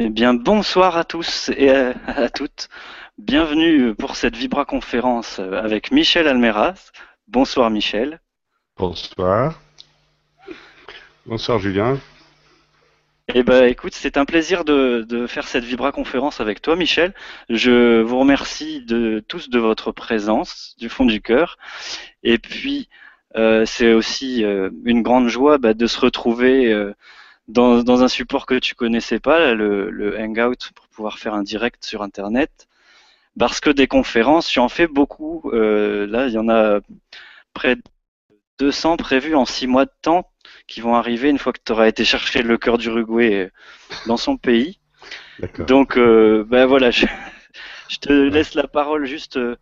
Eh bien, bonsoir à tous et à, toutes. Bienvenue pour cette Vibra conférence avec Michel Almeras. Bonsoir Michel. Bonsoir. Bonsoir Julien. Eh ben, écoute, c'est un plaisir de, faire cette Vibra conférence avec toi, Michel. Je vous remercie de tous de votre présence du fond du cœur. Et puis, euh, c'est aussi euh, une grande joie bah, de se retrouver euh, dans, un support que tu connaissais pas, le, Hangout, pour pouvoir faire un direct sur Internet. Parce que des conférences, j'en fais beaucoup. Euh, là, il y en a près de 200 prévues en 6 mois de temps qui vont arriver une fois que tu auras été chercher le cœur d'Uruguay dans son pays. Donc, euh, ben voilà, je, te laisse la parole juste euh,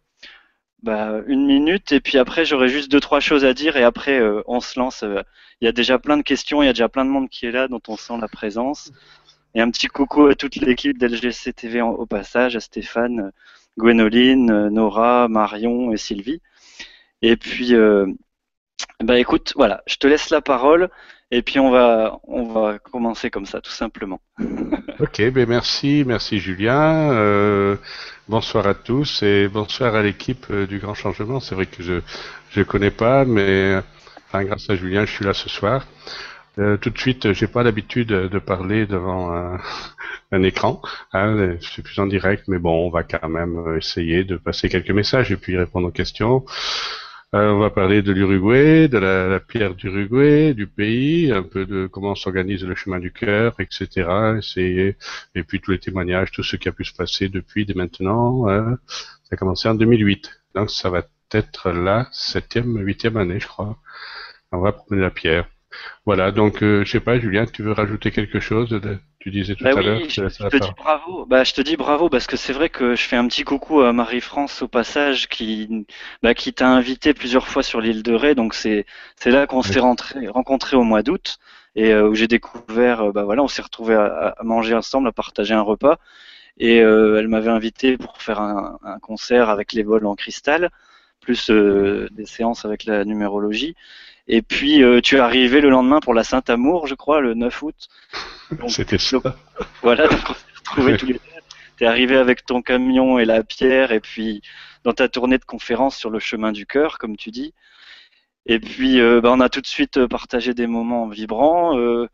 bah, une minute et puis après j'aurai juste deux trois choses à dire et après euh, on se lance. Euh, il y a déjà plein de questions, il y a déjà plein de monde qui est là dont on sent la présence. Et un petit coucou à toute l'équipe d'LGC TV au passage, à Stéphane, Gwénoline, Nora, Marion et Sylvie. Et puis, euh, bah écoute, voilà, je te laisse la parole et puis on va on va commencer comme ça, tout simplement. ok, ben merci, merci Julien. Euh, bonsoir à tous et bonsoir à l'équipe euh, du Grand Changement. C'est vrai que je je connais pas, mais enfin grâce à Julien, je suis là ce soir. Euh, tout de suite, j'ai pas l'habitude de parler devant un, un écran. Hein, suis plus en direct, mais bon, on va quand même essayer de passer quelques messages et puis répondre aux questions. Euh, on va parler de l'Uruguay, de la, pierre d'Uruguay, du pays, un peu de comment s'organise le chemin du cœur, etc. Et puis tous les témoignages, tout ce qui a pu se passer depuis, dès maintenant. Hein. Ça a commencé en 2008. Donc ça va être la septième, huitième année, je crois. On va promener la pierre. Voilà, donc euh, je sais pas, Julien, tu veux rajouter quelque chose tu disais tout bah à l'heure. Je, te dis bravo. Bah, je te dis bravo parce que c'est vrai que je fais un petit coucou à Marie-France au passage qui, bah, qui t'a invité plusieurs fois sur l'île de Ré. Donc c'est c'est là qu'on s'est rencontrés au mois d'août et euh, où j'ai découvert. Euh, bah voilà, on s'est retrouvés à, manger ensemble, à partager un repas. Et euh, elle m'avait invité pour faire un, un, concert avec les vols en cristal, plus des séances avec la numérologie. Et puis euh, tu es arrivé le lendemain pour la Saint-Amour, je crois, le 9 août. C'était ça. Voilà, donc on s'est retrouvés tous les deux. Tu es arrivé avec ton camion et la pierre, et puis dans ta tournée de conférence sur le chemin du cœur, comme tu dis. Et puis euh, bah, on a tout de suite partagé des moments vibrants. Euh,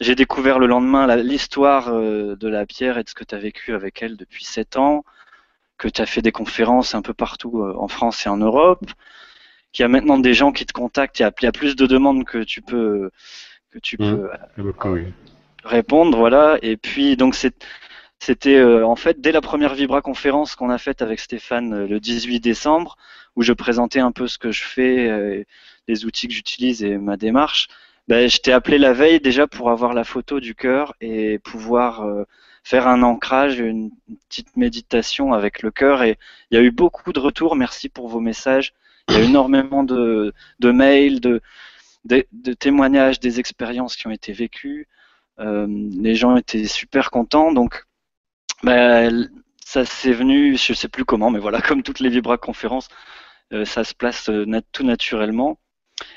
j'ai découvert le lendemain l'histoire de la pierre et de ce que tu as vécu avec elle depuis 7 ans, que tu as fait des conférences un peu partout en France et en Europe qu'il y a maintenant des gens qui te contactent, il y a, plus de demandes que tu peux que tu mmh. peux euh, répondre, voilà. Et puis donc c'était euh, en fait dès la première Vibra conférence qu'on a faite avec Stéphane euh, le 18 décembre, où je présentais un peu ce que je fais, les outils que j'utilise et ma démarche. Ben, je t'ai appelé la veille déjà pour avoir la photo du cœur et pouvoir faire un ancrage, une petite méditation avec le cœur. Et il y a eu beaucoup de retours. Merci pour vos messages. Il y a énormément de, de mails, de, de, témoignages, des expériences qui ont été vécues. Euh, les gens étaient super contents. Donc, bah, ça s'est venu, je sais plus comment, mais voilà, comme toutes les Vibra conférences, euh, ça se place euh, tout naturellement.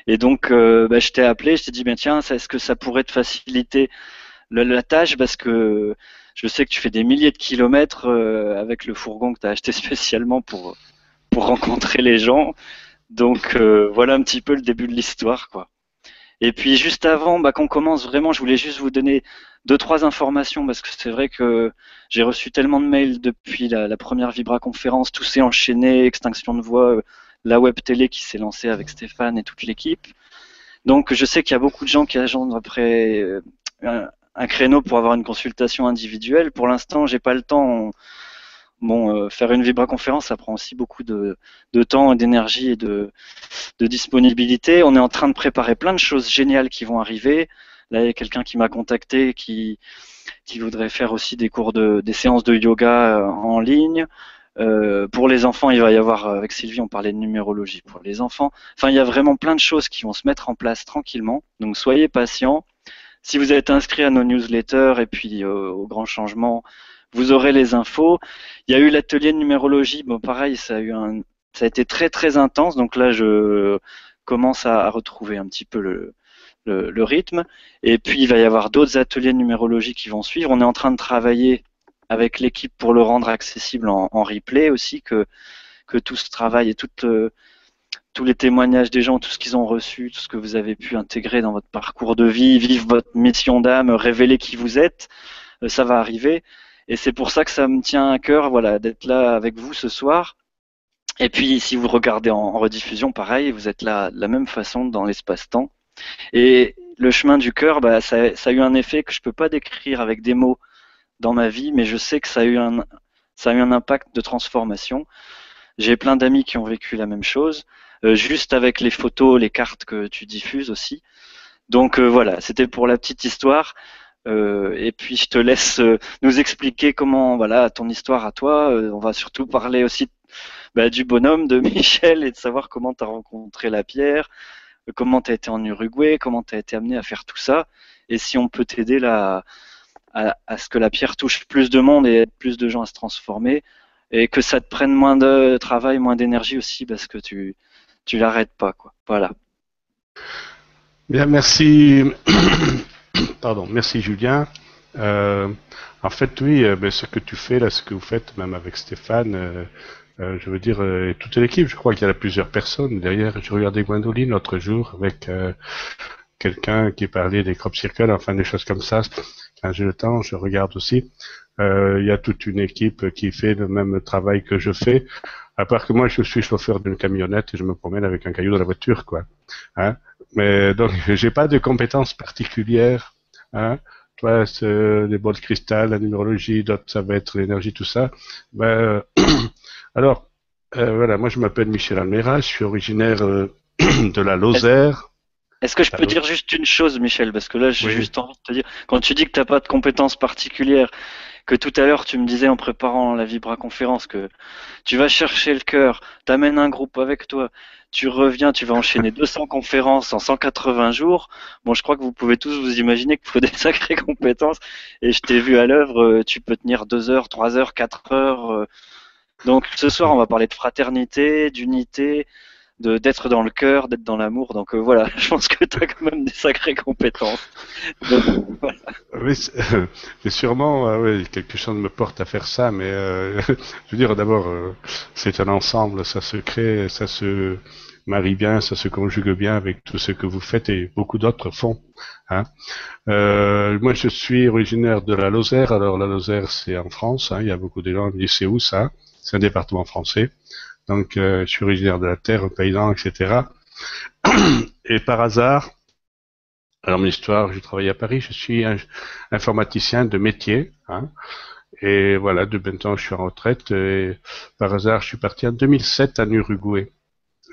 Et donc, bah, je t'ai appelé, je t'ai dit, tiens, est-ce que ça pourrait te faciliter la, tâche? Parce que je sais que tu fais des milliers de kilomètres avec le fourgon que tu as acheté spécialement pour, pour rencontrer les gens. Donc euh, voilà un petit peu le début de l'histoire, quoi. Et puis juste avant bah, qu'on commence vraiment, je voulais juste vous donner deux trois informations parce que c'est vrai que j'ai reçu tellement de mails depuis la, première Vibra conférence, tout s'est enchaîné, extinction de voix, euh, la web télé qui s'est lancée avec Stéphane et toute l'équipe. Donc je sais qu'il y a beaucoup de gens qui agendent après euh, un, créneau pour avoir une consultation individuelle. Pour l'instant, j'ai pas le temps bon, euh, faire une vibra-conférence, ça prend aussi beaucoup de, de temps, d'énergie et de, disponibilité. On est en train de préparer plein de choses géniales qui vont arriver. Là, il y a quelqu'un qui m'a contacté qui, qui voudrait faire aussi des cours de, des séances de yoga euh, en ligne. Euh, pour les enfants, il va y avoir, avec Sylvie, on parlait de numérologie pour les enfants. Enfin, il y a vraiment plein de choses qui vont se mettre en place tranquillement. Donc, soyez patients. Si vous êtes inscrit à nos newsletters et puis au grand changement, vous aurez les infos. Il y a eu l'atelier de numérologie. Bon, pareil, ça a eu un, ça a été très très intense. Donc là, je commence à, retrouver un petit peu le, rythme. Et puis il va y avoir d'autres ateliers de numérologie qui vont suivre. On est en train de travailler avec l'équipe pour le rendre accessible en, replay aussi, que, tout ce travail et euh, tous les témoignages des gens, tout ce qu'ils ont reçu, tout ce que vous avez pu intégrer dans votre parcours de vie, vivre votre mission d'âme, révéler qui vous êtes, euh, ça va arriver. Et c'est pour ça que ça me tient à cœur, voilà, d'être là avec vous ce soir. Et puis, si vous regardez en, rediffusion, pareil, vous êtes là de la même façon dans l'espace-temps. Et le chemin du cœur, bah, ça, a eu un effet que je peux pas décrire avec des mots dans ma vie, mais je sais que ça a eu un, ça a eu un impact de transformation. J'ai plein d'amis qui ont vécu la même chose, euh, juste avec les photos, les cartes que tu diffuses aussi. Donc euh, voilà, c'était pour la petite histoire. Euh, et puis je te laisse nous expliquer comment, voilà, ton histoire à toi. on va surtout parler aussi bah, du bonhomme de Michel et de savoir comment tu as rencontré la pierre, comment tu as été en Uruguay, comment tu as été amené à faire tout ça, et si on peut t'aider là à, ce que la pierre touche plus de monde et plus de gens à se transformer, et que ça te prenne moins de travail, moins d'énergie aussi, parce que tu tu l'arrêtes pas, quoi. Voilà. Bien, merci. Pardon, merci Julien. Euh, en fait, oui, euh, ben, ce que tu fais là, ce que vous faites, même avec Stéphane, euh, euh, je veux dire, euh, toute l'équipe, je crois qu'il y a plusieurs personnes. Derrière, je regardais Gwendoline l'autre jour avec quelqu'un qui parlait des crop circles, enfin des choses comme ça. Quand j'ai le temps, je regarde aussi. il y a toute une équipe qui fait le même travail que je fais. À part que moi, je suis chauffeur d'une camionnette et je me promène avec un caillou dans la voiture, quoi. Hein Mais donc, j'ai pas de compétences particulières. Hein toi, c'est les bols de cristal, la numérologie, d'autres, ça va être l'énergie, tout ça. Ben, Alors, euh, voilà, moi je m'appelle Michel Almera, je suis originaire euh, de la Lozère. Est-ce que je peux dire juste une chose, Michel? Parce que là, j'ai juste envie de te dire, quand tu dis que tu n'as pas de compétences particulières, que tout à l'heure tu me disais en préparant la Vibra conférence que tu vas chercher le cœur, t'amènes un groupe avec toi, tu reviens, tu vas enchaîner 200 conférences en 180 jours. Bon, je crois que vous pouvez tous vous imaginer qu'il faut des sacrées compétences. Et je t'ai vu à l'œuvre, euh, tu peux tenir 2 heures, 3 heures, 4 heures. Donc ce soir, on va parler de fraternité, d'unité, de d'être dans le cœur, d'être dans l'amour. Donc euh, voilà, je pense que tu as quand même des sacrées compétences. Oui, c'est sûrement euh, oui, quelque chose me porte à faire ça, mais euh, je veux dire d'abord, c'est un ensemble, ça se crée, ça se marie bien, ça se conjugue bien avec tout ce que vous faites et beaucoup d'autres font. Hein. moi, je suis originaire de la Lozère. Alors la Lozère, c'est en France. Hein, il y a beaucoup de gens qui disent c'est où ça? C'est un département français. Donc, euh, je suis originaire de la terre, paysan, etc. Et par hasard, alors mon histoire, j'ai travaillé à Paris, je suis informaticien de métier. Hein, et voilà, de temps, je suis en retraite. Et par hasard, je suis parti en 2007 en Uruguay.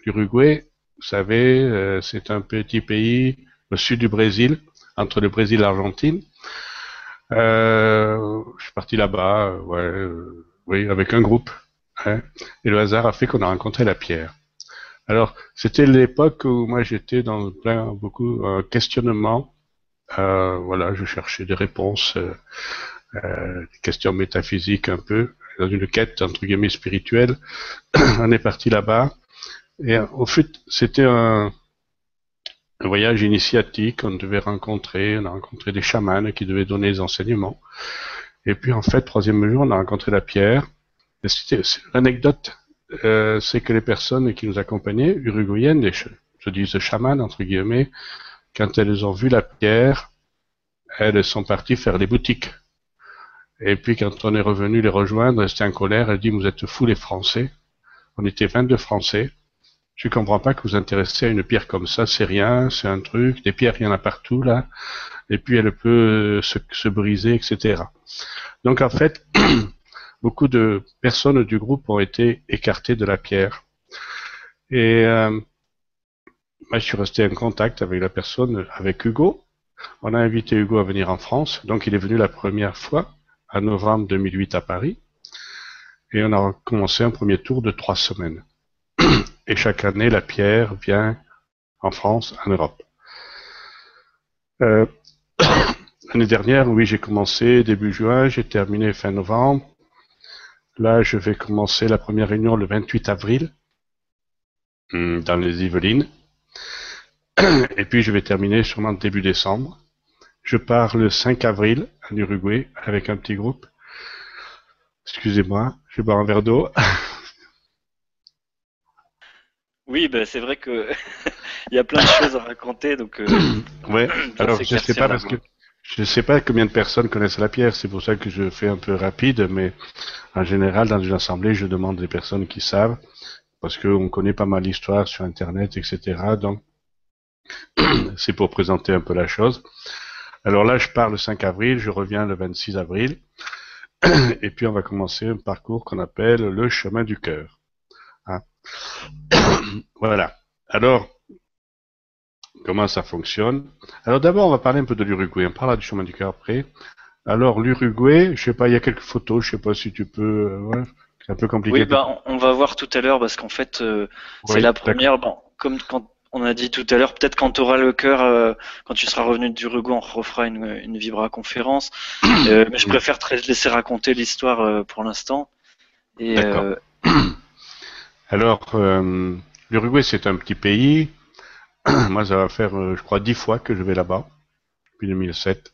L'Uruguay, vous savez, euh, c'est un petit pays au sud du Brésil, entre le Brésil et l'Argentine. Euh, je suis parti là-bas, oui, avec un groupe. Et le hasard a fait qu'on a rencontré la pierre. Alors, c'était l'époque où moi j'étais dans plein beaucoup euh, questionnement. Euh, voilà, je cherchais des réponses, euh, euh, des questions métaphysiques un peu, dans une quête entre guillemets spirituelle. on est parti là-bas. Et au fait, c'était un, un, voyage initiatique. On devait rencontrer, on a rencontré des chamans qui devaient donner des enseignements. Et puis en fait, troisième jour, on a rencontré la pierre. L'anecdote, euh, c'est que les personnes qui nous accompagnaient, uruguayennes, je dis chamans entre guillemets, quand elles ont vu la pierre, elles sont parties faire les boutiques. Et puis quand on est revenu les rejoindre, elles étaient en colère, elles disent, vous êtes fous les Français. On était 22 Français. Je comprends pas que vous intéressez à une pierre comme ça, c'est rien, c'est un truc, des pierres, il y en a partout là, et puis elle peut se briser, etc. Donc en fait, beaucoup de personnes du groupe ont été écartées de la pierre. Et euh, moi, je suis resté en contact avec la personne, avec Hugo. On a invité Hugo à venir en France, donc il est venu la première fois, en novembre 2008 à Paris, et on a commencé un premier tour de trois semaines. Et chaque année, la pierre vient en France, en Europe. Euh, L'année dernière, oui, j'ai commencé début juin, j'ai terminé fin novembre. Là, je vais commencer la première réunion le 28 avril hmm, dans les Yvelines. Et puis je vais terminer sûrement début décembre. Je pars le 5 avril en Uruguay avec un petit groupe. Excusez-moi, je vais boire un verre d'eau. Oui, ben c'est vrai que il y a plein de choses à raconter, donc. Euh, ouais. Alors je sais pas parce que je sais pas combien de personnes connaissent la pierre, c'est pour ça que je fais un peu rapide, mais en général dans une assemblée, je demande des personnes qui savent parce qu'on connaît pas mal l'histoire sur Internet, etc. Donc c'est pour présenter un peu la chose. Alors là, je pars le 5 avril, je reviens le 26 avril, et puis on va commencer un parcours qu'on appelle le chemin du cœur. Hein. voilà. Alors, comment ça fonctionne Alors d'abord, on va parler un peu de l'Uruguay. On parlera du chemin du cœur après. Alors l'Uruguay, je sais pas, il y a quelques photos, je sais pas si tu peux. Euh, c'est un peu compliqué. Oui, bah, on va voir tout à l'heure parce qu'en fait, euh, c'est la première. Bon, comme quand on a dit tout à l'heure, peut-être quand tu auras le cœur, euh, quand tu seras revenu d'Uruguay, on refera une, une Vibra conférence. Euh, mais je préfère te laisser raconter l'histoire pour l'instant. D'accord. Alors, l'Uruguay, c'est un petit pays. Moi, ça va faire, je crois, dix fois que je vais là-bas, depuis 2007.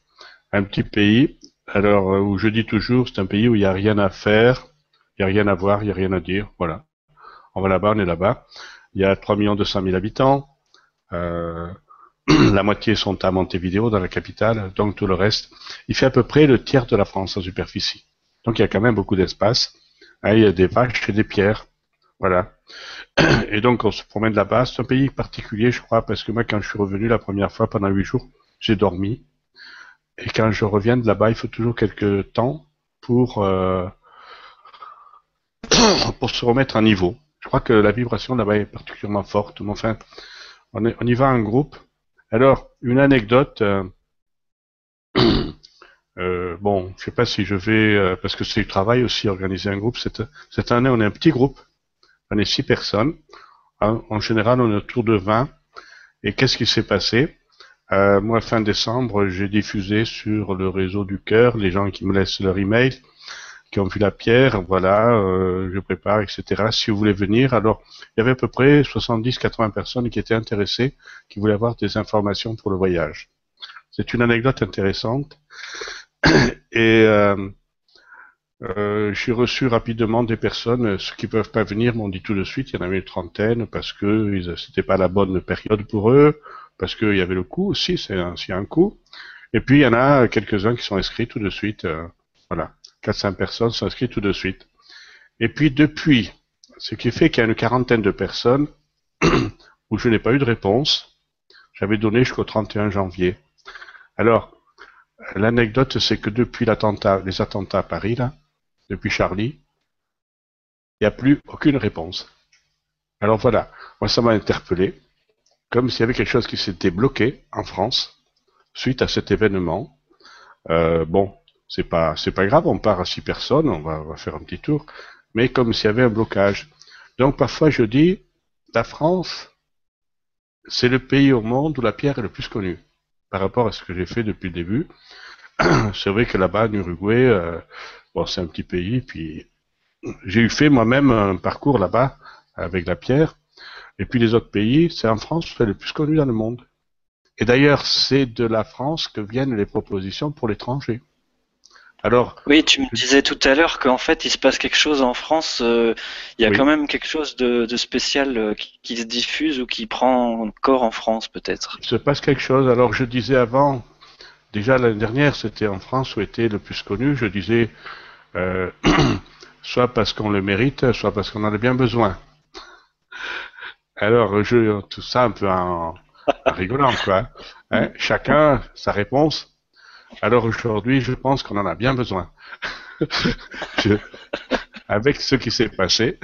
Un petit pays. Alors, où je dis toujours, c'est un pays où il n'y a rien à faire, il n'y a rien à voir, il n'y a rien à dire. Voilà. On va là-bas, on est là-bas. Il y a 3 200 000 habitants. Euh, la moitié sont à Montevideo, dans la capitale, donc tout le reste. Il fait à peu près le tiers de la France en superficie. Donc il y a quand même beaucoup d'espace. Hein, il y a des vaches et des pierres. Voilà. Et donc on se promène là-bas. C'est un pays particulier, je crois, parce que moi, quand je suis revenu la première fois pendant huit jours, j'ai dormi. Et quand je reviens de là-bas, il faut toujours quelques temps pour euh, pour se remettre à niveau. Je crois que la vibration là-bas est particulièrement forte. Mais enfin, on, y va en groupe. Alors, une anecdote. Euh, euh, bon, je sais pas si je vais, parce que c'est du travail aussi, organiser un groupe. Cette, cette année, on est un petit groupe. On est six personnes. En, général, on est autour de 20. Et qu'est-ce qui s'est passé? Moi, fin décembre, j'ai diffusé sur le réseau du cœur les gens qui me laissent leur email qui ont vu la pierre, voilà, euh, je prépare, etc. Si vous voulez venir, alors il y avait à peu près 70-80 personnes qui étaient intéressées, qui voulaient avoir des informations pour le voyage. C'est une anecdote intéressante. Et euh, euh, j'ai reçu rapidement des personnes, ceux qui peuvent pas venir m'ont dit tout de suite, il y en avait une trentaine, parce que c'était pas la bonne période pour eux, parce qu'il y avait le coût aussi, c'est un, un coût. Et puis il y en a quelques-uns qui sont inscrits tout de suite, euh, voilà. 400 personnes sont inscrites tout de suite. Et puis depuis, ce qui fait qu'il y a une quarantaine de personnes où je n'ai pas eu de réponse. J'avais donné jusqu'au 31 janvier. Alors, l'anecdote, c'est que depuis les attentats à Paris, là, depuis Charlie, il n'y a plus aucune réponse. Alors voilà, moi ça m'a interpellé, comme s'il y avait quelque chose qui s'était bloqué en France suite à cet événement. Euh, bon, c'est pas pas grave, on part à six personnes, on va, faire un petit tour, mais comme s'il y avait un blocage. Donc parfois je dis, la France, c'est le pays au monde où la pierre est le plus connue, par rapport à ce que j'ai fait depuis le début. c'est vrai que là-bas, en Uruguay, euh, bon, c'est un petit pays, puis j'ai eu fait moi-même un parcours là-bas avec la pierre, et puis les autres pays, c'est en France, c'est le plus connu dans le monde. Et d'ailleurs, c'est de la France que viennent les propositions pour l'étranger. Alors, oui, tu me disais tout à l'heure qu'en fait, il se passe quelque chose en France. Euh, il y a quand même quelque chose de, spécial euh, qui, se diffuse ou qui prend corps en France, peut-être. Il se passe quelque chose. Alors, je disais avant, déjà l'année dernière, c'était en France où était le plus connu. Je disais, euh, soit parce qu'on le mérite, soit parce qu'on en a bien besoin. Alors, je, tout ça un peu en, rigolant, quoi. Hein. Chacun sa réponse. Alors aujourd'hui, je pense qu'on en a bien besoin. avec ce qui s'est passé.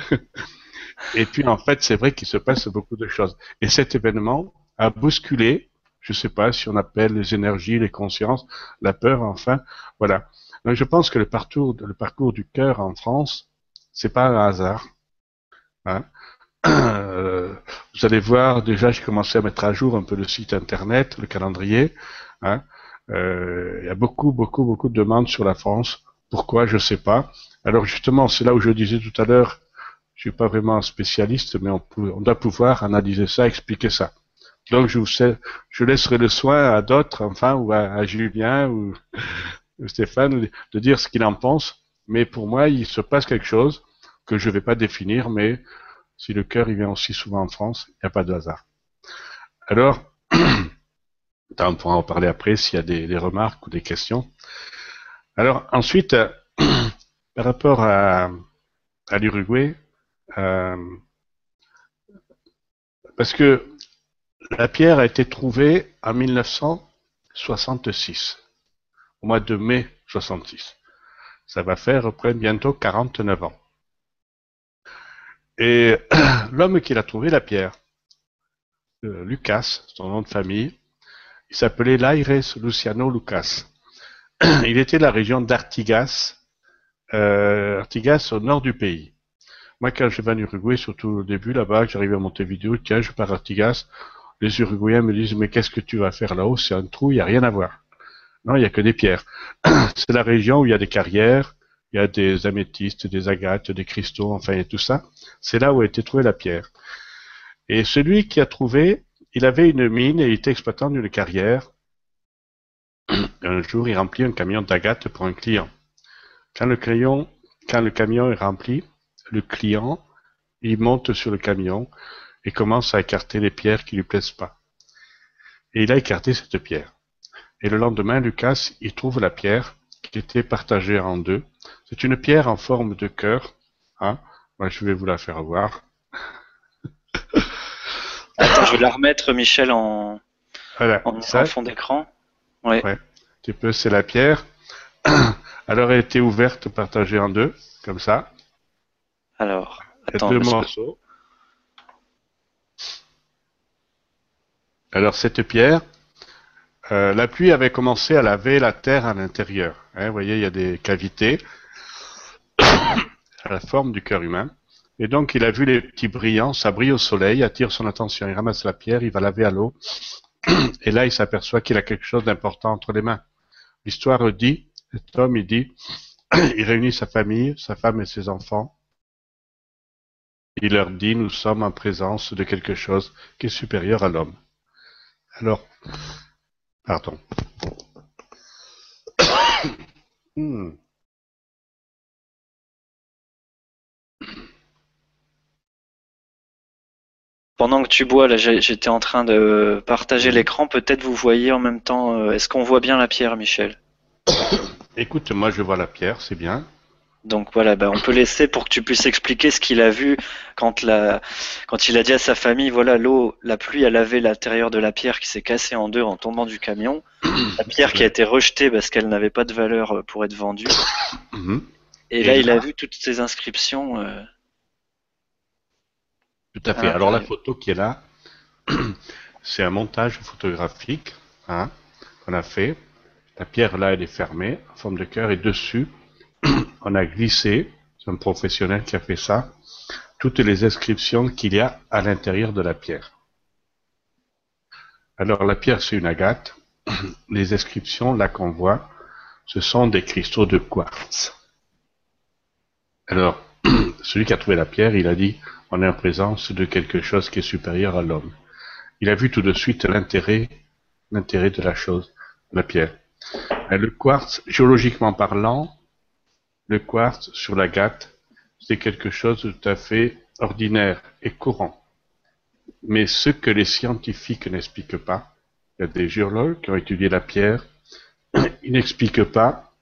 Et puis en fait, c'est vrai qu'il se passe beaucoup de choses. Et cet événement a bousculé, je ne sais pas si on appelle les énergies, les consciences, la peur, enfin, voilà. Je pense que le parcours, le parcours du cœur en France, c'est pas un hasard. Hein. Euh, vous allez voir, déjà, j'ai commencé à mettre à jour un peu le site internet, le calendrier. Hein. Euh, il y a beaucoup, beaucoup, beaucoup de demandes sur la France. Pourquoi? Je sais pas. Alors justement, c'est là où je disais tout à l'heure, je suis pas vraiment spécialiste, mais on, peut, on doit pouvoir analyser ça, expliquer ça. Donc je, vous, laisserai le soin à d'autres, enfin, ou à, Julien ou, Stéphane, de dire ce qu'il en pense. Mais pour moi, il se passe quelque chose que je ne vais pas définir, mais si le cœur il vient aussi souvent en France, il n'y a pas de hasard. Alors, on pourra en parler après s'il y a des, remarques ou des questions. Alors ensuite, par rapport à, à l'Uruguay, euh, parce que la pierre a été trouvée en 1966, au mois de mai 66. Ça va faire après bientôt 49 ans. Et l'homme qui l'a trouvé, la pierre, euh, Lucas, son nom de famille, il s'appelait Laires Luciano Lucas. il était de la région d'Artigas, euh, Artigas au nord du pays. Moi, quand je vais Uruguay, surtout au début là-bas, j'arrive à Montevideo, tiens, je pars à Artigas, les Uruguayens me disent, mais qu'est-ce que tu vas faire là-haut? C'est un trou, il n'y a rien à voir. Non, il n'y a que des pierres. C'est la région où il y a des carrières, il y a des améthystes, des agates, des cristaux, enfin, et tout ça. C'est là où a été trouvée la pierre. Et celui qui a trouvé, il avait une mine et il était exploitant d'une carrière. Un jour, il remplit un camion d'agates pour un client. Quand le camion est rempli, le client, il monte sur le camion et commence à écarter les pierres qui lui plaisent pas. Et il a écarté cette pierre. Et le lendemain, Lucas, il trouve la pierre qui était partagée en deux. C'est une pierre en forme de cœur. Hein Moi, je vais vous la faire voir. Attends, je vais la remettre, Michel, en, en, fond d'écran. Ouais. ouais. Tu peux, c'est la pierre. Alors, elle était ouverte, partagée en deux, comme ça. Alors, attends. deux morceaux. Alors cette pierre, euh, la pluie avait commencé à laver la terre à l'intérieur. Hein, vous voyez, il y a des cavités à la forme du cœur humain. Et donc il a vu les petits brillants, ça brille au soleil, attire son attention, il ramasse la pierre, il va laver à l'eau. Et là, il s'aperçoit qu'il a quelque chose d'important entre les mains. L'histoire dit, cet homme, dit, il réunit sa famille, sa femme et ses enfants. Il leur dit, nous sommes en présence de quelque chose qui est supérieur à l'homme. Alors, pardon. Hmm. Pendant que tu bois, là, j'étais en train de partager l'écran. Peut-être vous voyez en même temps. Euh, est-ce qu'on voit bien la pierre, Michel? Écoute, moi je vois la pierre, c'est bien. Donc voilà, ben, on peut laisser pour que tu puisses expliquer ce qu'il a vu quand, la, quand il a dit à sa famille, voilà, l'eau, la pluie a lavé l'intérieur de la pierre qui s'est cassée en deux en tombant du camion. La pierre qui a été rejetée parce qu'elle n'avait pas de valeur euh, pour être vendue. Mhm. Et là, il a vu toutes ces inscriptions. Euh, Tout à fait. Alors la photo qui est là, c'est un montage photographique hein, qu'on a fait. La pierre là, elle est fermée en forme de cœur et dessus, on a glissé, c'est un professionnel qui a fait ça, toutes les inscriptions qu'il y a à l'intérieur de la pierre. Alors la pierre c'est une agate, les inscriptions là qu'on voit, ce sont des cristaux de quartz. Alors, celui qui a trouvé la pierre, il a dit, on est en présence de quelque chose qui est supérieur à l'homme. Il a vu tout de suite l'intérêt, l'intérêt de la chose, la pierre. Le quartz, géologiquement parlant, le quartz sur l'agate, c'est quelque chose de tout à fait ordinaire et courant. Mais ce que les scientifiques n'expliquent pas, il y a des géologues qui ont étudié la pierre, ils n'expliquent pas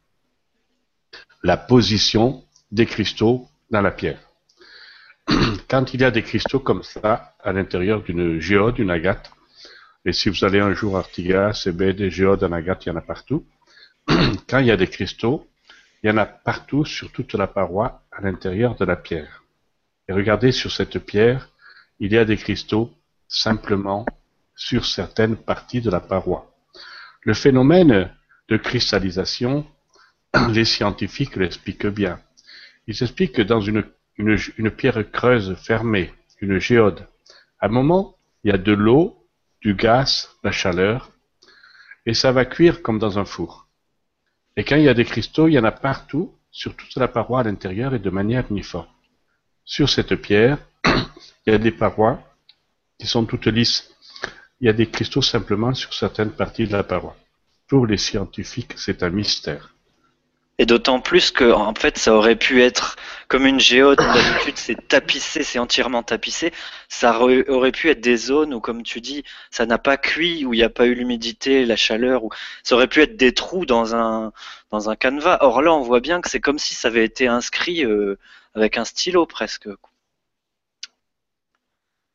la position des cristaux dans la pierre. Quand il y a des cristaux comme ça à l'intérieur d'une géode, d'une agate, et si vous allez un jour à Artigas, et des géodes en agate, il y en a partout. Quand il y a des cristaux, il y en a partout sur toute la paroi à l'intérieur de la pierre. Et regardez sur cette pierre, il y a des cristaux simplement sur certaines parties de la paroi. Le phénomène de cristallisation, les scientifiques l'expliquent bien. Ils expliquent que dans une, pierre creuse fermée, une géode, à un moment, il y a de l'eau, du gaz, la chaleur, et ça va cuire comme dans un four. Et quand il y a des cristaux, il y en a partout, sur toute la paroi à l'intérieur et de manière uniforme. Sur cette pierre, il y a des parois qui sont toutes lisses. il y a des cristaux simplement sur certaines parties de la paroi. Pour les scientifiques, c'est un mystère. Et d'autant plus que, en fait, ça aurait pu être comme une géode, d'habitude c'est tapissé, c'est entièrement tapissé. Ça aurait pu être des zones où, comme tu dis, ça n'a pas cuit, où il n'y a pas eu l'humidité, la chaleur, ça aurait pu être des trous dans un, dans un canevas. Or là, on voit bien que c'est comme si ça avait été inscrit euh, avec un stylo presque.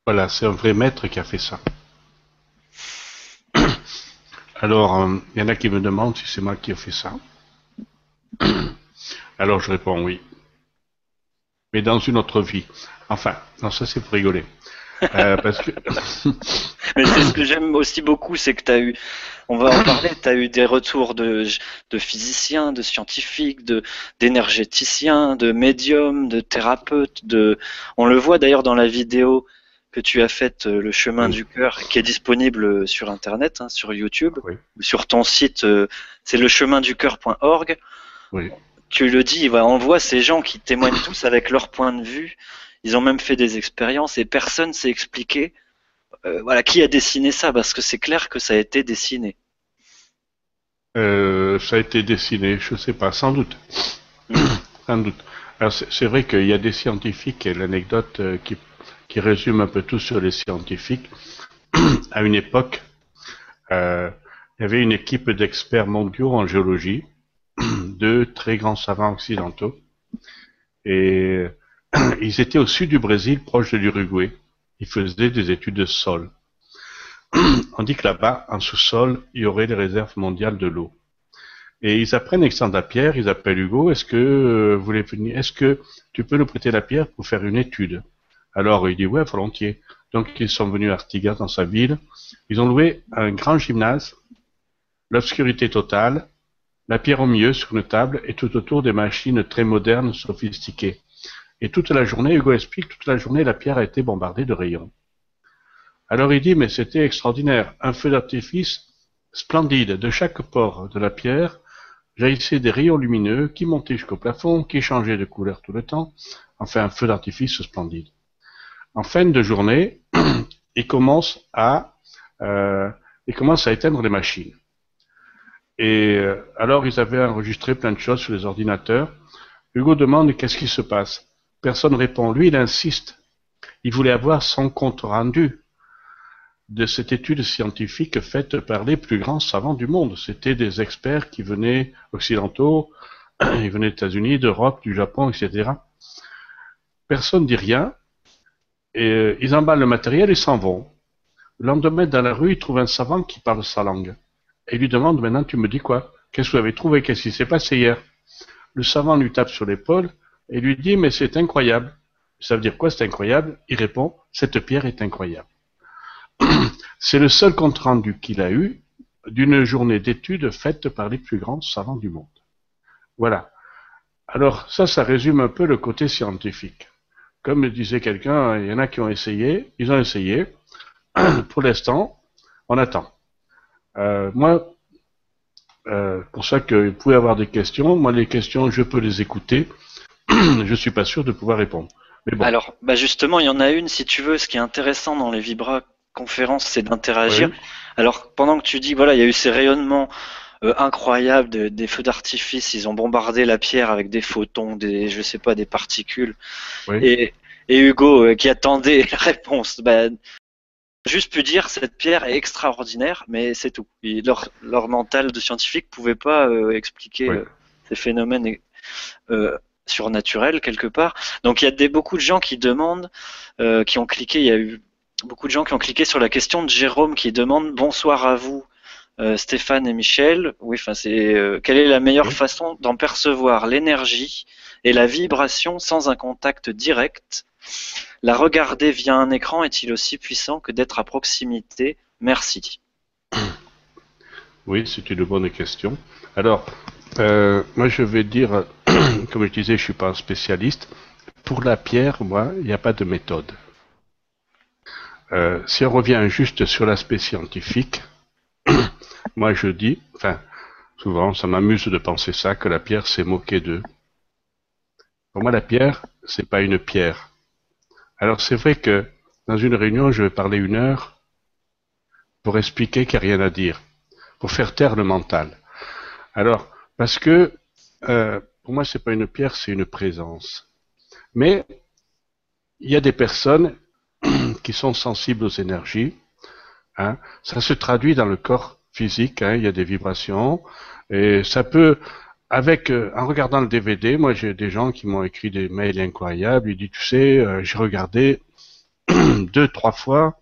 Voilà, c'est un vrai maître qui a fait ça. Alors, euh, il y en a qui me demandent si c'est moi qui ai fait ça. Alors je réponds oui. Mais dans une autre vie. Enfin, non, ça c'est pour rigoler. Euh, parce que... Mais c'est ce que j'aime aussi beaucoup, c'est que tu as eu, on va en parler, tu as eu des retours de, de physiciens, de scientifiques, de, d'énergéticiens, de médiums, de thérapeutes, de, on le voit d'ailleurs dans la vidéo que tu as faite, euh, le chemin du cœur, qui est disponible sur internet, hein, sur YouTube, sur ton site, euh, c'est le chemin du cœur.org. Oui. Tu le dis, on voit ces gens qui témoignent tous avec leur point de vue. Ils ont même fait des expériences et personne s'est expliqué euh, voilà, qui a dessiné ça parce que c'est clair que ça a été dessiné. Euh, ça a été dessiné, je ne sais pas, sans doute. sans doute. c'est vrai qu'il y a des scientifiques et l'anecdote euh, qui, qui, résume un peu tout sur les scientifiques. à une époque, il y avait une équipe d'experts mondiaux en géologie deux très grands savants occidentaux. Et ils étaient au sud du Brésil, proche de l'Uruguay. Ils faisaient des études de sol. On dit que là-bas, en sous-sol, il y aurait les réserves mondiales de l'eau. Et ils apprennent Alexandre Pierre, ils appellent Hugo, est-ce que euh, vous voulez venir, est-ce que tu peux nous prêter la pierre pour faire une étude? Alors il dit ouais, volontiers. Donc ils sont venus à Artigas dans sa ville. Ils ont loué un grand gymnase, l'obscurité totale, la pierre au milieu sur une table et tout autour des machines très modernes, sophistiquées. Et toute la journée, Hugo explique, toute la journée, la pierre a été bombardée de rayons. Alors il dit, mais c'était extraordinaire. Un feu d'artifice splendide. De chaque pore de la pierre jaillissaient des rayons lumineux qui montaient jusqu'au plafond, qui changeaient de couleur tout le temps. Enfin, un feu d'artifice splendide. En fin de journée, il commence à, euh, il commence à éteindre les machines. Et euh, alors, ils avaient enregistré plein de choses sur les ordinateurs. Hugo demande qu'est-ce qui se passe? Personne répond. Lui, il insiste. Il voulait avoir son compte rendu de cette étude scientifique faite par les plus grands savants du monde. C'était des experts qui venaient occidentaux, ils venaient des États-Unis, d'Europe, du Japon, etc. Personne ne dit rien. Et euh, ils emballent le matériel et s'en vont. Le lendemain, dans la rue, ils trouvent un savant qui parle sa langue et lui demande maintenant tu me dis quoi? Qu'est-ce que vous avez trouvé? Qu'est-ce qui s'est passé hier? Le savant lui tape sur l'épaule et lui dit mais c'est incroyable. Ça veut dire quoi c'est incroyable? Il répond cette pierre est incroyable. c'est le seul compte rendu qu'il a eu d'une journée d'études faite par les plus grands savants du monde. Voilà. Alors ça, ça résume un peu le côté scientifique. Comme disait quelqu'un, il y en a qui ont essayé, ils ont essayé. Pour l'instant, on attend. Euh, moi, euh, pour ça que vous pouvez avoir des questions. Moi, les questions, je peux les écouter. je suis pas sûr de pouvoir répondre. Mais bon. Alors, bah justement, il y en a une, si tu veux. Ce qui est intéressant dans les Vibra conférences, c'est d'interagir. Alors, pendant que tu dis, voilà, il y a eu ces rayonnements euh, incroyables des feux d'artifice, ils ont bombardé la pierre avec des photons, des, je sais pas, des particules. Et, et Hugo, euh, qui attendait la réponse, bah, juste pu dire cette pierre est extraordinaire, mais c'est tout. leur, leur, mental de scientifique pouvait pas euh, expliquer euh, ces phénomènes euh, surnaturels quelque part. Donc il y a des, beaucoup de gens qui demandent, qui ont cliqué. Il y a eu beaucoup de gens qui ont cliqué sur la question de Jérôme qui demande bonsoir à vous. Stéphane et Michel, oui, enfin c'est quelle est la meilleure façon d'en percevoir l'énergie et la vibration sans un contact direct la regarder via un écran est-il aussi puissant que d'être à proximité? Merci. Oui, c'est une bonne question. Alors, euh, moi je vais dire, comme je disais, je ne suis pas un spécialiste. Pour la pierre, moi, il n'y a pas de méthode. Euh, si on revient juste sur l'aspect scientifique, moi je dis, enfin, souvent ça m'amuse de penser ça, que la pierre s'est moquée d'eux. Pour moi, la pierre, c'est pas une pierre. Alors c'est vrai que dans une réunion, je vais parler une heure. pour expliquer qu'il n'y a rien à dire, pour faire taire le mental. Alors, parce que euh, pour moi, c'est pas une pierre, c'est une présence. Mais il y a des personnes qui sont sensibles aux énergies. Hein. Ça se traduit dans le corps physique. Hein. Il y a des vibrations et ça peut avec euh, en regardant le DVD, moi j'ai des gens qui m'ont écrit des mails incroyables. Ils disent, tu sais, euh, j'ai regardé deux, trois fois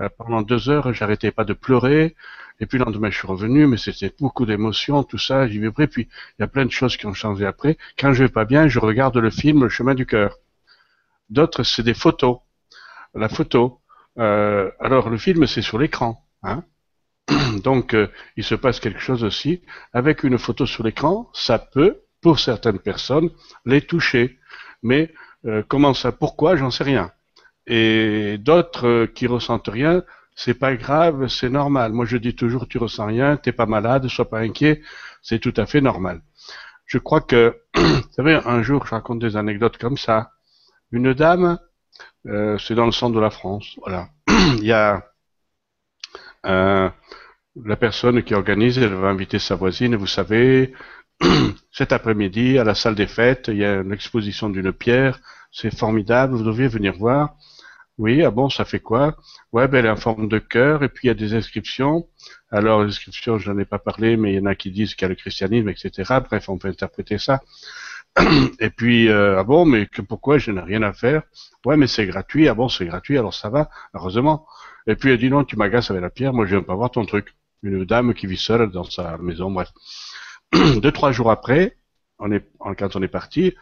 euh, pendant deux heures, j'arrêtais pas de pleurer. Et puis le lendemain, je suis revenu, mais c'était beaucoup d'émotions, tout ça, j'y vibrais. Puis il y a plein de choses qui ont changé après. Quand je vais pas bien, je regarde le film Le chemin du cœur. D'autres, c'est des photos. La photo. Euh, alors le film, c'est sur l'écran. Hein Donc euh, il se passe quelque chose aussi. Avec une photo sur l'écran, ça peut, pour certaines personnes, les toucher. Mais euh, comment ça Pourquoi J'en sais rien. Et d'autres euh, qui ressentent rien, c'est pas grave, c'est normal. Moi, je dis toujours, tu ressens rien, t'es pas malade, sois pas inquiet, c'est tout à fait normal. Je crois que, vous savez, un jour, je raconte des anecdotes comme ça. Une dame, euh, c'est dans le centre de la France, voilà. Il y a euh, la personne qui organise, elle va inviter sa voisine, vous savez, cet après-midi, à la salle des fêtes, il y a une exposition d'une pierre, c'est formidable, vous deviez venir voir. Oui, ah bon, ça fait quoi? Ouais, ben, elle est en forme de cœur, et puis il y a des inscriptions. Alors, les inscriptions, je n'en ai pas parlé, mais il y en a qui disent qu'il y a le christianisme, etc. Bref, on peut interpréter ça. Et puis, euh, ah bon, mais que pourquoi je n'ai rien à faire? Ouais, mais c'est gratuit. Ah bon, c'est gratuit, alors ça va, heureusement. Et puis elle dit non, tu m'agaces avec la pierre, moi je viens pas voir ton truc. Une dame qui vit seule dans sa maison, bref. Deux, trois jours après, on est, quand on est parti,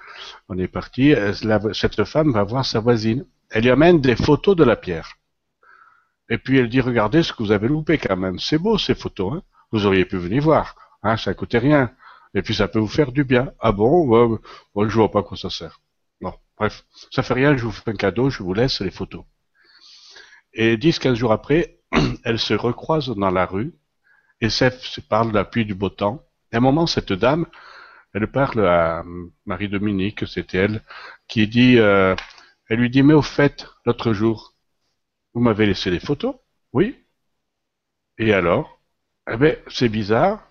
on est parti, euh, cette femme va voir sa voisine. Elle lui amène des photos de la pierre. Et puis elle dit, regardez ce que vous avez loupé quand même. C'est beau ces photos. Hein vous auriez pu venir voir. Hein, ça coûtait rien. Et puis ça peut vous faire du bien. Ah bon? Je vois pas à quoi ça sert. Bon, bref, ça fait rien. Je vous fais un cadeau. Je vous laisse les photos. Et 10-15 jours après, elle se recroise dans la rue et se parle de la pluie du beau temps. Et à un moment, cette dame, elle parle à Marie-Dominique, c'était elle, qui dit, euh, elle lui dit, mais au fait, l'autre jour, vous m'avez laissé des photos? Oui. Et alors? Eh bien, c'est bizarre.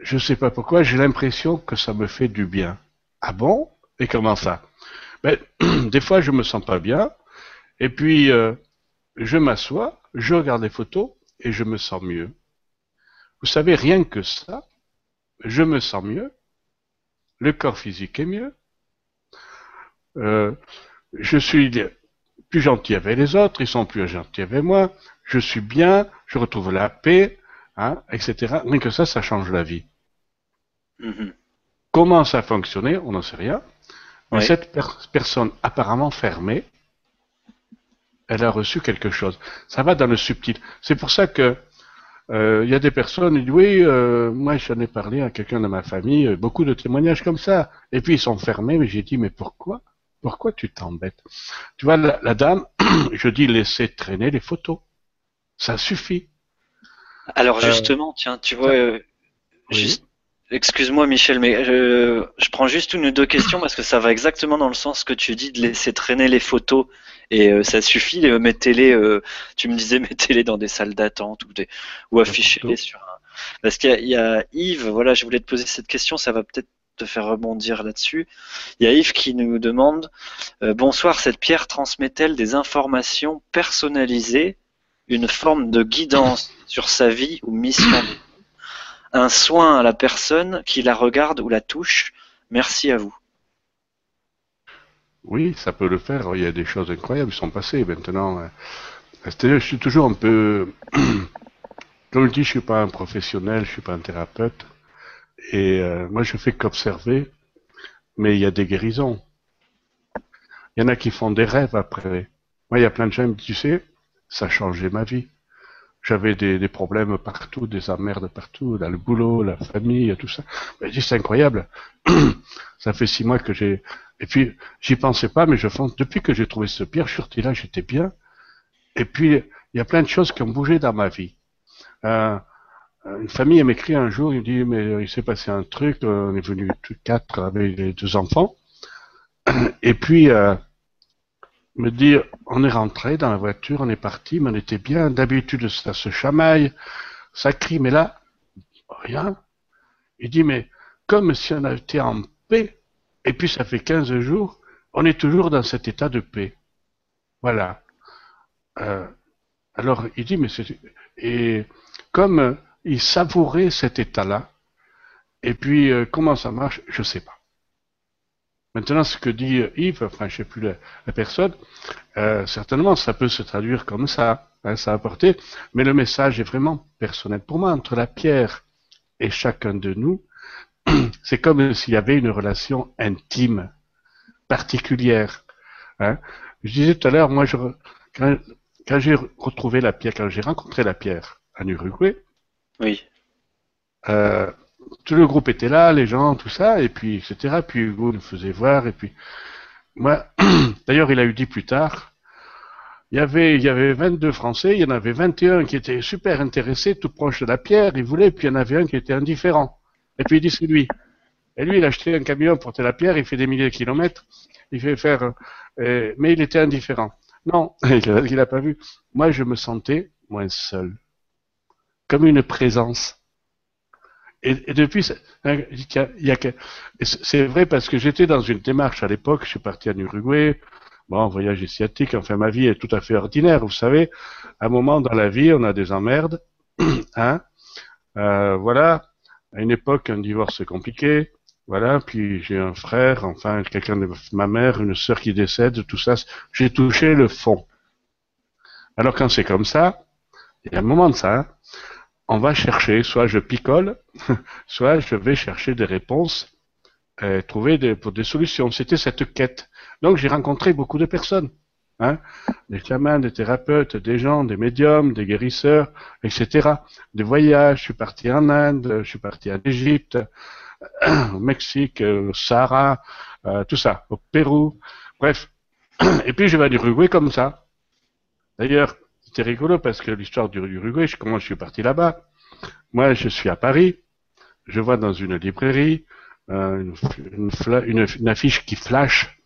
Je ne sais pas pourquoi, j'ai l'impression que ça me fait du bien. Ah bon? Et comment ça? Ben, Des fois, je me sens pas bien. Et puis, euh, je m'assois, je regarde les photos et je me sens mieux. Vous savez, rien que ça, je me sens mieux. Le corps physique est mieux. Euh, je suis plus gentil avec les autres, ils sont plus gentils avec moi, je suis bien, je retrouve la paix, hein, etc. Rien que ça, ça change la vie. Mm-hmm. Comment ça a fonctionné, on n'en sait rien. Mais cette personne apparemment fermée, elle a reçu quelque chose. Ça va dans le subtil. C'est pour ça que il y a des personnes disent oui, euh, moi j'en ai parlé à quelqu'un de ma famille, beaucoup de témoignages comme ça. Et puis ils sont fermés, mais j'ai dit mais pourquoi? Pourquoi tu t'embêtes? Tu vois, la, dame, je dis laissez traîner les photos. Ça suffit. Alors euh, justement, tiens, tu vois, euh, excuse-moi Michel, mais je, je, prends juste une ou deux questions parce que ça va exactement dans le sens que tu dis de laisser traîner les photos et euh, ça suffit. mettez-les, tu me disais mettez-les dans des salles d'attente ou, des, ou affichez-les sur un. Parce qu'il y, y, a Yves, voilà, je voulais te poser cette question, ça va peut-être te faire rebondir là-dessus. Il y a Yves qui nous demande euh, Bonsoir, cette pierre transmet-elle des informations personnalisées, une forme de guidance sur sa vie ou mission? Un soin à la personne qui la regarde ou la touche Merci à vous. Oui, ça peut le faire. Il y a des choses incroyables qui sont passées maintenant. C'est-à-dire, je suis toujours un peu. Comme je dis, je suis pas un professionnel, je suis pas un thérapeute. Et euh, moi, je fais qu'observer, mais il y a des guérisons. Il y en a qui font des rêves après. Moi, il y a plein de gens qui me disent, tu sais, ça a changé ma vie. J'avais des, des, problèmes partout, des emmerdes partout, dans le boulot, la famille, tout ça. Mais c'est incroyable. ça fait six mois que j'ai... Et puis, j'y pensais pas, mais je pense, depuis que j'ai trouvé ce pierre, je suis sorti là, j'étais bien. Et puis, il y a plein de choses qui ont bougé dans ma vie. Euh, une famille m'écrit un jour, il dit mais il s'est passé un truc, on est venu tous quatre avec les deux enfants, et puis euh, me dire, on est rentré dans la voiture, on est parti, mais on était bien. D'habitude, ça se chamaille, ça crie, mais là, rien. Il dit, mais comme si on été en paix, et puis ça fait 15 jours, on est toujours dans cet état de paix. Voilà. Euh, alors, il dit, mais c'est... Et comme il savourait cet état-là, et puis euh, comment ça marche, je ne sais pas. Maintenant, ce que dit Yves, enfin, je sais plus la, personne, euh, certainement, ça peut se traduire comme ça, hein, ça a apporté, mais le message est vraiment personnel. Pour moi, entre la pierre et chacun de nous, c'est comme s'il y avait une relation intime, particulière. Hein. Je disais tout à l'heure, moi, je, quand, quand j'ai retrouvé la pierre, quand j'ai rencontré la pierre en Uruguay, oui. Euh, tout le groupe était là, les gens, tout ça, et puis etc. Puis Hugo nous faisait voir, et puis moi, d'ailleurs, il a eu dit plus tard, il y avait il y avait 22 Français, il y en avait 21 qui étaient super intéressés, tout proche de la pierre, ils voulaient, puis il y en avait un qui était indifférent. Et puis il dit c'est lui. Et lui, il a acheté un camion pour la pierre, il fait des milliers de kilomètres, il fait faire, euh, mais il était indifférent. Non, il n'a pas vu. Moi, je me sentais moins seul, comme une présence. Et, depuis, c'est vrai parce que j'étais dans une démarche à l'époque, je suis parti en Uruguay, bon, voyage asiatique, enfin ma vie est tout à fait ordinaire, vous savez. À un moment dans la vie, on a des emmerdes, hein. Euh, voilà. À une époque, un divorce compliqué, voilà. Puis j'ai un frère, enfin quelqu'un de ma mère, une sœur qui décède, tout ça. J'ai touché le fond. Alors quand c'est comme ça, il y a un moment de ça. Hein, on va chercher, soit je picole, soit je vais chercher des réponses, et trouver des, des solutions. C'était cette quête. Donc j'ai rencontré beaucoup de personnes, hein, des chamans, des thérapeutes, des gens, des médiums, des guérisseurs, etc. Des voyages. Je suis parti en Inde, je suis parti en Égypte, au Mexique, au Sahara, euh, tout ça, au Pérou, bref. Et puis je vais à l'Uruguay comme ça. D'ailleurs, c'est rigolo parce que l'histoire du Uruguay, comment je suis parti là-bas? Moi, je suis à Paris, je vois dans une librairie euh, une, affiche qui flash,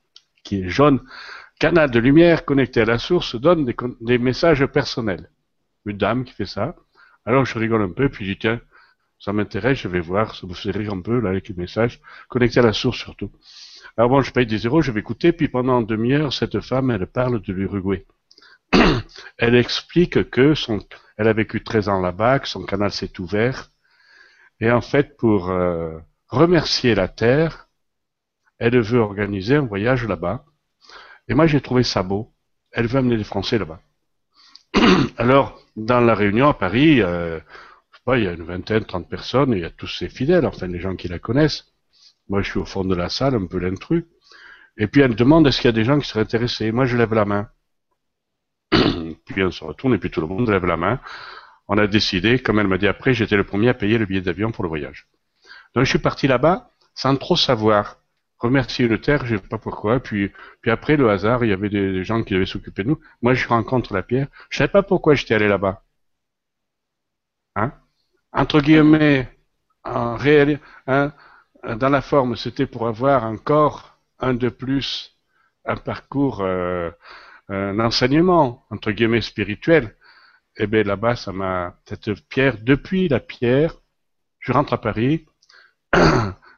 qui est jaune, canal de lumière connecté à la source donne des, messages personnels. Une dame qui fait ça. Alors je rigole un peu, puis je dis tiens, ça m'intéresse, je vais voir, ça me fait rire un peu là avec les messages, connecté à la source surtout. Alors bon, je paye des zéros, je vais écouter, puis pendant demi-heure, cette femme, elle parle de l'Uruguay. elle explique que son, elle a vécu 13 ans là-bas, que son canal s'est ouvert. Et en fait, pour euh, remercier la Terre, elle veut organiser un voyage là-bas. Et moi, j'ai trouvé ça beau. Elle veut amener les Français là-bas. Alors, dans la réunion à Paris, euh, il y a une vingtaine, trente personnes, et il y a tous ses fidèles, enfin les gens qui la connaissent. Moi, je suis au fond de la salle, un peu l'intrus. Et puis elle me demande est-ce qu'il y a des gens qui seraient intéressés? Moi, je lève la main. On se retourne et puis tout le monde lève la main. On a décidé, comme elle m'a dit après, j'étais le premier à payer le billet d'avion pour le voyage. Donc je suis parti là-bas sans trop savoir. Remercier le terre, je sais pas pourquoi. Puis, puis après le hasard, il y avait des, gens qui devaient s'occuper de nous. Moi, je rencontre la pierre. Je savais pas pourquoi j'étais allé là-bas. Hein? Entre guillemets, en réel, hein, dans la forme, c'était pour avoir encore un de plus, un parcours euh, un enseignement, entre guillemets, spirituel, eh bien là-bas, ça m'a, cette pierre, depuis la pierre, je rentre à Paris,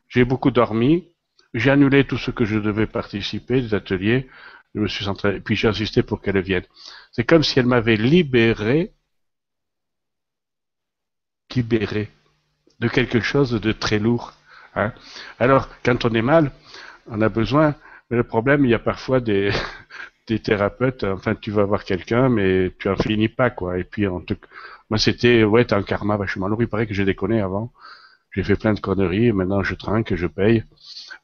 j'ai beaucoup dormi, j'ai annulé tout ce que je devais participer, des ateliers, je me suis puis j'ai insisté pour qu'elle vienne. C'est comme si elle m'avait libéré, libéré de quelque chose de très lourd. Hein. Alors, quand on est mal, on a besoin, mais le problème, il y a parfois des, des thérapeutes, enfin tu vas voir quelqu'un, mais tu en finis pas quoi. Et puis en tout... moi c'était ouais t'as un karma vachement lourd. Il paraît que j'ai déconné avant, j'ai fait plein de conneries, et maintenant je trinque, je paye,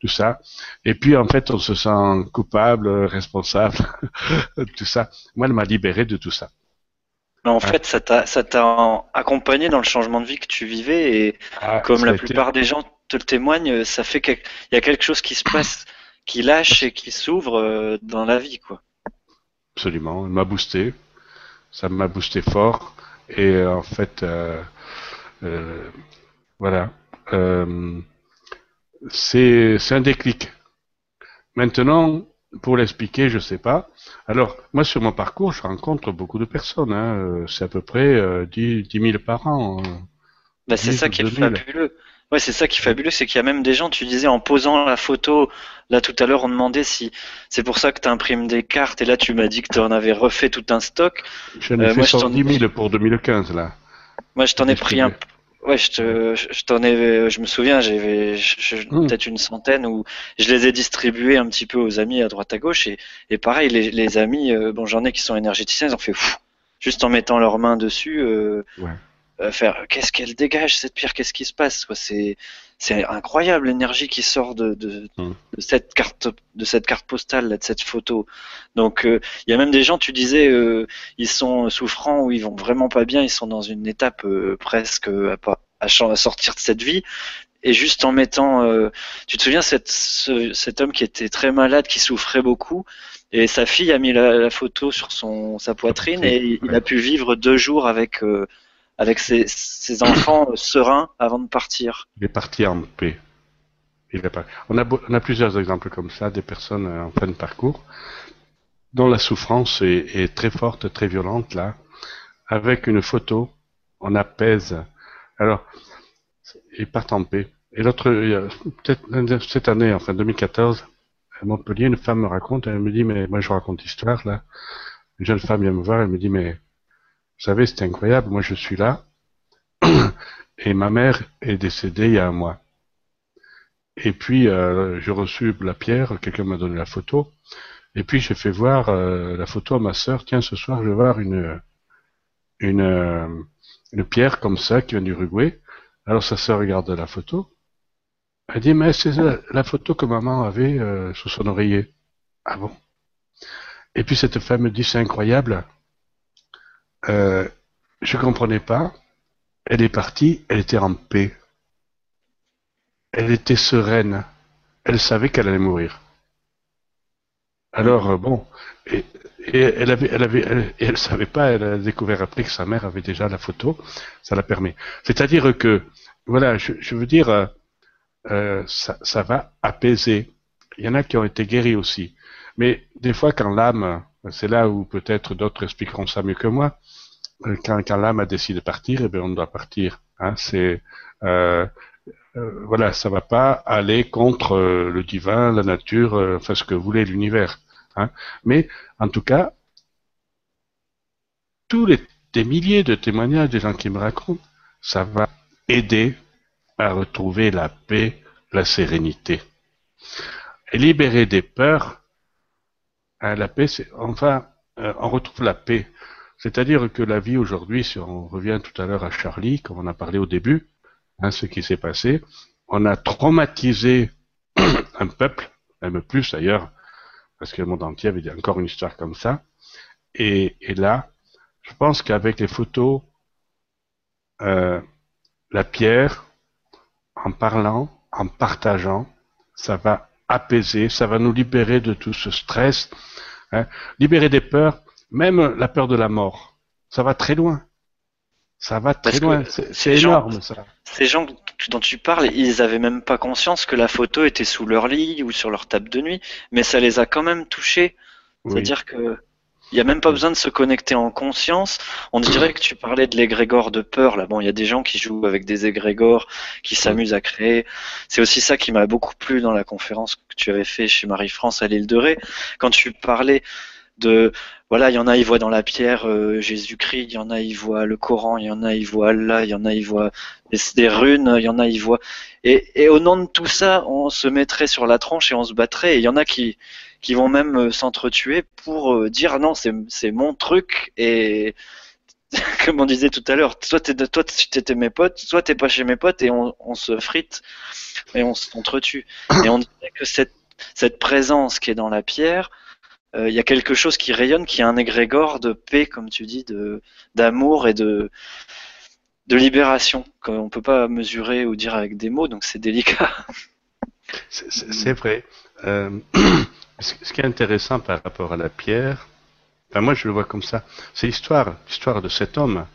tout ça. Et puis en fait on se sent coupable, responsable, tout ça. Moi elle m'a libéré de tout ça. En fait, ça t'a, accompagné dans le changement de vie que tu vivais et ah, comme la plupart des gens te le témoignent, ça fait qu'il y a quelque chose qui se passe, qui lâche et qui s'ouvre euh, dans la vie, quoi. Absolument, il m'a boosté, ça m'a boosté fort et euh, en fait, euh, euh, voilà, c'est un déclic. Maintenant, pour l'expliquer, je sais pas. Alors, moi, sur mon parcours, je rencontre beaucoup de personnes. Hein. C'est à peu près euh, 10, 10 000 par an. hein. Bah, c'est 10 ça qui est 2000. fabuleux. Ouais, c'est ça qui est fabuleux, c'est qu'il y a même des gens, tu disais en posant la photo, là tout à l'heure on demandait si c'est pour ça que tu imprimes des cartes et là tu m'as dit que tu en avais refait tout un stock. J'en ai Euh, fait moi, je t'en ai 110 000 pour 2015, là. Moi je t'en ai pris un. Ouais, je te, je t'en ai, je me souviens, j'avais Hmm. peut-être une centaine où je les ai distribués un petit peu aux amis à droite à gauche et, et pareil, les, les amis, euh, bon, j'en ai qui sont énergéticiens, ils ont fait fou, juste en mettant leurs mains dessus, euh, Ouais. Euh, faire qu'est-ce qu'elle dégage cette pierre, qu'est-ce qui se passe, quoi, c'est, c'est incroyable l'énergie qui sort de, de, Hmm. de cette carte, de cette carte postale, là, de cette photo. Donc, euh, il y a même des gens, tu disais, euh, ils sont souffrants ou ils vont vraiment pas bien, ils sont dans une étape euh, presque à, pas- à sortir de cette vie. Et juste en mettant, euh, tu te souviens cette, ce- cet homme qui était très malade, qui souffrait beaucoup, et sa fille a mis la, la photo sur son sa poitrine et il, il a pu vivre deux jours avec euh, avec ses, enfants euh, sereins avant de partir. Il est parti en paix. On, a plusieurs exemples comme ça, des personnes euh, en fin de parcours, dont la souffrance est, très forte, très violente, là. Avec une photo, on apaise. Alors, ils partent en paix. Et l'autre, peut-être cette année, enfin 2014, à Montpellier, une femme me raconte, elle me dit, mais moi je raconte l'histoire, là. Une jeune femme vient me voir, elle me dit, mais vous savez, c'est incroyable, moi je suis là, et ma mère est décédée il y a un mois. Et puis, euh, j'ai reçu la pierre, quelqu'un m'a donné la photo, et puis j'ai fait voir euh, la photo à ma sœur, tiens, ce soir je vais voir une, une, euh, une pierre comme ça qui vient d'Uruguay. Alors sa sœur regarde la photo, elle dit, mais c'est la, la photo que maman avait euh, sous son oreiller. Ah bon? Et puis cette femme me dit, c'est incroyable, euh, je comprenais pas, elle est partie, elle était en paix. Elle était sereine. Elle savait qu'elle allait mourir. Alors, euh, bon, et, elle avait, savait pas, elle a découvert après que sa mère avait déjà la photo, ça la permet. C'est-à-dire que, voilà, je, je veux dire, euh, ça, ça va apaiser. Il y en a qui ont été guéris aussi. Mais des fois, quand l'âme, c'est là où peut-être d'autres expliqueront ça mieux que moi, euh, quand, l'âme a décidé de partir, eh bien, on doit partir. Hein, c'est, euh, euh, voilà, ça va pas aller contre euh, le divin, la nature, euh, ce que voulait l'univers. Hein. Mais en tout cas, tous les milliers de témoignages des gens qui me racontent, ça va aider à retrouver la paix, la sérénité. Et libérer des peurs, hein, la paix, c'est enfin, euh, on retrouve la paix. C'est-à-dire que la vie aujourd'hui, si on revient tout à l'heure à Charlie, comme on a parlé au début, hein, ce qui s'est passé, on a traumatisé un peuple, même plus d'ailleurs, parce que le monde entier avait encore une histoire comme ça. Et, là, je pense qu'avec les photos, euh, la pierre, en parlant, en partageant, ça va apaiser, ça va nous libérer de tout ce stress, hein, libérer des peurs, même la peur de la mort. Ça va très loin. Ça va très Parce loin. C'est ces gens- énorme, ça. Ces gens dont tu parles, ils avaient même pas conscience que la photo était sous leur lit ou sur leur table de nuit, mais ça les a quand même touchés. Oui. C'est-à-dire que il y a même pas besoin de se connecter en conscience. On dirait que tu parlais de l'égrégore de peur. Là, bon, il y a des gens qui jouent avec des égrégores, qui s'amusent à créer. C'est aussi ça qui m'a beaucoup plu dans la conférence que tu avais fait chez Marie-France à l'île de Ré, quand tu parlais de voilà, il y en a, ils voient dans la pierre euh, Jésus-Christ, il y en a, ils voient le Coran, il y en a, ils voient Allah, il y en a, ils voient des, runes, il y en a, ils voient. Et, au nom de tout ça, on se mettrait sur la tronche et on se battrait. Et il y en a qui, qui vont même euh, s'entretuer pour euh, dire non, c'est mon truc. Et comme on disait tout à l'heure, soit t'es toi t'étais mes potes, soit t'es pas chez mes potes et on, on se frite et on s'entretue. Et on dirait que cette, cette présence qui est dans la pierre, euh, il y a quelque chose qui rayonne, qui est un égrégore de paix, comme tu dis, d'amour et de de libération qu'on peut pas mesurer ou dire avec des mots, donc c'est délicat. C'est- vrai. Euh, ce qui est intéressant par rapport à la pierre, enfin moi je le vois comme ça, c'est l'histoire, l'histoire de cet homme.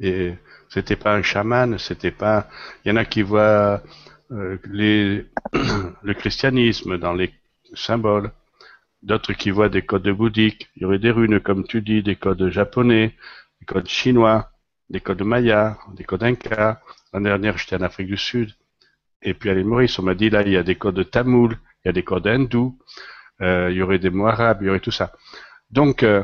Et c'était pas un chaman, c'était pas. Il y en a qui voient euh, le christianisme dans les symboles. D'autres qui voient des codes bouddhiques, il y aurait des runes, comme tu dis, des codes japonais, des codes chinois, des codes mayas, des codes inca. L'année dernière, j'étais en Afrique du Sud. Et puis à l'île Maurice, on m'a dit là, il y a des codes tamouls, il y a des codes hindous, euh, il y aurait des mots arabes, il y aurait tout ça. Donc, euh,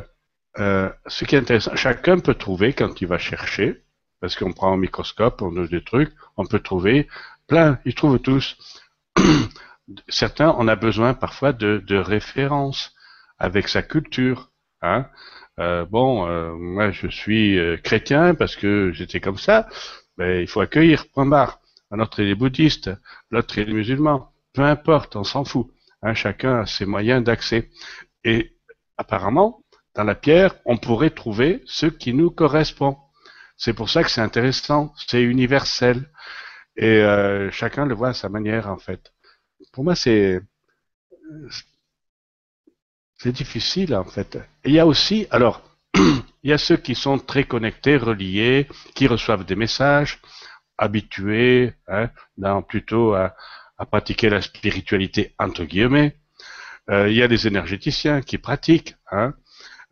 euh, ce qui est intéressant, chacun peut trouver quand il va chercher, parce qu'on prend un microscope, on a des trucs, on peut trouver plein, ils trouvent tous. Certains, on a besoin parfois de, références avec sa culture. Hein. Euh, bon, euh, moi je suis euh, chrétien parce que j'étais comme ça, mais il faut accueillir, point barre. Un autre est bouddhiste, l'autre est musulman. Peu importe, on s'en fout. Hein, chacun a ses moyens d'accès. Et apparemment, dans la pierre, on pourrait trouver ce qui nous correspond. C'est pour ça que c'est intéressant, c'est universel. Et chacun le voit à sa manière, en fait. Pour moi, c'est c'est difficile, en fait. Il y a aussi, alors, il y a ceux qui sont très connectés, reliés, qui reçoivent des messages, habitués, hein, plutôt à, pratiquer la spiritualité entre guillemets. Euh, il y a des énergéticiens qui pratiquent. Hein.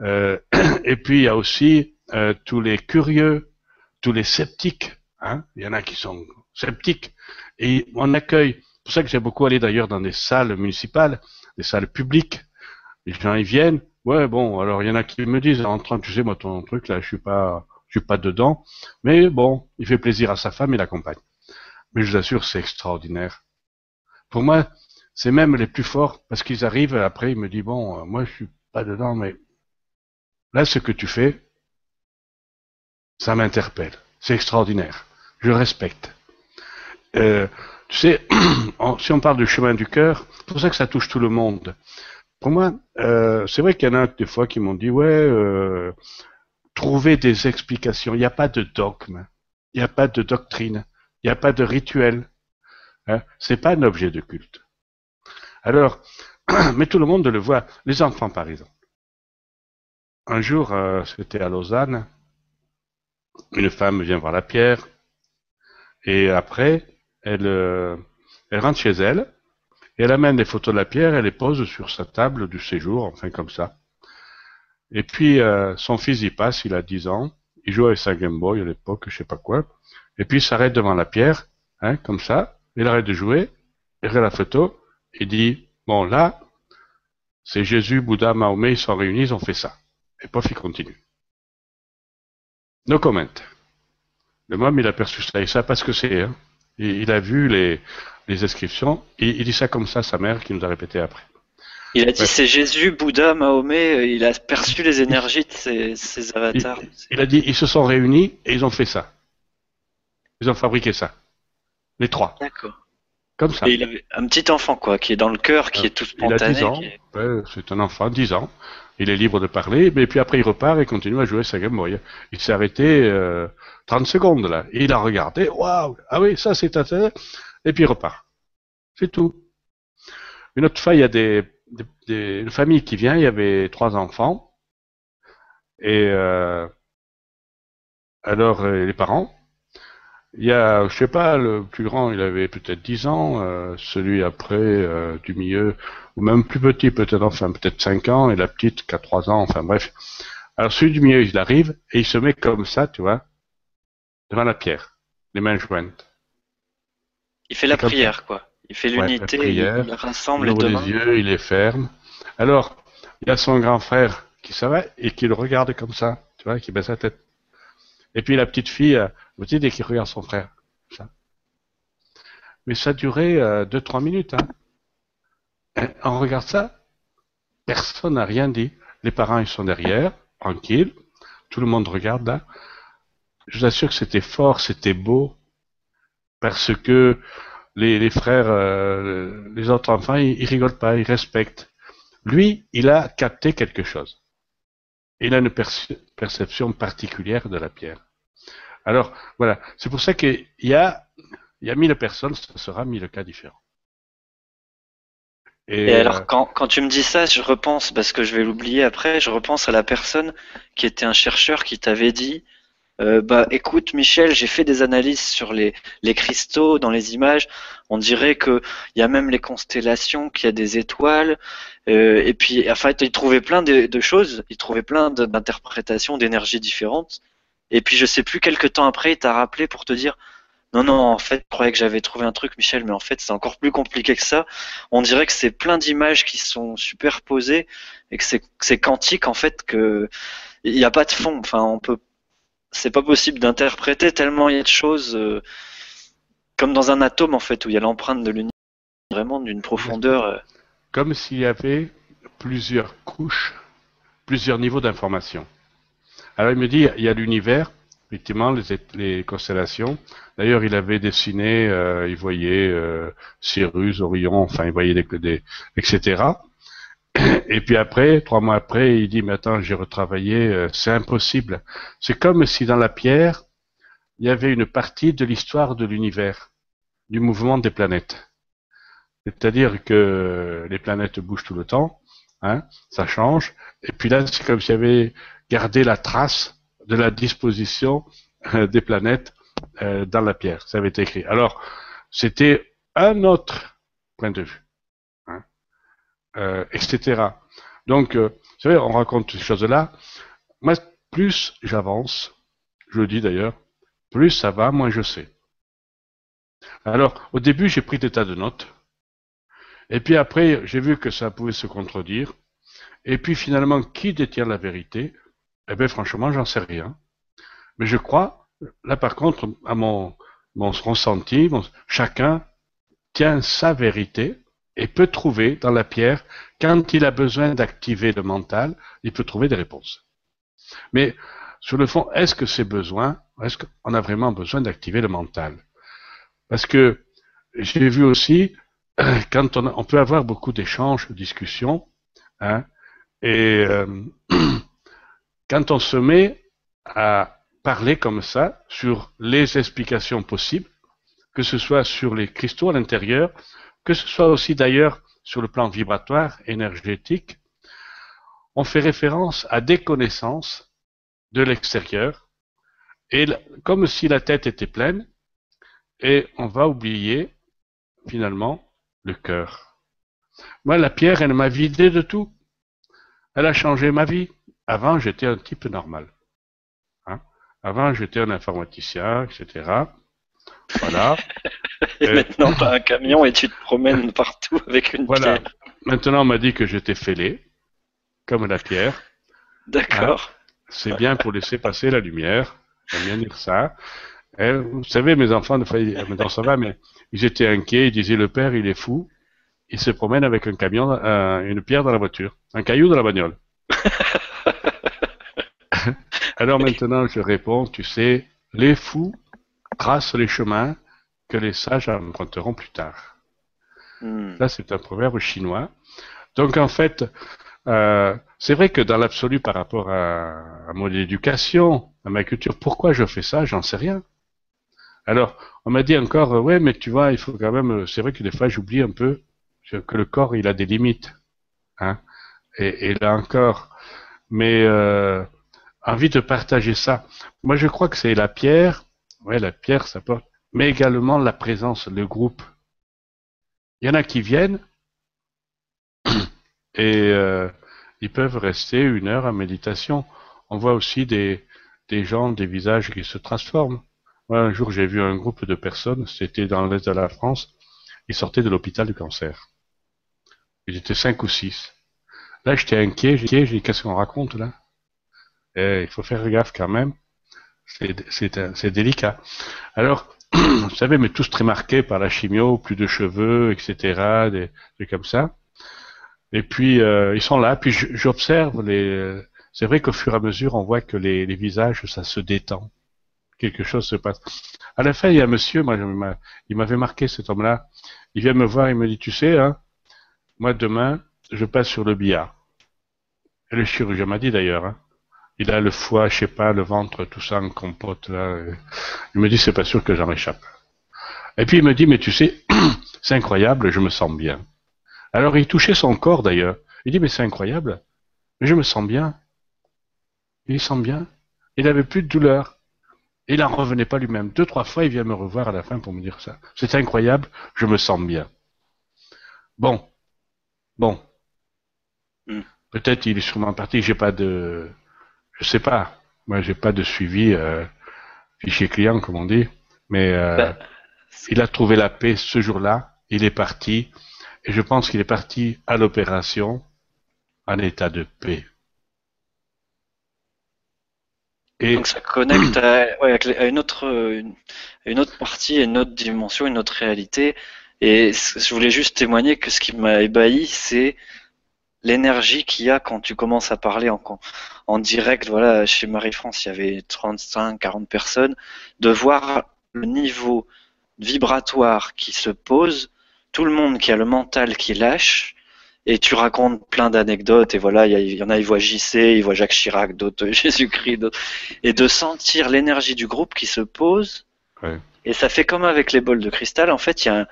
Euh, et puis il y a aussi euh, tous les curieux, tous les sceptiques. Hein. Il y en a qui sont sceptiques. Et on accueille. C'est pour ça que j'ai beaucoup allé d'ailleurs dans des salles municipales, des salles publiques. Les gens ils viennent. Ouais bon, alors il y en a qui me disent en train, tu sais moi ton truc là, je suis pas, je suis pas dedans. Mais bon, il fait plaisir à sa femme et l'accompagne. Mais je vous assure, c'est extraordinaire. Pour moi, c'est même les plus forts parce qu'ils arrivent après, ils me disent bon, moi je suis pas dedans, mais là ce que tu fais, ça m'interpelle. C'est extraordinaire. Je respecte. Euh, tu sais, si on parle du chemin du cœur, c'est pour ça que ça touche tout le monde. Pour moi, euh, c'est vrai qu'il y en a des fois qui m'ont dit ouais, euh, trouver des explications. Il n'y a pas de dogme, il n'y a pas de doctrine, il n'y a pas de rituel. Hein, c'est pas un objet de culte. Alors, mais tout le monde le voit. Les enfants, par exemple. Un jour, euh, c'était à Lausanne, une femme vient voir la pierre, et après, elle, euh, elle rentre chez elle, et elle amène des photos de la pierre, elle les pose sur sa table du séjour, enfin comme ça. Et puis, euh, son fils y passe, il a 10 ans, il joue avec sa Game Boy à l'époque, je sais pas quoi, et puis il s'arrête devant la pierre, hein, comme ça, il arrête de jouer, il regarde la photo, il dit, bon là, c'est Jésus, Bouddha, Mahomet, ils sont réunis, ils ont fait ça. Et pof, il continue. No comment. Le môme, il a perçu ça, il sait pas ce que c'est. Hein. Il, il, a vu les, les inscriptions, et il dit ça comme ça, sa mère, qui nous a répété après. Il a dit c'est Jésus, Bouddha, Mahomet, il a perçu les énergies de ces, ces avatars. Il, il, a dit ils se sont réunis et ils ont fait ça. Ils ont fabriqué ça. Les trois. D'accord. Comme ça. Et il avait un petit enfant, quoi, qui est dans le cœur, qui est tout spontané. Il a 10 ans. Est... Ouais, c'est un enfant, 10 ans. Il est libre de parler, mais puis après il repart et continue à jouer sa Game Boy. Il s'est arrêté euh, 30 secondes là. Il a regardé, waouh, ah oui, ça c'est intéressant. Et puis il repart. C'est tout. Une autre fois, il y a une famille qui vient, il y avait trois enfants. Et euh, alors euh, les parents, il y a, je sais pas, le plus grand, il avait peut-être 10 ans, euh, celui après euh, du milieu, ou même plus petit, peut-être, enfin peut-être 5 ans, et la petite qui a 3 ans, enfin bref. Alors celui du milieu, il arrive, et il se met comme ça, tu vois, devant la pierre, les mains jointes. Il fait la prière, quoi. Il fait l'unité, ouais, il rassemble il ouvre les, les yeux, il les ferme. Alors, il y a son grand frère qui ça va, et qui le regarde comme ça, tu vois, qui baisse sa tête. Et puis la petite fille, vous savez, dès qu'il regarde son frère. Ça. Mais ça durait 2-3 euh, minutes. Hein. On regarde ça, personne n'a rien dit. Les parents, ils sont derrière, tranquilles. Tout le monde regarde là. Je vous assure que c'était fort, c'était beau. Parce que les, frères, euh, les autres enfants, ils, rigolent pas, ils respectent. Lui, il a capté quelque chose. Il a une perce perception particulière de la pierre. Alors, voilà. C'est pour ça qu'il y a, il y a mille personnes, ce sera mille cas différents. Et, Et alors, euh... quand, quand tu me dis ça, je repense, parce que je vais l'oublier après, je repense à la personne qui était un chercheur qui t'avait dit, Euh, bah, écoute, Michel, j'ai fait des analyses sur les, les cristaux dans les images. On dirait que il y a même les constellations, qu'il y a des étoiles. Euh, et puis, en fait, il trouvait plein de, de choses. Il trouvait plein d'interprétations, d'énergies différentes. Et puis, je sais plus quelques temps après, il t'a rappelé pour te dire, non, non, en fait, je croyais que j'avais trouvé un truc, Michel, mais en fait, c'est encore plus compliqué que ça. On dirait que c'est plein d'images qui sont superposées et que c'est que c'est quantique, en fait, que il n'y a pas de fond. Enfin, on peut c'est pas possible d'interpréter tellement il y a de choses euh, comme dans un atome en fait où il y a l'empreinte de l'univers vraiment d'une profondeur. euh, Comme s'il y avait plusieurs couches, plusieurs niveaux d'information. Alors il me dit, il y a l'univers, effectivement, les, les constellations. D'ailleurs, il avait dessiné, euh, il voyait euh, Cyrus, Orion, enfin, il voyait des, des etc. Et puis après, trois mois après, il dit, mais attends, j'ai retravaillé, euh, c'est impossible. C'est comme si dans la pierre, il y avait une partie de l'histoire de l'univers, du mouvement des planètes. C'est-à-dire que les planètes bougent tout le temps, hein, ça change. Et puis là, c'est comme s'il y avait gardé la trace de la disposition euh, des planètes euh, dans la pierre. Ça avait été écrit. Alors, c'était un autre point de vue, hein, euh, etc. Donc, vous savez, on raconte ces choses-là. Moi, plus j'avance, je le dis d'ailleurs, plus ça va, moins je sais. Alors, au début, j'ai pris des tas de notes. Et puis après, j'ai vu que ça pouvait se contredire. Et puis finalement, qui détient la vérité? Eh bien, franchement, j'en sais rien. Mais je crois, là par contre, à mon, mon ressenti, chacun tient sa vérité et peut trouver dans la pierre, quand il a besoin d'activer le mental, il peut trouver des réponses. Mais sur le fond, est-ce que c'est besoin Est-ce qu'on a vraiment besoin d'activer le mental? Parce que j'ai vu aussi quand on peut avoir beaucoup d'échanges, de discussions, hein, et euh, quand on se met à parler comme ça sur les explications possibles, que ce soit sur les cristaux à l'intérieur, que ce soit aussi d'ailleurs sur le plan vibratoire, énergétique, on fait référence à des connaissances de l'extérieur, et comme si la tête était pleine, et on va oublier finalement le cœur. Moi, la pierre, elle m'a vidé de tout. Elle a changé ma vie. Avant, j'étais un type normal. Hein Avant, j'étais un informaticien, etc. Voilà. Et Euh, maintenant, t'as un camion et tu te promènes partout avec une Voilà. pierre. Maintenant, on m'a dit que j'étais fêlé, comme la pierre. D'accord. C'est bien pour laisser passer la lumière. J'aime bien dire ça. Et vous savez, mes enfants, ils- maintenant ça va, mais ils étaient inquiets. Ils disaient, le père, il est fou. Il se promène avec un camion, euh, une pierre dans la voiture, un caillou dans la bagnole. Alors maintenant, je réponds, tu sais, les fous tracent les chemins que les sages emprunteront plus tard. Hmm. Là, c'est un proverbe chinois. Donc, en fait, euh, c'est vrai que dans l'absolu, par rapport à, à mon éducation, à ma culture, pourquoi je fais ça, j'en sais rien. Alors, on m'a dit encore, euh, ouais, mais tu vois, il faut quand même, c'est vrai que des fois, j'oublie un peu que que le corps, il a des limites. Hein. Et, et là encore, mais euh, envie de partager ça. Moi, je crois que c'est la pierre, ouais, la pierre, ça porte, mais également la présence, le groupe. Il y en a qui viennent et euh, ils peuvent rester une heure en méditation. On voit aussi des, des gens, des visages qui se transforment. Moi, un jour, j'ai vu un groupe de personnes, c'était dans l'est de la France, ils sortaient de l'hôpital du cancer. Ils étaient cinq ou six. Là, j'étais inquiet, j'ai dit, qu'est-ce qu'on raconte là? Eh, Il faut faire gaffe quand même. C'est- délicat. Alors, vous savez, mais tous très marqués par la chimio, plus de cheveux, etc., des trucs comme ça. Et puis, euh, ils sont là, puis j'observe les... C'est vrai qu'au fur et à mesure, on voit que les, les visages, ça se détend. Quelque chose se passe. À la fin, il y a un monsieur, moi, il m'avait marqué cet homme-là. Il vient me voir, il me dit, tu sais, hein, moi, demain, je passe sur le billard. Le chirurgien m'a dit d'ailleurs, hein, il a le foie, je sais pas, le ventre, tout ça en compote, là. euh. Il me dit, c'est pas sûr que j'en échappe. Et puis il me dit, mais tu sais, c'est incroyable, je me sens bien. Alors il touchait son corps d'ailleurs. Il dit, mais c'est incroyable, je me sens bien. Il sent bien. Il n'avait plus de douleur. Il n'en revenait pas lui-même. Deux, trois fois, il vient me revoir à la fin pour me dire ça. C'est incroyable, je me sens bien. Bon. Bon. Hmm. Peut-être il est sûrement parti, j'ai pas de... Je sais pas. Moi, j'ai pas de suivi euh, fichier client, comme on dit. Mais euh, ben, il a trouvé la paix ce jour-là. Il est parti. Et je pense qu'il est parti à l'opération en état de paix. Et... Donc ça connecte à, une, autre, une, autre partie, une autre dimension, une autre réalité. Et je voulais juste témoigner que ce qui m'a ébahi, c'est l'énergie qu'il y a quand tu commences à parler en, en direct. Voilà, chez Marie-France, il y avait 35, 40 personnes. De voir le niveau vibratoire qui se pose, tout le monde qui a le mental qui lâche, et tu racontes plein d'anecdotes et voilà il y, en a ils voient JC ils voient Jacques Chirac d'autres Jésus-Christ et de sentir l'énergie du groupe qui se pose et ça fait comme avec les bols de cristal en fait il y, a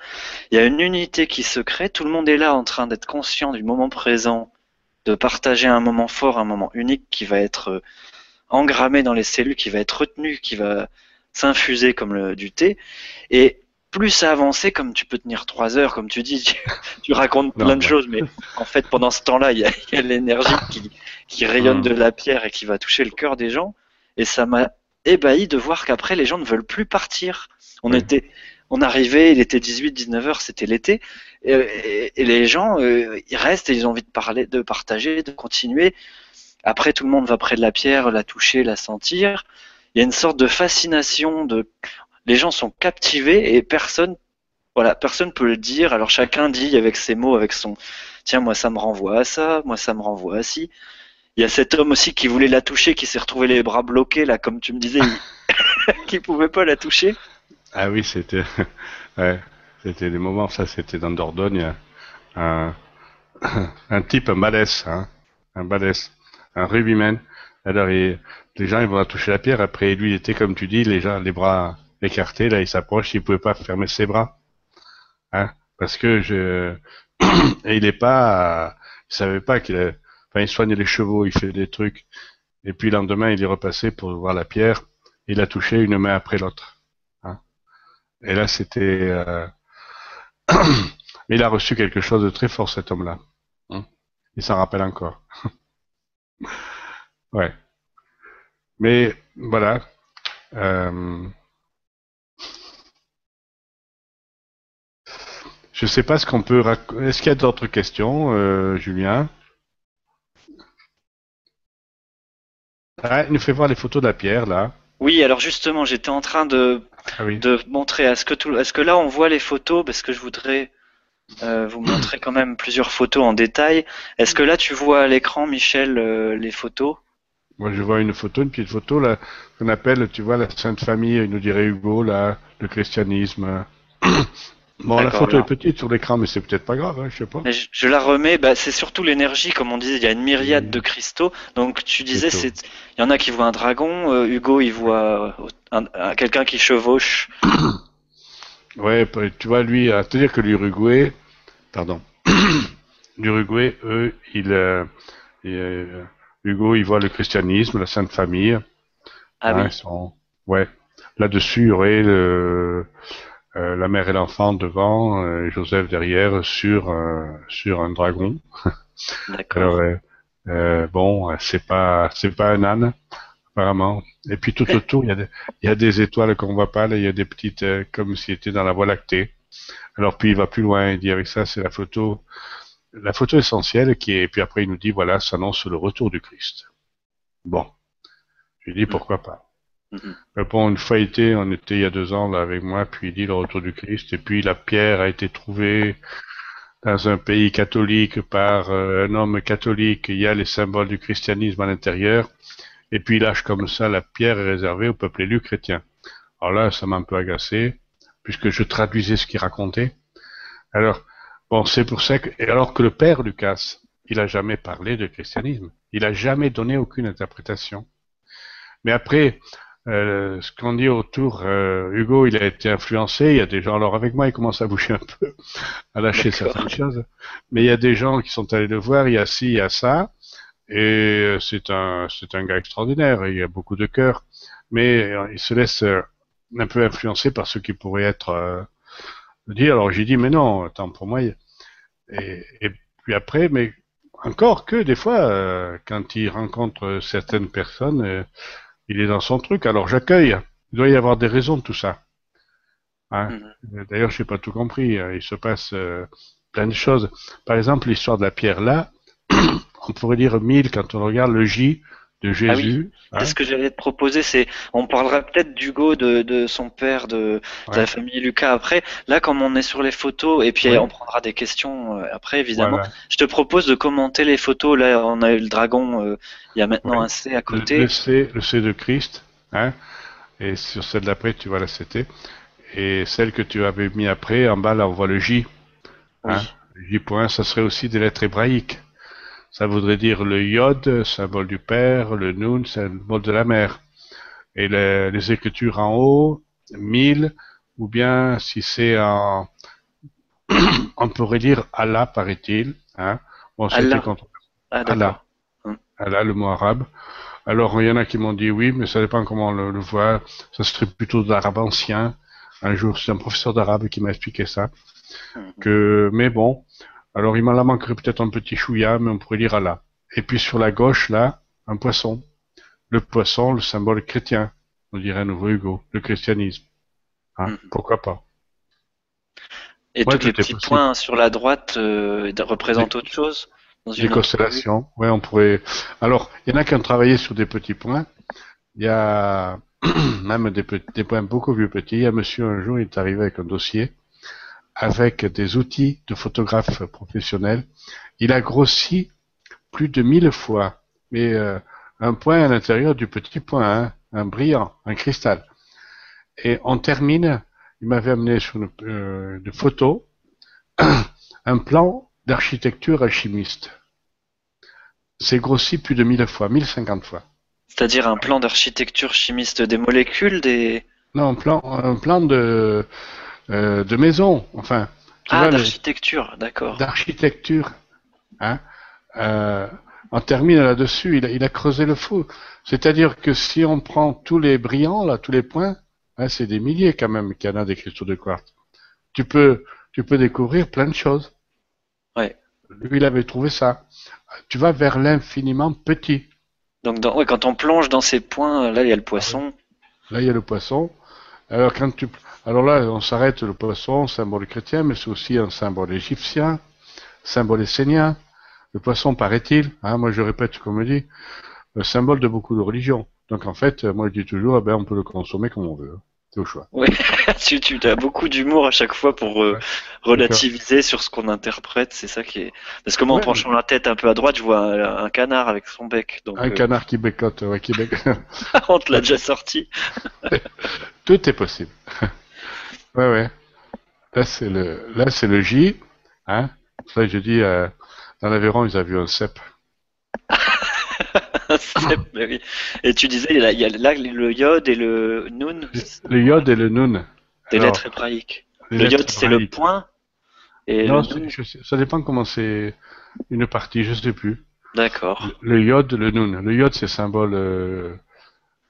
y a une unité qui se crée tout le monde est là en train d'être conscient du moment présent de partager un moment fort un moment unique qui va être euh, engrammé dans les cellules qui va être retenu qui va s'infuser comme le, du thé et plus ça avançait, comme tu peux tenir trois heures, comme tu dis, tu, racontes plein de choses, mais en fait, pendant ce temps-là, il y a, l'énergie qui, qui, rayonne mm. de la pierre et qui va toucher le cœur des gens. Et ça m'a ébahi de voir qu'après, les gens ne veulent plus partir. On était, on arrivait, il était 18, 19 heures, c'était l'été, et, les gens, euh, ils restent et ils ont envie de parler, de partager, de continuer. Après, tout le monde va près de la pierre, la toucher, la sentir. Il y a une sorte de fascination, de, les gens sont captivés et personne, voilà, personne peut le dire. Alors chacun dit avec ses mots, avec son, tiens, moi ça me renvoie à ça, moi ça me renvoie à ci. Il y a cet homme aussi qui voulait la toucher, qui s'est retrouvé les bras bloqués là, comme tu me disais, qui pouvait pas la toucher. Ah oui, c'était, c'était des moments, ça c'était dans Dordogne, un, un type, un balèze, hein, un balèze, un rugbyman. Alors les gens ils vont toucher la pierre, après lui il était comme tu dis, les gens, les bras écarté, là, il s'approche, il pouvait pas fermer ses bras. Hein, parce que je, et il est pas, il savait pas qu'il, enfin, il soignait les chevaux, il fait des trucs. Et puis, le lendemain, il est repassé pour voir la pierre. Il a touché une main après l'autre. Hein. Et là, c'était, euh... il a reçu quelque chose de très fort, cet homme-là. Hein? Il s'en rappelle encore. ouais. Mais, voilà. Euh... Je sais pas ce qu'on peut raconter. Est-ce qu'il y a d'autres questions, euh, Julien? Ah, Il nous fait voir les photos de la pierre, là. Oui, alors justement, j'étais en train de, ah de montrer. Est-ce que, tout... est-ce que là, on voit les photos Parce que je voudrais euh, vous montrer quand même plusieurs photos en détail. Est-ce que là, tu vois à l'écran, Michel, euh, les photos? Moi, je vois une photo, une petite photo, là, qu'on appelle, tu vois, la Sainte Famille, il nous dirait Hugo, là, le christianisme. Bon, la photo est petite sur l'écran, mais c'est peut-être pas grave, hein, je sais pas. je, la remets, bah, c'est surtout l'énergie, comme on disait, il y a une myriade de cristaux. Donc tu disais, c'est, il y en a qui voient un dragon, euh, Hugo il voit quelqu'un qui chevauche. ouais, bah, tu vois, lui, à te dire que l'Uruguay, pardon, l'Uruguay, eux, il, euh, euh, Hugo, il voit le christianisme, la Sainte Famille. Ah hein, oui. Sont, ouais. Là-dessus, il y aurait le euh, la mère et l'enfant devant, euh, et Joseph derrière sur euh, sur un dragon. D'accord. bon, c'est pas c'est pas un âne apparemment. Et puis tout autour, il y a des, il y a des étoiles qu'on voit pas là, il y a des petites comme s'il était dans la Voie lactée. Alors puis il va plus loin, il dit avec ça c'est la photo la photo essentielle qui est puis après il nous dit voilà, ça annonce le retour du Christ. Bon. Je lui dis pourquoi pas. Mm Bon, une fois été, on était il y a deux ans là avec moi, puis il dit le retour du Christ, et puis la pierre a été trouvée dans un pays catholique par euh, un homme catholique, il y a les symboles du christianisme à l'intérieur, et puis il lâche comme ça, la pierre est réservée au peuple élu chrétien. Alors là, ça m'a un peu agacé, puisque je traduisais ce qu'il racontait. Alors, bon, c'est pour ça que, et alors que le père Lucas, il a jamais parlé de christianisme, il a jamais donné aucune interprétation. Mais après, euh, ce qu'on dit autour, euh, Hugo, il a été influencé. Il y a des gens, alors avec moi, il commence à bouger un peu, à lâcher certaines choses. Mais il y a des gens qui sont allés le voir. Il y a ci, il y a ça. Et euh, c'est un, c'est un gars extraordinaire. Il y a beaucoup de cœur. mais il se laisse un peu influencer par ce qui pourrait être euh, dit. Alors j'ai dit, mais non, attends, pour moi. Et, et puis après, mais encore que des fois, quand il rencontre certaines personnes, il est dans son truc. Alors j'accueille. Il doit y avoir des raisons de tout ça. Hein? Mhm. D'ailleurs, je n'ai pas tout compris. Il se passe euh, plein de choses. Par exemple, l'histoire de la pierre là, on pourrait dire mille quand on regarde le J de Jésus. C'est hein. ce que j'allais te proposer, c'est on parlera peut-être d'Hugo, de, de son père, de, la famille Lucas après. Là, comme on est sur les photos, et puis Ouais. on prendra des questions euh, après, évidemment. Voilà. Je te propose de commenter les photos. Là, on a eu le dragon, euh, il y a maintenant Ouais. un C à Le, côté. le C, le C de Christ, hein, et sur celle d'après, tu vois la CT. Et celle que tu avais mis après, en bas, là, on voit le J. Oui. Hein. Le J point, ça serait aussi des lettres hébraïques. Ça voudrait dire le Yod, symbole du Père, le Nun, symbole de la mère. Et les, les écritures en haut, 1000, ou bien si c'est en... on pourrait dire Allah, paraît-il. Hein. Bon, Allah. contre Ah, Allah. Hum. Allah, le mot arabe. Alors, il y en a qui m'ont dit oui, mais ça dépend comment on le, le voit. Ça serait plutôt d'arabe ancien. Un jour, c'est un professeur d'arabe qui m'a expliqué ça. Mhm. Que, mais bon. Alors, il m'en la manquerait peut-être un petit chouïa, mais on pourrait dire Allah. Et puis, sur la gauche, là, un poisson. Le poisson, le symbole chrétien. On dirait un nouveau Hugo. Le christianisme. Hein. Pourquoi pas? Et Ouais, tous les petits possible. points sur la droite euh, représentent autre chose dans Des une autre constellations, ouais, on pourrait. Alors, il y en a qui ont travaillé sur des petits points. Il y a même des, petits, des points beaucoup plus petits. Il y a un monsieur un jour, il est arrivé avec un dossier avec des outils de photographe professionnel. Il a grossi plus de mille fois, mais euh, un point à l'intérieur du petit point, hein, un brillant, un cristal. Et on termine. Il m'avait amené sur une, euh, une photo un plan d'architecture alchimiste. C'est grossi plus de 1000 fois, 1050 fois. C'est-à-dire un plan d'architecture chimiste des molécules, des... Non, un plan, un plan de, euh, de maison, enfin, tu Ah, d'architecture, d'accord. d'architecture. Hein euh, on termine là-dessus, il a, il a creusé le fou. C'est-à-dire que si on prend tous les brillants, là, tous les points, hein, c'est des milliers quand même qu'il y en a des cristaux de quartz. Tu peux, tu peux découvrir plein de choses. Ouais. Lui, il avait trouvé ça. Tu vas vers l'infiniment petit. Donc dans- ouais, quand on plonge dans ces points, là il y a le poisson. Là, il y a le poisson. Alors, quand tu... Alors là, on s'arrête le poisson, symbole chrétien, mais c'est aussi un symbole égyptien, symbole essénien. Le poisson, paraît-il, hein, moi je répète ce qu'on me dit, le symbole de beaucoup de religions. Donc en fait, moi je dis toujours, eh ben, on peut le consommer comme on veut. C'est au choix. tu, tu as beaucoup d'humour à chaque fois pour euh, Ouais. relativiser sur ce qu'on interprète, c'est ça qui est... Parce que moi en penchant la tête un peu à droite, je vois un, un canard avec son bec. Donc Un euh, canard qui bécote, ouais, qui bécote. on te l'a déjà sorti. Tout est possible. ouais, ouais. Là, c'est le, là, c'est le J, hein. Ça, je dis, euh, dans l'Aveyron, ils avaient vu un cep. C'est- mais oui. Et tu disais, il y a, il y a là le iode et le nun, Le Yod et le Nun. des Alors, lettres hébraïques. les Le lettres iode c'est le point. Et Non, le c'est- je sais- ça dépend comment c'est une partie, je sais plus. d'accord. Le Yod, le Nun. Le Yod, c'est symbole euh,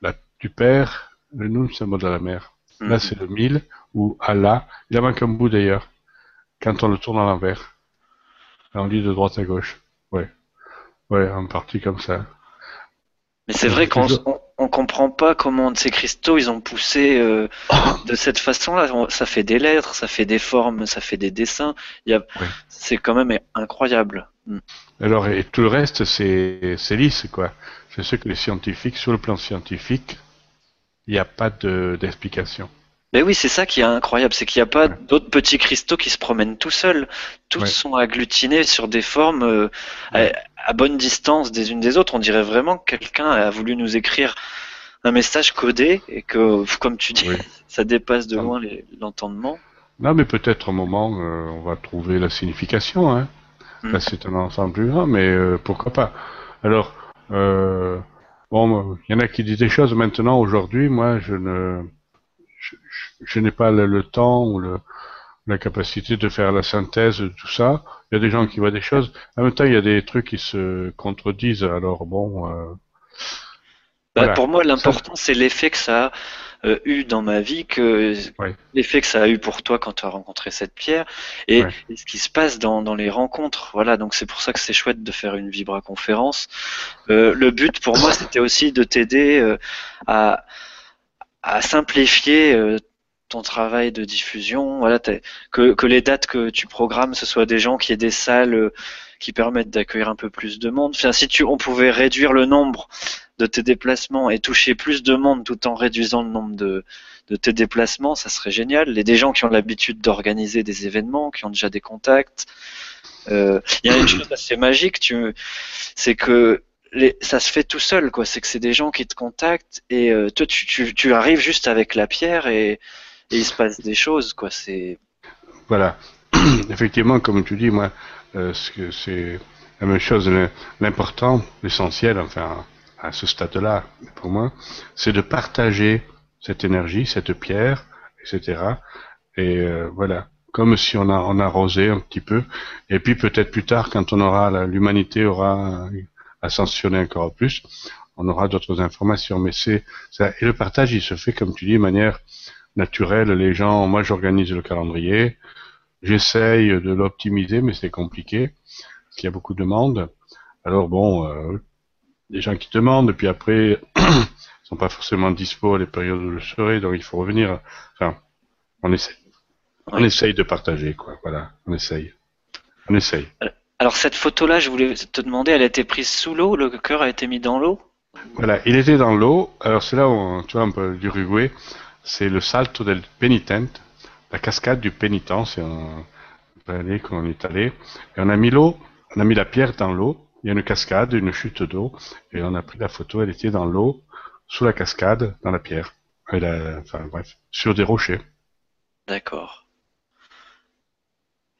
la- du père. Le Nun, symbole de la mère. Là, Mhm. c'est le mille ou Allah. Il en manque un bout d'ailleurs. Quand on le tourne à l'envers. Là, on lit de droite à gauche. Ouais. Ouais, en partie comme ça. Mais c'est vrai qu'on on, on comprend pas comment ces cristaux ils ont poussé euh, de cette façon-là. On- Ça fait des lettres, ça fait des formes, ça fait des dessins. Il y a, Ouais. c'est quand même incroyable. Mm. Alors, et tout le reste, c'est c'est lisse, quoi. Je sais que les scientifiques, sur le plan scientifique, il n'y a pas de- d'explication. Mais oui, c'est ça qui est incroyable, c'est qu'il n'y a pas Ouais. d'autres petits cristaux qui se promènent tout seuls. Tous Ouais. sont agglutinés sur des formes euh, Ouais. à, à bonne distance des unes des autres. On dirait vraiment que quelqu'un a voulu nous écrire un message codé et que, comme tu dis, Oui. ça dépasse de Ah. loin l'entendement. Non, mais peut-être au moment, euh, on va trouver la signification. Hein. Mm. Là, c'est un ensemble plus grand, mais euh, pourquoi pas. Alors, bon, il y en a qui disent des choses maintenant, aujourd'hui, moi, je ne, je, n'ai pas le, le temps ou le, la capacité de faire la synthèse de tout ça. Il y a des gens qui voient des choses. En même temps, il y a des trucs qui se contredisent. Alors bon, euh, Bah, pour moi, l'important, c'est l'effet que ça a euh, eu dans ma vie, que l'effet que ça a eu pour toi quand tu as rencontré cette pierre, et, ce qui se passe dans, dans les rencontres. Voilà, donc c'est pour ça que c'est chouette de faire une Vibra conférence. Euh, le but pour moi, c'était aussi de t'aider à, à simplifier euh, ton travail de diffusion. Voilà, que, que les dates que tu programmes, ce soit des gens qui aient des salles euh, qui permettent d'accueillir un peu plus de monde. Enfin, si tu, on pouvait réduire le nombre de tes déplacements et toucher plus de monde tout en réduisant le nombre de, de tes déplacements, ça serait génial. Les des gens qui ont l'habitude d'organiser des événements, qui ont déjà des contacts. Euh, il y a une chose assez magique, c'est que ça se fait tout seul, quoi. C'est que c'est des gens qui te contactent et euh, toi, tu, arrives juste avec la pierre et, il se passe des choses, quoi. C'est voilà. Effectivement, comme tu dis, moi, euh, c'est la même chose. L'important, l'essentiel, enfin, à ce stade-là, pour moi, c'est de partager cette énergie, cette pierre, etc. Et euh, voilà, comme si on a on un petit peu. Et puis peut-être plus tard, quand on aura l'humanité aura ascensionné encore plus, on aura d'autres informations. Mais c'est ça. Et le partage, il se fait comme tu dis, de manière naturelle. Les gens, moi, j'organise le calendrier. J'essaye de l'optimiser, mais c'est compliqué, parce qu'il y a beaucoup de demandes. Alors bon, euh, des gens qui demandent, puis après, ils sont pas forcément dispo à les périodes où je serai, donc il faut revenir. Enfin, on essaye. On essaye de partager, quoi. Voilà, on essaye. On essaye. Alors cette photo-là, je voulais te demander, elle a été prise sous l'eau, le cœur a été mis dans l'eau? Voilà, il était dans l'eau. Alors c'est là où, tu vois, un peu d'Uruguay, c'est le Salto del Penitente, la cascade du pénitent, c'est un vallée qu'on est allé. Et on a mis l'eau, on a mis la pierre dans l'eau, il y a une cascade, une chute d'eau, et on a pris la photo, elle était dans l'eau, sous la cascade, dans la pierre. enfin bref, sur des rochers. D'accord.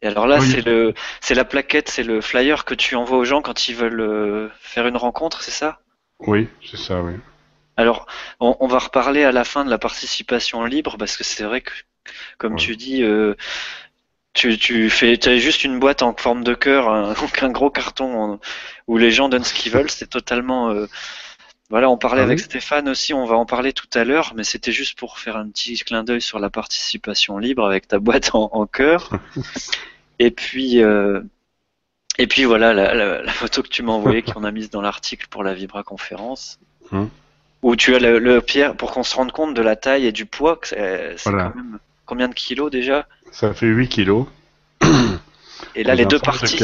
Et alors là, c'est le, c'est la plaquette, c'est le flyer que tu envoies aux gens quand ils veulent euh, faire une rencontre, c'est ça? Oui, c'est ça, oui. Alors, on, va reparler à la fin de la participation libre parce que c'est vrai que, comme tu dis, euh, tu, tu fais, as juste une boîte en forme de cœur, un, un gros carton où les gens donnent ce qu'ils veulent. C'est totalement. Euh, voilà, on parlait ah avec Stéphane aussi, on va en parler tout à l'heure, mais c'était juste pour faire un petit clin d'œil sur la participation libre avec ta boîte en, en cœur. et puis, euh, et puis voilà la, la, photo que tu m'as envoyée, qu'on a mise dans l'article pour la Vibra conférence, hum. où tu as le, le pierre pour qu'on se rende compte de la taille et du poids. C'est quand même combien de kilos déjà? Ça fait 8 kilos. Et là, les, deux parties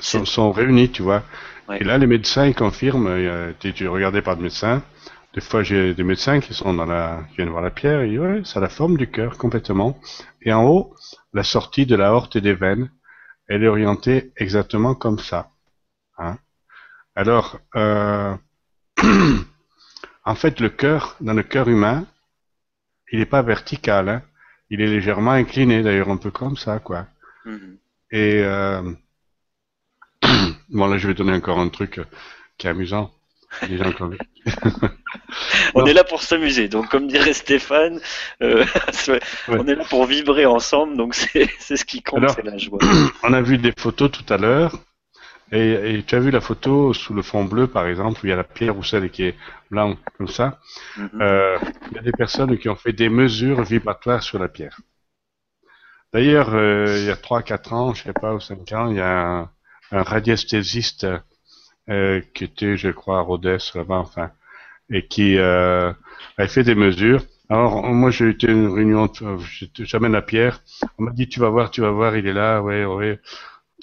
sont... sont... réunies, tu vois. Et là, les médecins ils confirment. Tu es regardé par des médecins. Des fois, j'ai des médecins qui sont dans la, qui viennent voir la pierre. Et ouais, ça a la forme du cœur complètement. Et en haut, la sortie de la horte et des veines, elle est orientée exactement comme ça. Hein. Alors, euh... en fait, le cœur, dans le cœur humain, il n'est pas vertical. Hein il est légèrement incliné, d'ailleurs un peu comme ça, quoi. Mhm. Et euh... bon là, je vais donner encore un truc qui est amusant. on est là pour s'amuser, donc comme dirait Stéphane, euh, on est là pour vibrer ensemble, donc c'est ce qui compte, c'est la joie. On a vu des photos tout à l'heure, et, tu as vu la photo sous le fond bleu, par exemple, où il y a la pierre ou celle qui est blanche, comme ça. Mhm. Euh, il y a des personnes qui ont fait des mesures vibratoires sur la pierre. D'ailleurs, euh, il y a 3-4 ans, je sais pas, ou 5 ans, il y a un, un radiesthésiste euh, qui était, je crois, à Rhodes, là-bas, enfin, et qui euh, avait fait des mesures. Alors, moi, j'ai été une réunion, j'amène la pierre. On m'a dit, tu vas voir, tu vas voir, il est là, ouais, ouais.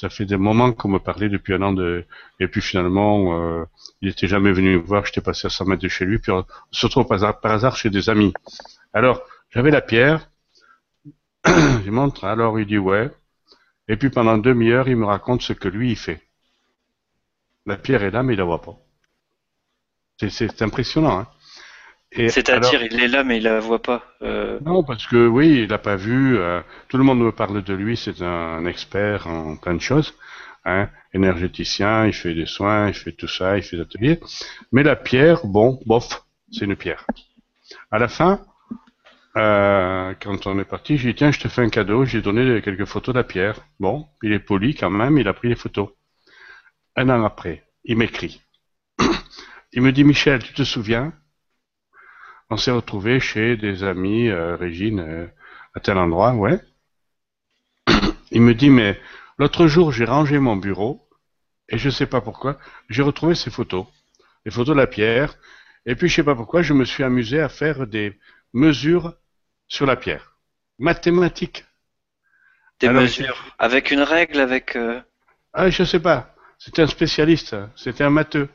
Ça fait des moments qu'on me parlait depuis un an de et puis finalement euh, il était jamais venu me voir. J'étais passé à 100 mètres de chez lui puis on se retrouve par hasard, chez des amis. Alors j'avais la pierre. Je montre. Alors il dit ouais. Et puis pendant demi-heure il me raconte ce que lui il fait la pierre est là mais il la voit pas c'est impressionnant hein c'est-à-dire, il est là, mais il la voit pas. Euh... Non, parce que oui, il l'a pas vu. Euh, tout le monde me parle de lui. C'est un, expert en plein de choses. Hein, énergéticien, il fait des soins, il fait tout ça, il fait des ateliers. Mais la pierre, bon, bof, c'est une pierre. À la fin, euh, quand on est parti, j'ai dit tiens, je te fais un cadeau. J'ai donné quelques photos de la pierre. Bon, il est poli quand même. Il a pris les photos. Un an après, il m'écrit. il me dit Michel, tu te souviens? On s'est retrouvés chez des amis, euh, Régine, euh, à tel endroit, ouais. Il me dit mais l'autre jour j'ai rangé mon bureau et je ne sais pas pourquoi j'ai retrouvé ces photos, les photos de la pierre. Et puis je sais pas pourquoi je me suis amusé à faire des mesures sur la pierre, mathématiques. Des mesures avec une règle, avec. Euh, ah, je sais pas. C'était un spécialiste, c'était un matheux.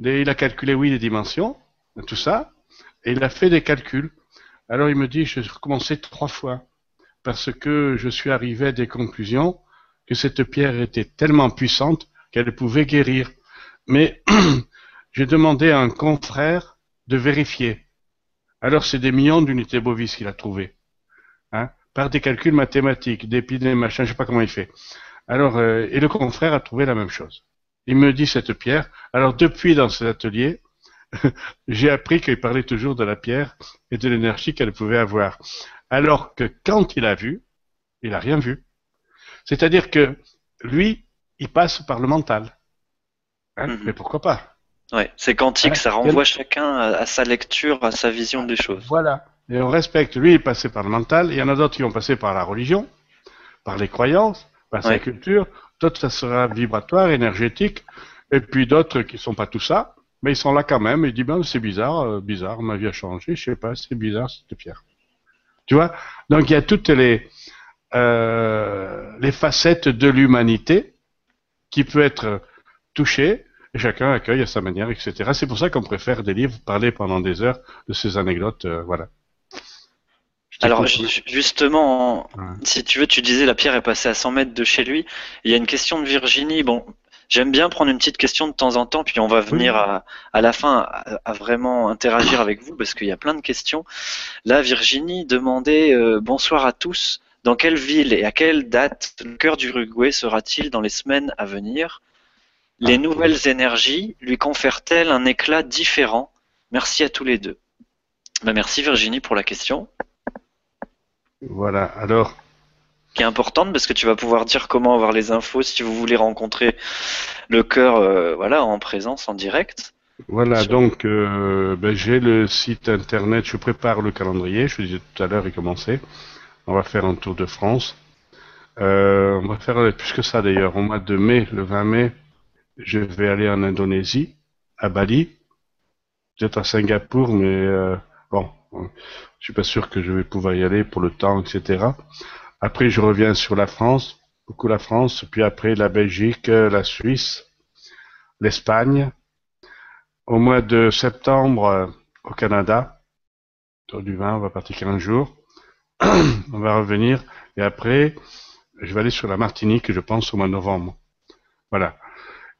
Il a calculé, oui, les dimensions, tout ça, et il a fait des calculs. Alors il me dit, je recommençais trois fois, parce que je suis arrivé à des conclusions que cette pierre était tellement puissante qu'elle pouvait guérir. Mais j'ai demandé à un confrère de vérifier. Alors c'est des millions d'unités bovis qu'il a trouvé, hein, par des calculs mathématiques, des pi, des machins, je sais pas comment il fait. Alors, euh, et le confrère a trouvé la même chose. Il me dit cette pierre. Alors depuis dans cet atelier, j'ai appris qu'il parlait toujours de la pierre et de l'énergie qu'elle pouvait avoir. Alors que quand il a vu, il a rien vu. C'est-à-dire que lui, il passe par le mental. Hein, mhm. Mais pourquoi pas? Ouais, c'est quantique, ça renvoie chacun à, sa lecture, à sa vision des choses. Voilà. Et on respecte. Lui, il est passé par le mental. Il y en a d'autres qui ont passé par la religion, par les croyances, par sa culture. D'autres, ça sera vibratoire, énergétique. Et puis d'autres qui sont pas tout ça, mais ils sont là quand même. Et ils disent, ben, c'est bizarre, euh, bizarre, ma vie a changé, je sais pas, c'est bizarre, c'était Pierre. Tu vois? Donc il y a toutes les, euh, les facettes de l'humanité qui peut être touchée, et chacun accueille à sa manière, etc. C'est pour ça qu'on préfère des livres, parler pendant des heures de ces anecdotes, euh, voilà. Alors justement, si tu veux, tu disais la pierre est passée à 100 mètres de chez lui. Il y a une question de Virginie. Bon, j'aime bien prendre une petite question de temps en temps, puis on va venir à, la fin à, vraiment interagir avec vous parce qu'il y a plein de questions. Là, Virginie demandait euh, bonsoir à tous. Dans quelle ville et à quelle date le cœur du Uruguay sera-t-il dans les semaines à venir? Les ah, nouvelles énergies lui confèrent-elles un éclat différent? Merci à tous les deux. Ben, merci Virginie pour la question. Voilà, alors. Qui est importante parce que tu vas pouvoir dire comment avoir les infos si vous voulez rencontrer le cœur euh, voilà, en présence, en direct. Voilà, donc euh, ben, j'ai le site internet, je prépare le calendrier, je vous disais tout à l'heure, il commençait. On va faire un tour de France. Euh, on va faire plus que ça d'ailleurs. Au mois de mai, le 20 mai, je vais aller en Indonésie, à Bali. Peut-être à Singapour, mais je suis pas sûr que je vais pouvoir y aller pour le temps, etc. Après, je reviens sur la France, beaucoup la France, puis après la Belgique, la Suisse, l'Espagne. Au mois de septembre, au Canada, autour du 20, on va partir 15 jours. on va revenir, et après, je vais aller sur la Martinique, je pense, au mois de novembre. Voilà.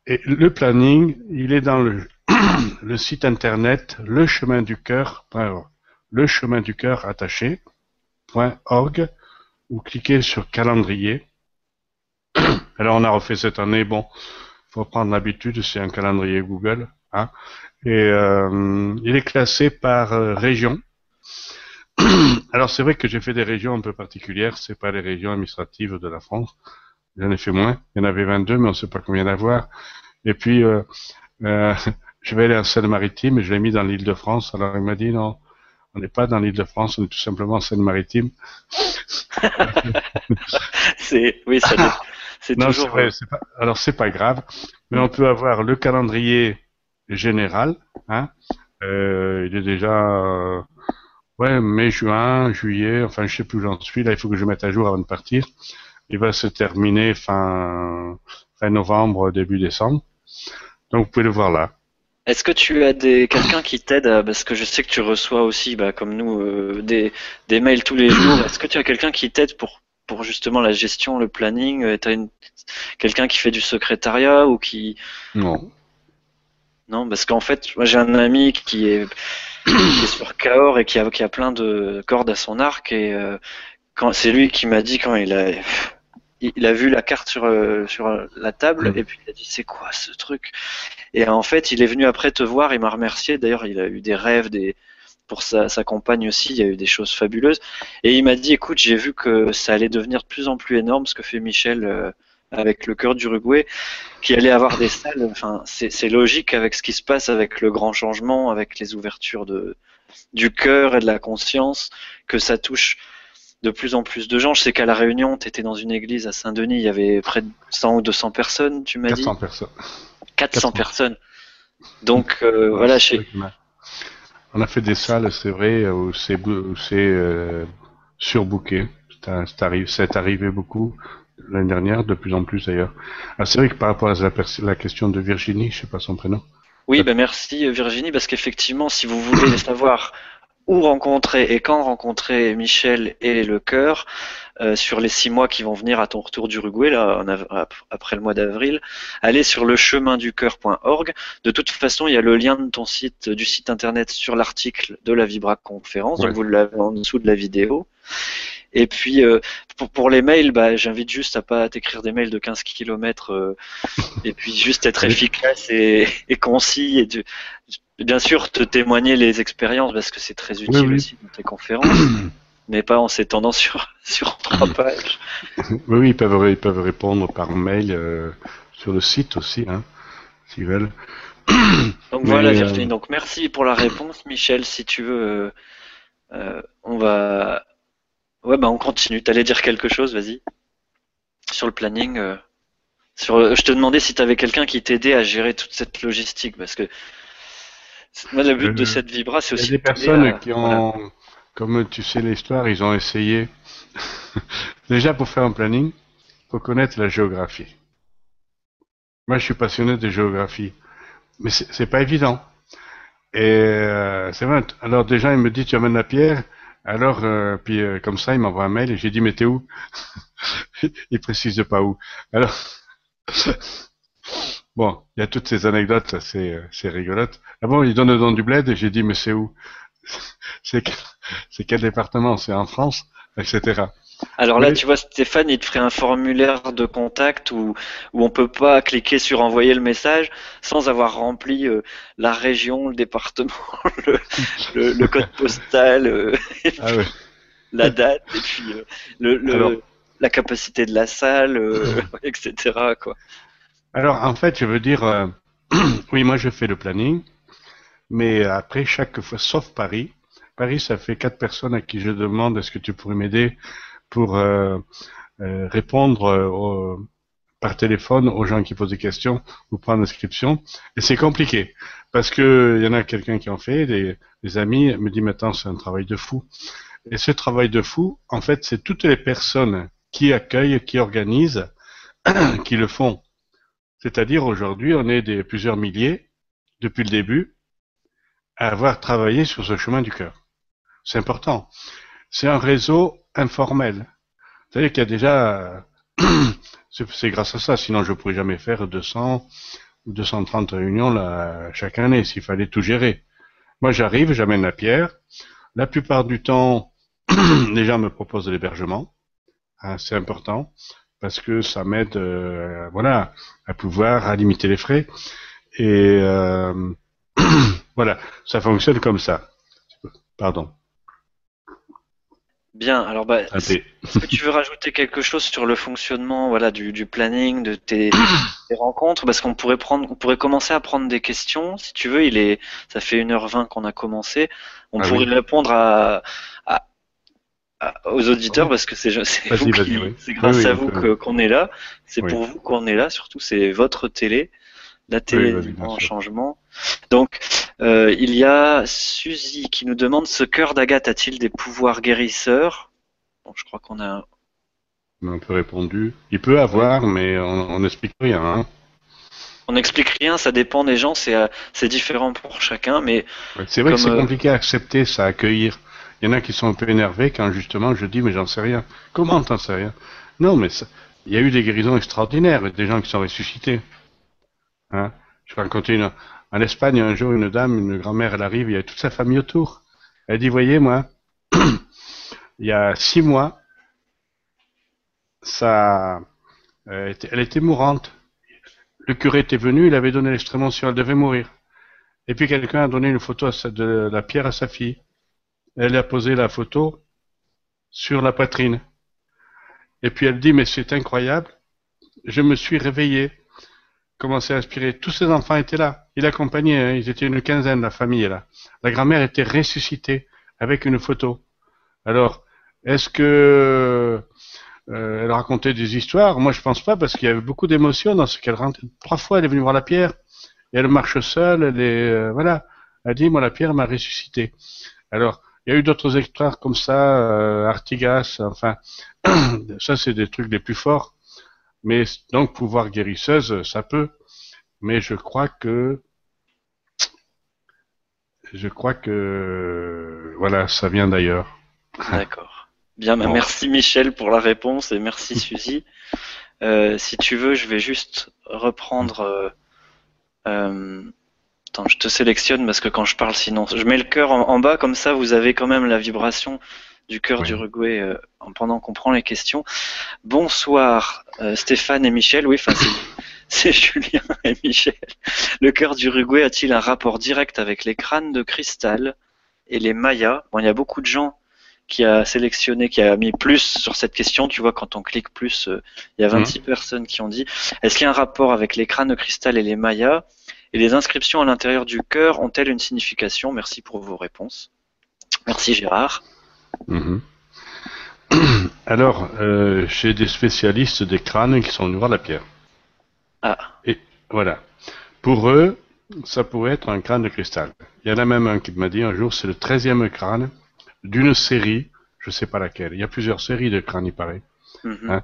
Et le planning, il est dans le, le site internet lechemindUcoeur.org le chemin du cœur attaché.org ou cliquez sur calendrier. Alors on a refait cette année, bon, faut prendre l'habitude, c'est un calendrier Google, hein, et euh, il est classé par euh, région. Alors c'est vrai que j'ai fait des régions un peu particulières, c'est pas les régions administratives de la France. J'en ai fait moins, il y en avait 22, mais on ne sait pas combien d'avoir. Et puis euh, je vais aller en Seine-Maritime et je l'ai mis dans l'île de France. Alors il m'a dit non, on n'est pas dans l'île de France, on est tout simplement en Seine-Maritime. c'est oui, c'est toujours. Vrai, pas, alors c'est pas grave, mais on peut avoir le calendrier général. Hein, euh, il est déjà euh, ouais mai, juin, juillet. Enfin, je sais plus où j'en suis. Là, il faut que je mette à jour avant de partir. Il va se terminer fin fin novembre, début décembre. Donc vous pouvez le voir là. Est-ce que tu as des quelqu'un qui t'aide parce que je sais que tu reçois aussi, bah, comme nous, euh, des, des mails tous les jours. Est-ce que tu as quelqu'un qui t'aide pour pour justement la gestion, le planning? Euh, T'as une quelqu'un qui fait du secrétariat ou qui? Non. Non, parce qu'en fait, moi j'ai un ami qui est, qui est sur Cahors et qui a qui a plein de cordes à son arc et euh, quand c'est lui qui m'a dit quand il a il a vu la carte sur, euh, sur la table et puis il a dit c'est quoi ce truc? Et en fait, il est venu après te voir, il m'a remercié. D'ailleurs, il a eu des rêves, des pour sa, sa, compagne aussi, il y a eu des choses fabuleuses. Et il m'a dit écoute, j'ai vu que ça allait devenir de plus en plus énorme ce que fait Michel euh, avec le cœur d'Uruguay, qui allait avoir des salles. Enfin, c'est logique avec ce qui se passe avec le grand changement, avec les ouvertures de, du cœur et de la conscience, que ça touche de plus en plus de gens. Je sais qu'à La Réunion, tu étais dans une église à Saint-Denis, il y avait près de 100 ou 200 personnes, tu m'as dit 400 personnes. 400, personnes. Donc euh, voilà, chez... On a fait des salles, c'est vrai, où c'est euh, surbooké. C'est arrivé beaucoup l'année dernière, de plus en plus d'ailleurs. Ah, c'est vrai que par rapport à la, question de Virginie, je sais pas son prénom. Oui, ben merci Virginie, parce qu'effectivement, si vous voulez savoir où rencontrer et quand rencontrer Michel et le cœur euh, sur les six mois qui vont venir à ton retour d'Uruguay là après le mois d'avril, allez sur le chemin du cœur.org. De toute façon, il y a le lien de ton site du site internet sur l'article de la Vibra conférence, donc vous l'avez en dessous de la vidéo. Et puis euh, pour, les mails, bah, j'invite juste à pas t'écrire des mails de 15 km euh, et puis juste être efficace et, concis et bien sûr te témoigner les expériences parce que c'est très utile aussi dans tes conférences. mais pas en s'étendant sur, sur trois pages. oui, oui, ils peuvent, ils peuvent répondre par mail euh, sur le site aussi, hein, s'ils veulent. Donc voilà, Virginie. Donc merci pour la réponse, Michel. Si tu veux, on va Ouais, bah on continue. T'allais dire quelque chose, vas-y. Sur le planning. Euh, sur, je te demandais si tu avais quelqu'un qui t'aidait à gérer toute cette logistique, parce que moi, le but de cette Vibra, c'est aussi. Il y a des personnes qui ont, comme tu sais l'histoire, ils ont essayé. Déjà, pour faire un planning, faut connaître la géographie. Moi, je suis passionné de géographie, mais c'est pas évident. Et euh, c'est vrai. Alors, déjà, il me dit, tu amènes la pierre. Alors, euh, puis euh, comme ça, il m'envoie un mail et j'ai dit, mais t'es où? Il précise pas où. Alors, bon, il y a toutes ces anecdotes, c'est euh, c'est rigolote. Ah bon, il donne le nom du bled et j'ai dit, mais c'est où? C'est quel département? C'est en France, etc. Alors là, tu vois, Stéphane, il te ferait un formulaire de contact où, où on peut pas cliquer sur envoyer le message sans avoir rempli euh, la région, le département, le, code postal, euh, ah la date, et puis euh, le, la capacité de la salle, etc. Quoi. Alors, en fait, je veux dire, oui, moi je fais le planning, mais après, chaque fois, sauf Paris, Paris, ça fait quatre personnes à qui je demande est-ce que tu pourrais m'aider pour euh, euh, répondre euh, par téléphone aux gens qui posent des questions ou prendre l'inscription. Et c'est compliqué parce que il y en a quelqu'un qui en fait, des, des amis me dit maintenant c'est un travail de fou. Et ce travail de fou, en fait, c'est toutes les personnes qui accueillent, qui organisent, qui le font. C'est-à-dire aujourd'hui, on est des plusieurs milliers depuis le début à avoir travaillé sur ce chemin du cœur. C'est important. C'est un réseau informel. C'est-à-dire qu'il y a déjà, c'est grâce à ça, sinon je ne pourrais jamais faire 200 ou 230 réunions chaque année s'il fallait tout gérer. Moi j'arrive, j'amène la pierre. La plupart du temps, les gens me proposent de l'hébergement. Hein, c'est important parce que ça m'aide, euh, voilà, à pouvoir à limiter les frais. Et euh, voilà, ça fonctionne comme ça. Pardon. Bien, alors bah, est-ce que tu veux rajouter quelque chose sur le fonctionnement voilà, du, du planning, de tes, rencontres? Parce qu'on pourrait prendre, on pourrait commencer à prendre des questions, si tu veux. Il est, ça fait 1h20 qu'on a commencé. On ah pourrait répondre à, à, aux auditeurs parce que c'est c'est grâce à vous qu'on est là. C'est pour vous qu'on est là, surtout c'est votre télé la télé en changement. Donc, euh, il y a Suzy qui nous demande ce cœur d'Agathe a-t-il des pouvoirs guérisseurs? Bon, Je crois qu'on a. On a un peu répondu. Il peut avoir, mais on n'explique rien. Hein. On n'explique rien, ça dépend des gens, c'est différent pour chacun, mais. c'est vrai que c'est euh, compliqué à accepter, ça, à accueillir. Il y en a qui sont un peu énervés quand justement je dis, mais j'en sais rien. Comment t'en sais rien? Non, mais il y a eu des guérisons extraordinaires, des gens qui sont ressuscités. Hein? Je racontais une, en Espagne, un jour, une dame, une grand-mère, elle arrive, il y a toute sa famille autour. Elle dit, voyez, moi, il y a six mois, ça, euh, elle était mourante. Le curé était venu, il avait donné l'extrémention, elle devait mourir. Et puis quelqu'un a donné une photo de la pierre à sa fille. Elle a posé la photo sur la poitrine. Et puis elle dit, mais c'est incroyable, je me suis réveillé, commencé à aspirer. Tous ces enfants étaient là. Il accompagnait, hein, ils étaient une quinzaine, la famille là. La grand-mère était ressuscitée avec une photo. Alors, est-ce que euh, elle racontait des histoires? Moi, je pense pas parce qu'il y avait beaucoup d'émotions dans ce qu'elle rentrait. Trois fois, elle est venue voir la pierre et elle marche seule. Elle est euh, voilà. Elle dit moi la pierre m'a ressuscité. Alors, il y a eu d'autres extraits comme ça, euh, Artigas. Enfin, ça c'est des trucs les plus forts. Mais donc pouvoir guérisseuse, ça peut. Mais je crois que je crois que voilà, ça vient d'ailleurs. D'accord. Bien, bah, merci Michel pour la réponse et merci Suzy. Euh, si tu veux, je vais juste reprendre. Euh, attends, je te sélectionne parce que quand je parle, sinon, je mets le cœur en, bas comme ça, vous avez quand même la vibration du cœur du d'Uruguay pendant qu'on prend les questions. Bonsoir Stéphane et Michel. Oui, enfin c'est Julien et Michel. Le cœur du d'Uruguay a-t-il un rapport direct avec les crânes de cristal et les mayas? Bon, il y a beaucoup de gens qui a sélectionné, qui a mis plus sur cette question. Tu vois, quand on clique plus, euh, il y a 26 mhm. personnes qui ont dit est-ce qu'il y a un rapport avec les crânes de cristal et les mayas? Et les inscriptions à l'intérieur du cœur ont-elles une signification? Merci pour vos réponses. Merci Gérard. Mhm. Alors, euh, j'ai des spécialistes des crânes qui sont venus voir la pierre. Ah. Et voilà. Pour eux, ça pourrait être un crâne de cristal. Il y en a même un qui m'a dit un jour, c'est le 13e crâne d'une série, je sais pas laquelle. Il y a plusieurs séries de crânes, il paraît. Mhm. Hein.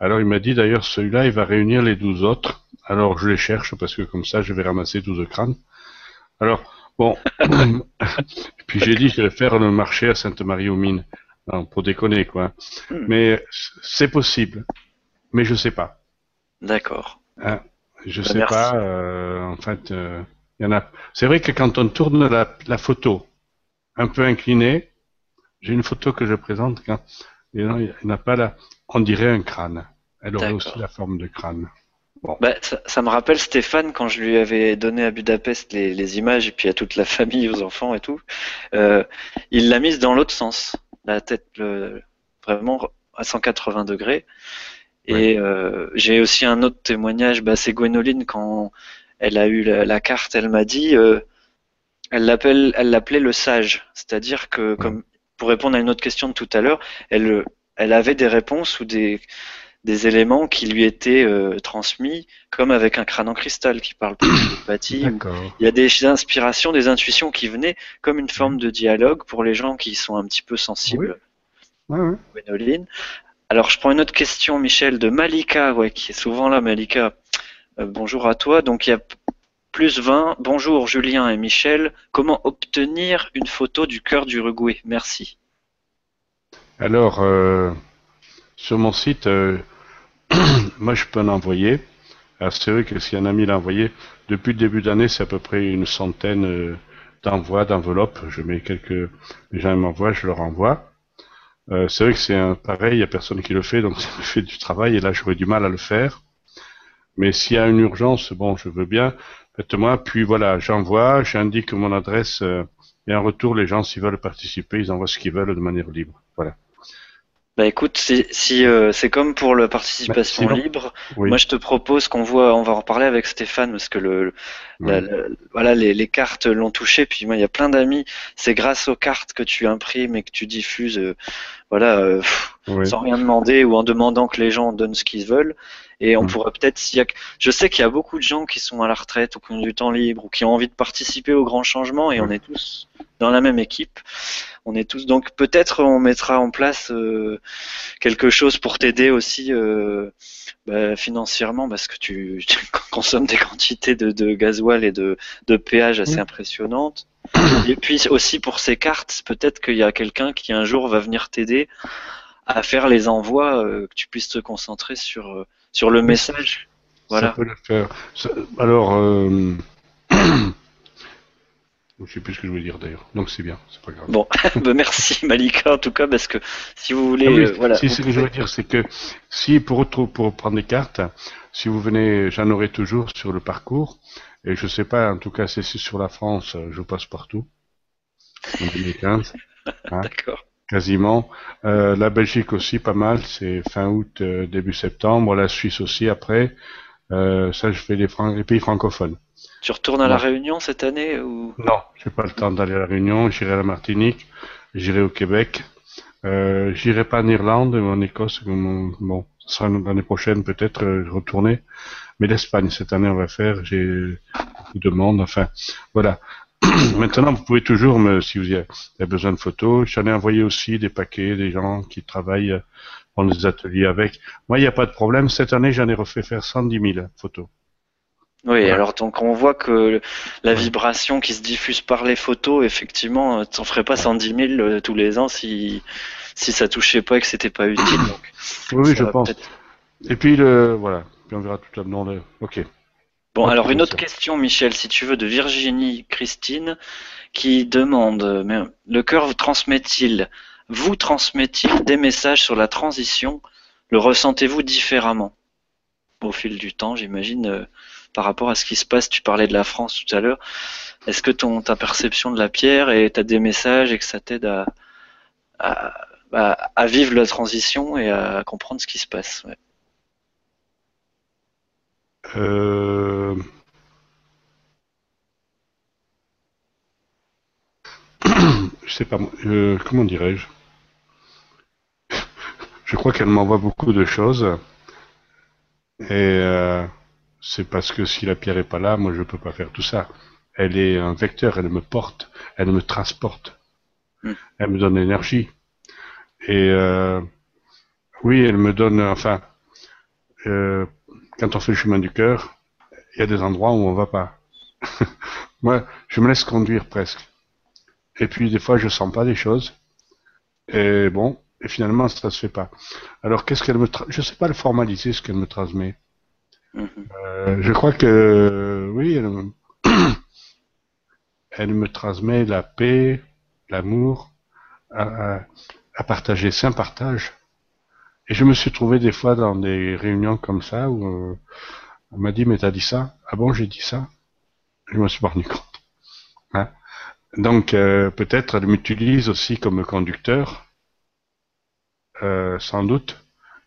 Alors il m'a dit d'ailleurs celui-là, il va réunir les douze autres. Alors je les cherche parce que comme ça, je vais ramasser 12 crânes. Alors bon, puis j'ai dit je vais faire le marché à Sainte-Marie-aux-Mines. pour déconner quoi. Hmm. Mais c'est possible. Mais je sais pas. D'accord. Hein, je bah, sais pas. Euh, en fait, euh, il y en a. C'est vrai que quand on tourne la, la photo un peu inclinée, j'ai une photo que je présente quand il n'a pas là. On dirait un crâne. Elle aurait aussi la forme de crâne. Bah, ça, me rappelle Stéphane quand je lui avais donné à Budapest les, images et puis à toute la famille, aux enfants et tout. Euh, il l'a mise dans l'autre sens, la tête vraiment à 180 degrés. Et euh, j'ai aussi un autre témoignage. Bah, c'est Gwénoline quand elle a eu la, carte, elle m'a dit, euh, elle l'appelle, elle l'appelait le sage, c'est-à-dire que comme pour répondre à une autre question de tout à l'heure, elle, elle avait des réponses ou des, des éléments qui lui étaient euh, transmis, comme avec un crâne en cristal qui parle plus de Il y a des inspirations, des intuitions qui venaient comme une forme de dialogue pour les gens qui sont un petit peu sensibles. Oui. Alors, je prends une autre question, Michel, de Malika, ouais, qui est souvent là, Malika. Euh, bonjour à toi. Donc, il y a plus 20. Bonjour Julien et Michel. Comment obtenir une photo du cœur d'Uruguay? Merci. Alors, euh, sur mon site, euh, moi je peux en envoyer. c'est vrai que si un ami l'a envoyé, depuis le début d'année, c'est à peu près une centaine euh, d'envois, d'enveloppes. Je mets quelques. Les gens m'envoient, je leur envoie. c'est vrai que c'est un pareil, il n'y a personne qui le fait, donc ça me fait du travail, et là j'aurais du mal à le faire. Mais s'il y a une urgence, bon, je veux bien moi Puis voilà, j'envoie, j'indique mon adresse euh, et en retour, les gens, s'ils veulent participer, ils envoient ce qu'ils veulent de manière libre. Voilà. Bah écoute, si, euh, c'est comme pour la participation bah, libre, moi je te propose qu'on voit, on va en reparler avec Stéphane parce que le, voilà les, cartes l'ont touché. Puis moi il y a plein d'amis, c'est grâce aux cartes que tu imprimes et que tu diffuses, euh, voilà, sans rien demander ou en demandant que les gens donnent ce qu'ils veulent. Et on mm. pourrait peut-être, s'il y a, je sais qu'il y a beaucoup de gens qui sont à la retraite ou qui ont du temps libre ou qui ont envie de participer au grand changement et on est tous dans la même équipe. On est tous donc peut-être on mettra en place euh, quelque chose pour t'aider aussi euh, bah, financièrement parce que tu, consommes des quantités de, de gasoil et de, de péage assez mm. impressionnantes. Et puis aussi pour ces cartes, peut-être qu'il y a quelqu'un qui un jour va venir t'aider à faire les envois, euh, que tu puisses te concentrer sur sur le message. Voilà. Ça peut le faire. alors, euh... je sais plus ce que je voulais dire d'ailleurs. Donc c'est bien, c'est pas grave. Bon, bah, merci Malika en tout cas parce que si vous voulez, ah euh, voilà. Si, ce que je veux dire, c'est que si pour pour prendre des cartes, si vous venez, j'en aurai toujours sur le parcours. Et je sais pas, en tout cas, c'est sur la France, je passe partout. En 2015. Hein. D'accord. Quasiment. Euh, la Belgique aussi, pas mal. C'est fin août, euh, début septembre. La Suisse aussi après. Euh, ça, je fais les, les pays francophones. Tu retournes à la Réunion cette année ou? Non, j'ai pas le temps d'aller à la Réunion. J'irai à la Martinique. J'irai au Québec. Euh, j'irai pas en Irlande ou en Écosse. Bon, ça sera l'année prochaine peut-être retourner. Mais l'Espagne cette année on va faire. J'ai beaucoup de monde. Enfin, voilà. Maintenant, vous pouvez toujours me, si vous avez besoin de photos, j'en ai envoyé aussi des paquets, des gens qui travaillent dans les ateliers avec. Moi, il n'y a pas de problème. Cette année, j'en ai refait faire 110 000 photos. Oui, alors donc on voit que la vibration qui se diffuse par les photos, effectivement, t'en ferais pas 110 000 euh, tous les ans si si ça touchait pas et que c'était pas utile. oui, je pense. Et puis le voilà, puis on verra tout à l'heure. Ok. Bon, alors une autre question, Michel, si tu veux, de Virginie Christine, qui demande mais le cœur vous transmet-il, vous transmet-il des messages sur la transition? Le ressentez-vous différemment? Au fil du temps, j'imagine, euh, par rapport à ce qui se passe Tu parlais de la France tout à l'heure. Est-ce que ton, ta perception de la pierre et tu as des messages et que ça t'aide à, à, vivre la transition et à comprendre ce qui se passe? Euh... je sais pas, euh, comment dirais-je? Je crois qu'elle m'envoie beaucoup de choses. Et euh, c'est parce que si la pierre est pas là, moi je peux pas faire tout ça. Elle est un vecteur, elle me porte, elle me transporte, hmm. elle me donne l'énergie. Et oui, elle me donne, enfin, quand on fait le chemin du cœur, il y a des endroits où on va pas. Moi, je me laisse conduire presque. Et puis des fois, je sens pas des choses. Et bon, et finalement, ça se fait pas. Alors, qu'est-ce qu'elle me, je sais pas le formaliser ce qu'elle me transmet. Mhm. Euh, je crois que oui, elle me... elle me transmet la paix, l'amour, à, à, partager, c'est un partage. Et je me suis trouvé des fois dans des réunions comme ça où euh, on m'a dit mais t'as dit ça? Ah bon j'ai dit ça Je me suis pas rendu compte. Hein? Donc euh, peut-être elle m'utilise aussi comme conducteur, euh, sans doute,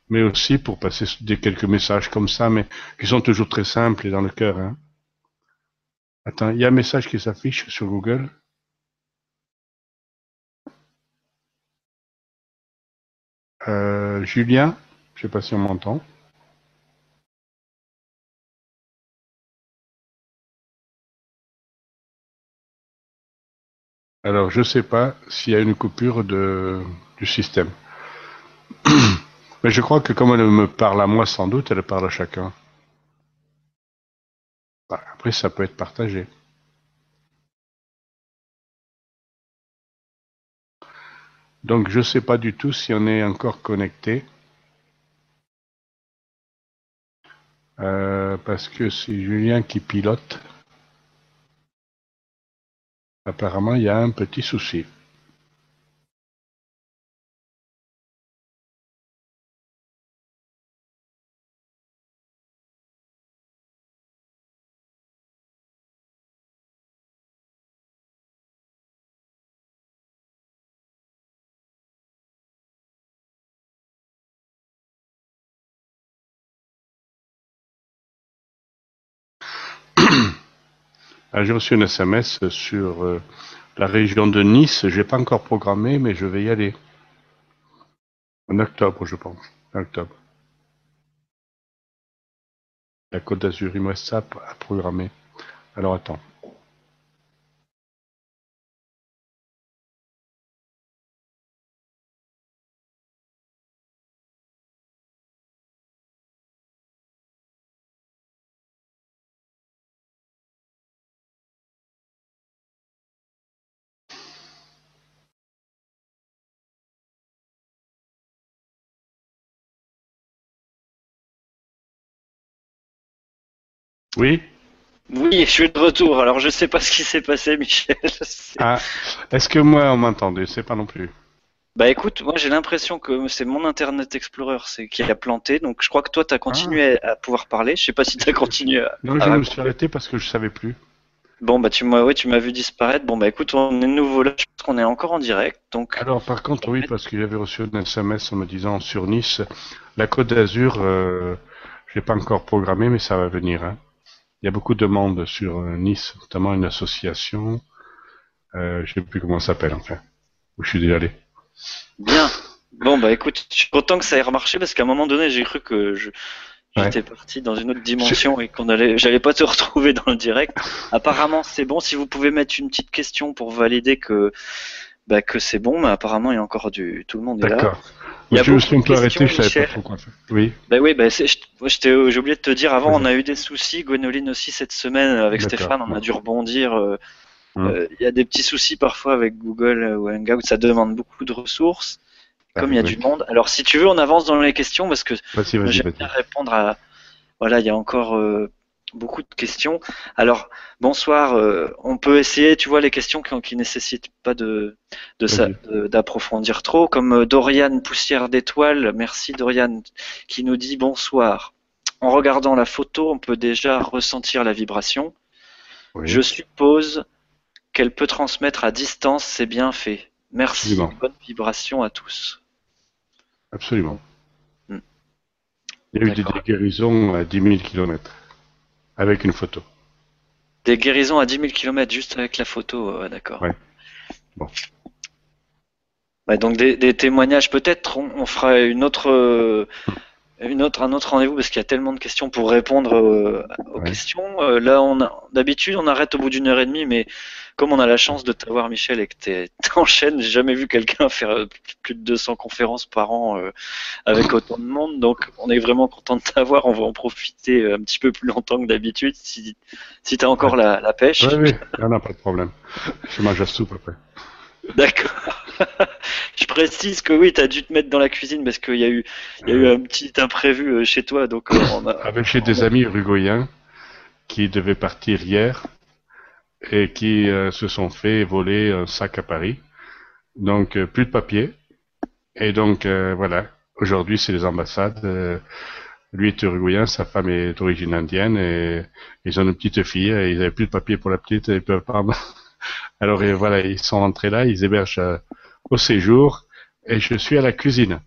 mais aussi pour passer des quelques messages comme ça, mais qui sont toujours très simples et dans le cœur. Hein. Attends, il y a un message qui s'affiche sur Google. Euh, Julien, je sais pas si on m'entend. Alors, je sais pas s'il y a une coupure du système. Mais je crois que comme elle me parle à moi, sans doute, elle parle à chacun. Bah, après, ça peut être partagé. Donc je ne sais pas du tout si on est encore connecté. Euh, parce que c'est Julien qui pilote. Apparemment, il y a un petit souci. Ah, j'ai reçu un SMS sur euh, la région de Nice. J'ai pas encore programmé, mais je vais y aller. En octobre, je pense. En octobre. La Côte d'Azur, il me reste à programmer. Alors attends. Oui Oui, je suis de retour. Alors, je sais pas ce qui s'est passé, Michel. Ah, est-ce que moi, on m'entendait Je sais pas non plus. Bah écoute, moi j'ai l'impression que c'est mon Internet Explorer qui a planté, donc je crois que toi tu as continué ah. à pouvoir parler. Je sais pas si tu as continué à. Non, je me suis arrêté parce que je savais plus. Bon, bah tu m'as tu m'as vu disparaître. Bon, bah écoute, on est nouveau là. Je pense qu'on est encore en direct. Donc... Alors, par contre, oui, parce que j'avais reçu un SMS en me disant sur Nice, la Côte d'Azur, euh, je l'ai pas encore programmé, mais ça va venir. Hein. Il y a beaucoup de monde sur Nice, notamment une association. Euh, je sais plus comment ça s'appelle, enfin. Où je suis déjà allé. Bien. Bon, bah écoute, je suis content que ça ait remarché parce qu'à un moment donné, j'ai cru que je, J'étais parti dans une autre dimension et qu'on allait, j'allais pas te retrouver dans le direct. Apparemment, c'est bon. Si vous pouvez mettre une petite question pour valider que, bah, que c'est bon, mais apparemment, il y a encore du, tout le monde est là. D'accord. Il y a je me suis arrêté, je savais pas trop quoi faire. Oui. Bah oui, bah j'ai oublié de te dire avant, on a eu des soucis. Gwenoline aussi cette semaine avec Stéphane, on a dû rebondir. Euh, hum. euh, il y a des petits soucis parfois avec Google ou Hangout, ça demande beaucoup de ressources. Ah, comme il y a du monde. Alors, si tu veux, on avance dans les questions parce que j'aime bien répondre à. Voilà, il y a encore euh, beaucoup de questions. Alors, bonsoir. Euh, on peut essayer, tu vois, les questions qui, ne nécessitent pas de d'approfondir trop, comme euh, Dorian Poussière d'étoiles. Merci Dorian, qui nous dit bonsoir. En regardant la photo, on peut déjà ressentir la vibration. Je suppose qu'elle peut transmettre à distance, c'est bien fait. Merci, bonne vibration à tous. Absolument. Hmm. Il y a eu des, guérisons à 10 000 km avec une photo. Des guérisons à 10 000 km juste avec la photo, d'accord. Ouais. Bon. donc des, témoignages, peut-être on, fera une autre, une autre, un autre rendez-vous parce qu'il y a tellement de questions pour répondre euh, aux questions. Euh, là, on d'habitude on arrête au bout d'une heure et demie, mais comme on a la chance de t'avoir, Michel, et que tu en chaîne, j'ai jamais vu quelqu'un faire euh, plus de 200 conférences par an euh, avec autant de monde. Donc, on est vraiment content de t'avoir. On va en profiter un petit peu plus longtemps que d'habitude si, si tu as encore la, pêche. Oui, oui, il n'y a pas de problème. Je mange la soupe après. D'accord. je précise que oui, tu as dû te mettre dans la cuisine parce qu'il y, a eu, y a eu un petit imprévu chez toi. Donc on a, Avec chez des amis uruguayens qui devaient partir hier et qui euh, se sont fait voler un sac à Paris. Donc euh, plus de papier. Et donc euh, voilà, aujourd'hui c'est les ambassades. lui est uruguayen, sa femme est d'origine indienne et ils ont une petite fille. Et ils n'avaient plus de papier pour la petite et ils peuvent pas. Alors voilà, ils sont rentrés là, ils hébergent au séjour et je suis à la cuisine.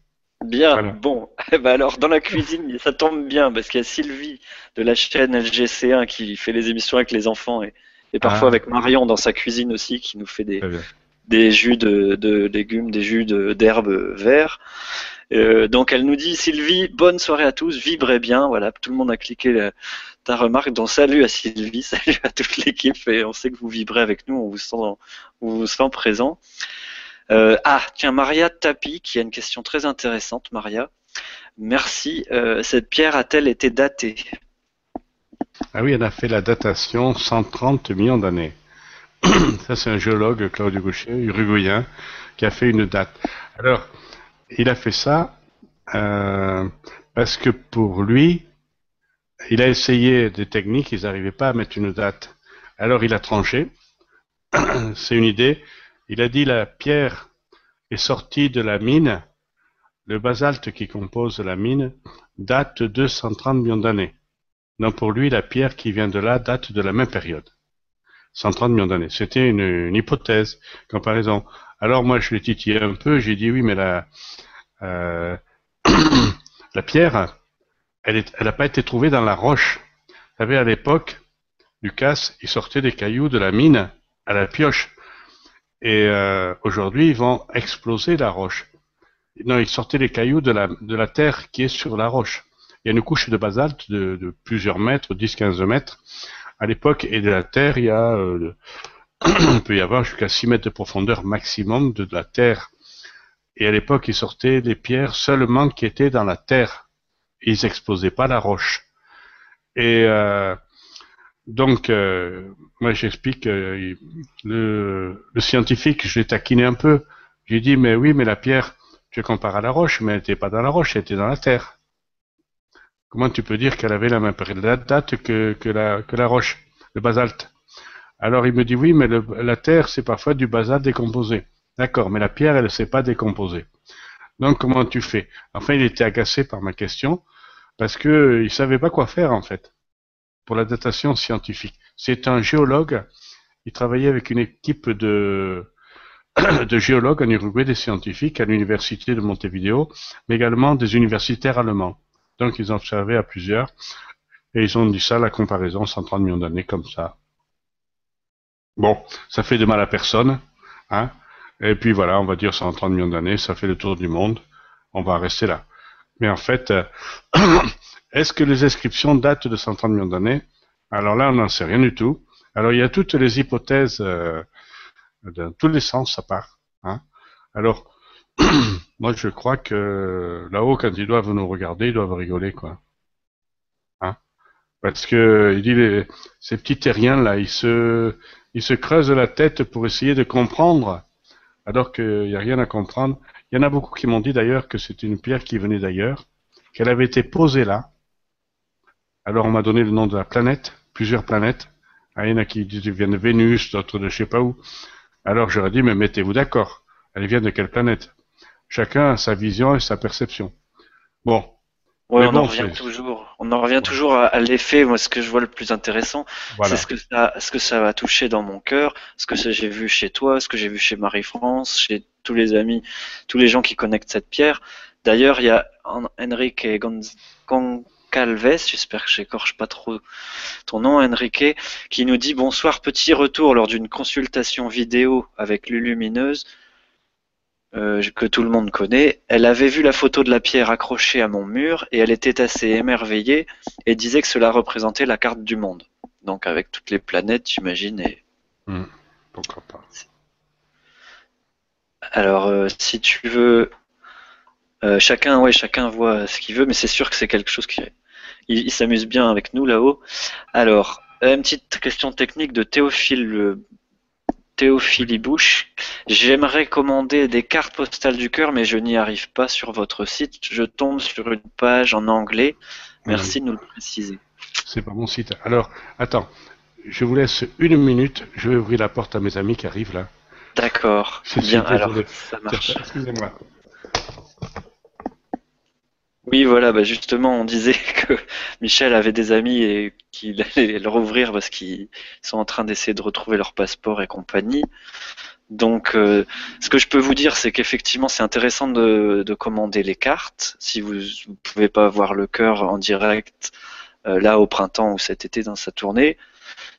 Bien, bon. Eh ben alors, dans la cuisine, ça tombe bien parce qu'il y a Sylvie de la chaîne LGC1 qui fait les émissions avec les enfants et et parfois ah. avec Marion dans sa cuisine aussi qui nous fait des, des jus de, de, légumes, des jus d'herbes verts. Euh, donc elle nous dit Sylvie, bonne soirée à tous, vibrez bien. Voilà, tout le monde a cliqué ta remarque. Donc salut à Sylvie, salut à toute l'équipe et on sait que vous vibrez avec nous, on vous sent, on vous sent présent. Euh, ah, tiens, Maria Tapi qui a une question très intéressante, Maria. Merci. Euh, cette pierre a-t-elle été datée? Ah oui, elle a fait la datation 130 millions d'années. Ça, c'est un géologue, Claudio Gaucher, uruguayen, qui a fait une date. Alors, il a fait ça euh, parce que pour lui, il a essayé des techniques, ils n'arrivaient pas à mettre une date. Alors, il a tranché. c'est une idée. Il a dit la pierre est sortie de la mine. Le basalte qui compose la mine date de 230 millions d'années. Donc pour lui, la pierre qui vient de là date de la même période. 130 millions d'années. C'était une, hypothèse, comparaison. Alors moi, je l'ai titillé un peu, j'ai dit oui, mais la, euh, la pierre, elle n'a pas été trouvée dans la roche. Vous savez, à l'époque, Lucas, il sortait des cailloux de la mine à la pioche. Et euh, aujourd'hui, ils vont exploser la roche. Non, ils sortaient les cailloux de la, de terre qui est sur la roche. Il y a une couche de basalte de, plusieurs mètres, 10-15 mètres. À l'époque, et de la terre, il y a, euh, peut y avoir jusqu'à 6 mètres de profondeur maximum de, la terre. Et à l'époque, ils sortaient les pierres seulement qui étaient dans la terre. Ils n'explosaient pas la roche. Et euh, donc, euh, moi j'explique, le, le scientifique, je l'ai taquiné un peu. J'ai dit, mais oui, mais la pierre, tu compares à la roche, mais elle n'était pas dans la roche, elle était dans la terre. Comment tu peux dire qu'elle avait la même date que, que, la, que la roche, le basalte? Alors il me dit oui, mais la terre, c'est parfois du basalte décomposé. D'accord, mais la pierre, elle ne s'est pas décomposée. Donc comment tu fais? Enfin, il était agacé par ma question parce que il savait pas quoi faire en fait. pour la datation scientifique. C'est un géologue. Il travaillait avec une équipe de, de géologues en Uruguay, des scientifiques à l'université de Montevideo, mais également des universitaires allemands. Donc ils ont observé à plusieurs et ils ont dit ça, la comparaison, 130 millions d'années comme ça. Bon, ça fait de mal à personne, hein. Et puis voilà, on va dire 130 millions d'années, ça fait le tour du monde. On va rester là. Mais en fait, euh, est-ce que les inscriptions datent de 130 millions d'années? Alors là, on n'en sait rien du tout. Alors il y a toutes les hypothèses euh, dans tous les sens, ça part. Hein Alors, moi je crois que là-haut, quand ils doivent nous regarder, ils doivent rigoler, quoi. Hein? Parce que il dit ces petits terriens là, ils se, ils se creusent la tête pour essayer de comprendre, alors qu'il n'y a rien à comprendre. Il y en a beaucoup qui m'ont dit d'ailleurs que c'était une pierre qui venait d'ailleurs, qu'elle avait été posée là. Alors on m'a donné le nom de la planète, plusieurs planètes. Il y en a qui disent viennent de Vénus, d'autres de je sais pas où. Alors j'aurais dit, mais mettez-vous d'accord. Elle vient de quelle planète? Chacun a sa vision et sa perception. Bon. Ouais, on en revient toujours. On en revient toujours à, l'effet. Moi, ce que je vois le plus intéressant, c'est ce que ça, ce que ça va toucher dans mon cœur, ce que j'ai vu chez toi, ce que j'ai vu chez Marie-France, chez tous les amis, tous les gens qui connectent cette pierre. D'ailleurs, il y a Enrique Goncalves, j'espère que j'écorche pas trop ton nom, Enrique, qui nous dit bonsoir, petit retour lors d'une consultation vidéo avec Lulumineuse. Euh, que tout le monde connaît, elle avait vu la photo de la pierre accrochée à mon mur et elle était assez émerveillée et disait que cela représentait la carte du monde. Donc avec toutes les planètes, j'imagine. Et... Hmm, pourquoi pas. Alors, euh, si tu veux, euh, chacun, ouais, chacun voit ce qu'il veut, mais c'est sûr que c'est quelque chose qui, il, s'amuse bien avec nous là-haut. Alors, une petite question technique de Théophile Théophile Bouche. J'aimerais commander des cartes postales du cœur, mais je n'y arrive pas sur votre site. Je tombe sur une page en anglais. Merci de nous le préciser. C'est pas mon site. Alors, attends, je vous laisse une minute. Je vais ouvrir la porte à mes amis qui arrivent là. D'accord. Bien, alors, ça marche. Excusez-moi. Oui, voilà, bah justement, on disait que Michel avait des amis et qu'il allait le rouvrir parce qu'ils sont en train d'essayer de retrouver leur passeport et compagnie. Donc, euh, ce que je peux vous dire, c'est qu'effectivement, c'est intéressant de, commander les cartes. Si vous ne pouvez pas voir le cœur en direct, euh, là, au printemps ou cet été dans sa tournée,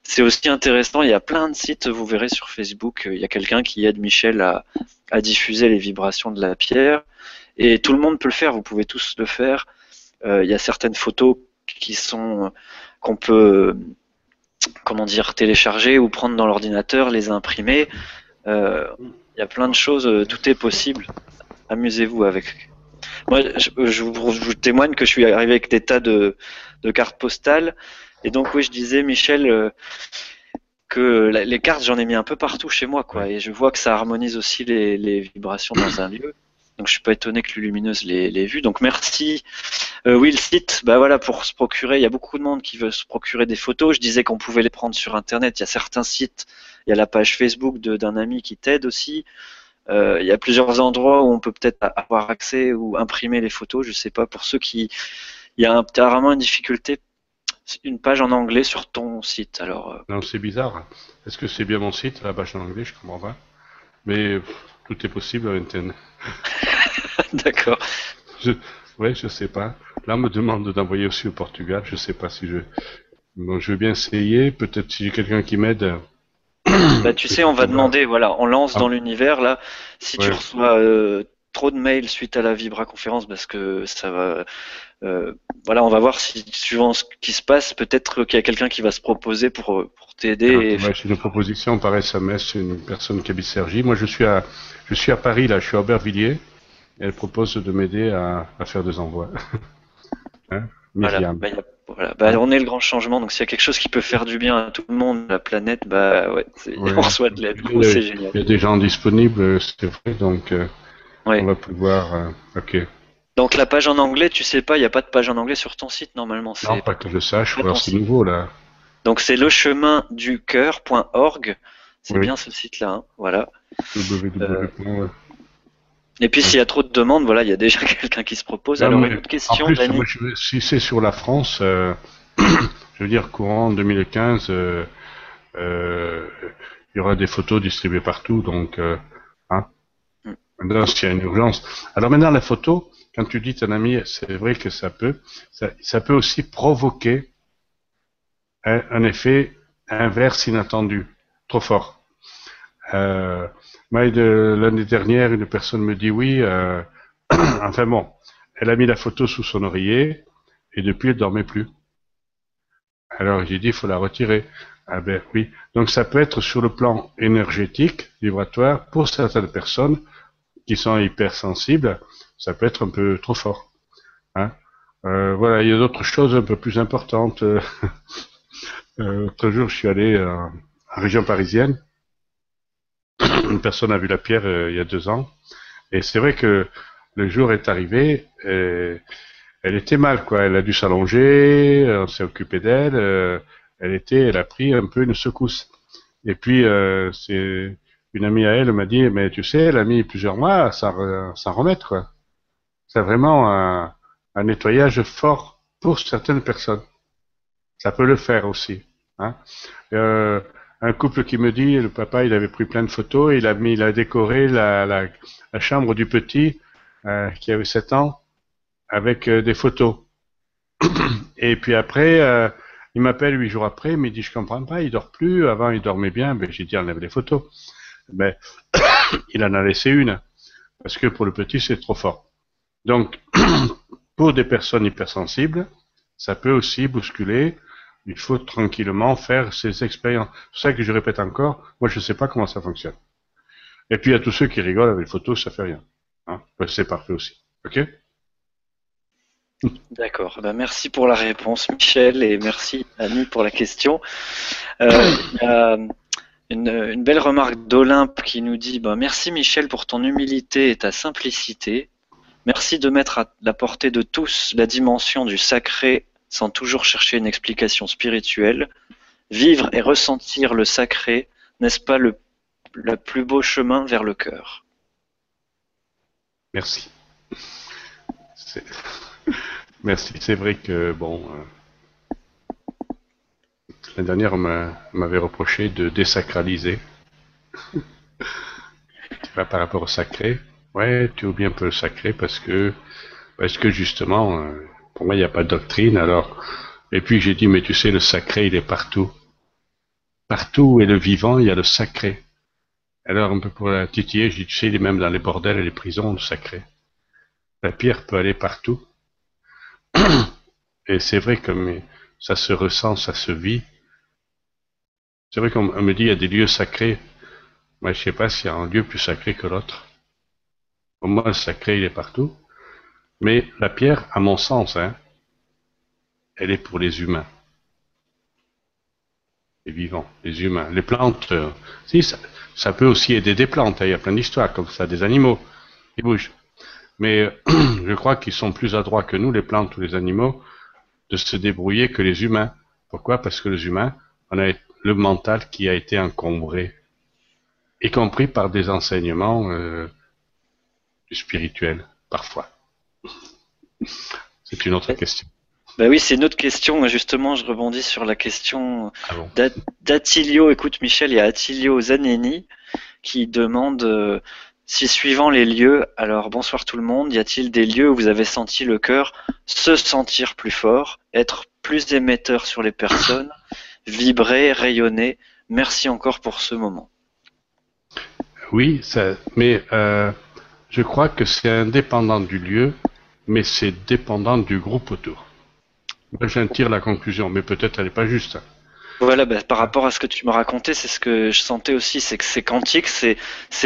c'est aussi intéressant. Il y a plein de sites, vous verrez sur Facebook, il y a quelqu'un qui aide Michel à diffuser les vibrations de la pierre. Et tout le monde peut le faire, vous pouvez tous le faire. Euh, il y a certaines photos qui sont qu'on peut comment dire télécharger ou prendre dans l'ordinateur, les imprimer. Euh, il y a plein de choses, euh, tout est possible. Amusez-vous avec. Moi, je, vous, témoigne que je suis arrivé avec des tas de, cartes postales. Et donc, oui, je disais, Michel, que les cartes, j'en ai mis un peu partout chez moi, quoi. Et je vois que ça harmonise aussi les, les vibrations dans un lieu. Donc je suis pas étonné que Lumineuse l'ait vu. Donc merci. Euh, oui, le site, bah voilà, pour se procurer, il y a beaucoup de monde qui veut se procurer des photos. Je disais qu'on pouvait les prendre sur Internet. Il y a certains sites, il y a la page Facebook d'un ami qui t'aide aussi. Euh, il y a plusieurs endroits où on peut peut-être avoir accès ou imprimer les photos. Je sais pas. Pour ceux qui, il y a apparemment une difficulté. Une page en anglais sur ton site. Alors. Euh, non, c'est bizarre. Est-ce que c'est bien mon site, la page en anglais? Je comprends pas. Mais tout est possible à D'accord. Je, ouais, je sais pas. Là, on me demande d'envoyer aussi au Portugal. Je sais pas si je. Bon, je vais bien essayer. Peut-être si j'ai quelqu'un qui m'aide. Bah, tu sais, on va demander. Voilà, on lance dans ah. l'univers là. Si tu reçois euh, trop de mails suite à la Vibra conférence, parce que ça va. Euh, voilà, on va voir si suivant ce qui se passe, peut-être qu'il y a quelqu'un qui va se proposer pour, pour t'aider. Ah, c'est une proposition par SMS, une personne qui habite Sergi. Moi, je suis à je suis à Paris, là, je suis à Aubervilliers, et elle propose de m'aider à, faire des envois. hein voilà, bah, bah, on est le grand changement, donc s'il y a quelque chose qui peut faire du bien à tout le monde, la planète, bah ouais, on reçoit de l'aide, c'est génial. Il y a des gens disponibles, c'est vrai, donc euh, on va pouvoir. Euh, ok. Donc la page en anglais, tu sais pas, il n'y a pas de page en anglais sur ton site normalement. Non, pas que je sache, c'est nouveau là. Donc c'est le chemin du cœur.org. C'est bien ce site-là, hein, voilà. Euh, et puis s'il y a trop de demandes, voilà, il y a déjà quelqu'un qui se propose. Alors une autre question, en plus, si c'est sur la France, euh, je veux dire, courant 2015, euh, euh, il y aura des photos distribuées partout, donc, hein. Mm. Maintenant, s'il y a une urgence. Alors maintenant, la photo, quand tu dis ton ami, c'est vrai que ça peut, ça, peut aussi provoquer un, effet inverse inattendu, trop fort. Euh, l'année dernière, une personne me dit oui, euh, enfin bon, elle a mis la photo sous son oreiller et depuis elle dormait plus. Alors j'ai dit il faut la retirer. Ah ben oui. Donc ça peut être sur le plan énergétique, vibratoire, pour certaines personnes qui sont hypersensibles, ça peut être un peu trop fort. Hein. Euh, voilà, il y a d'autres choses un peu plus importantes. Euh, L'autre jour, je suis allé euh, en région parisienne. Une personne a vu la pierre euh, il y a deux ans. Et c'est vrai que le jour est arrivé, et elle était mal, quoi. Elle a dû s'allonger, on s'est occupé d'elle. euh, elle était, elle a pris un peu une secousse. Et puis, euh, c'est une amie à elle m'a dit, mais tu sais, elle a mis plusieurs mois à s'en remettre, quoi. C'est vraiment un, nettoyage fort pour certaines personnes. Ça peut le faire aussi. Hein. Euh, un couple qui me dit, le papa, il avait pris plein de photos, il a mis, il a décoré la, chambre du petit euh, qui avait 7 ans avec euh, des photos. Et puis après, il m'appelle huit jours après, il me dit je comprends pas, il dort plus. Avant il dormait bien, ben j'ai dit enlève les photos. Mais il en a laissé une parce que pour le petit c'est trop fort. Donc pour des personnes hypersensibles, ça peut aussi bousculer. Il faut tranquillement faire ces expériences. C'est ça que je répète encore, moi je sais pas comment ça fonctionne. Et puis il y a tous ceux qui rigolent avec les photos, ça fait rien. Hein c'est parfait aussi. Ok? D'accord. Ben, merci pour la réponse, Michel, et merci, Annie, pour la question. Euh, a une, une belle remarque d'Olympe qui nous dit ben, Merci, Michel, pour ton humilité et ta simplicité. Merci de mettre à la portée de tous la dimension du sacré sans toujours chercher une explication spirituelle. Vivre et ressentir le sacré, n'est-ce pas le, plus beau chemin vers le cœur? Merci. Merci. C'est vrai que, bon, euh, l'année dernière, m'avait reproché de désacraliser. Par rapport au sacré. Ouais, tu oublies un peu le sacré parce que, parce que justement, euh, pour moi, il n'y a pas de doctrine. Alors, et puis j'ai dit, mais tu sais, le sacré, il est partout. Partout où est le vivant, il y a le sacré. Alors, un peu pour la titiller, je dis, tu sais, il est même dans les bordels et les prisons, le sacré. La pierre peut aller partout. Et c'est vrai que ça se ressent, ça se vit. C'est vrai qu'on on me dit il y a des lieux sacrés. Moi, je sais pas s'il y a un lieu plus sacré que l'autre. Pour moi, le sacré, il est partout. Mais la pierre, à mon sens, hein, elle est pour les humains. Les vivants, les humains. Les plantes, euh, si, ça, peut aussi aider des plantes. hein, Il y a plein d'histoires comme ça, des animaux qui bougent. Mais je crois qu'ils sont plus adroits que nous, les plantes ou les animaux, de se débrouiller que les humains. Pourquoi? Parce que les humains, on a le mental qui a été encombré, y compris par des enseignements euh, du spirituel, parfois. C'est une autre question. Ben oui, c'est une autre question. Justement, je rebondis sur la question Ah bon d'A- d'Attilio. Écoute, Michel, il y a Attilio Zaneni qui demande euh, si suivant les lieux, alors bonsoir tout le monde, y a-t-il des lieux où vous avez senti le cœur se sentir plus fort, être plus émetteur sur les personnes, vibrer, rayonner? Merci encore pour ce moment. Oui, ça, mais euh, je crois que c'est indépendant du lieu, mais c'est dépendant du groupe autour. Moi, j'en tire la conclusion, mais peut-être elle n'est pas juste. Voilà, ben, par rapport à ce que tu me racontais, c'est ce que je sentais aussi, c'est que c'est quantique, c'est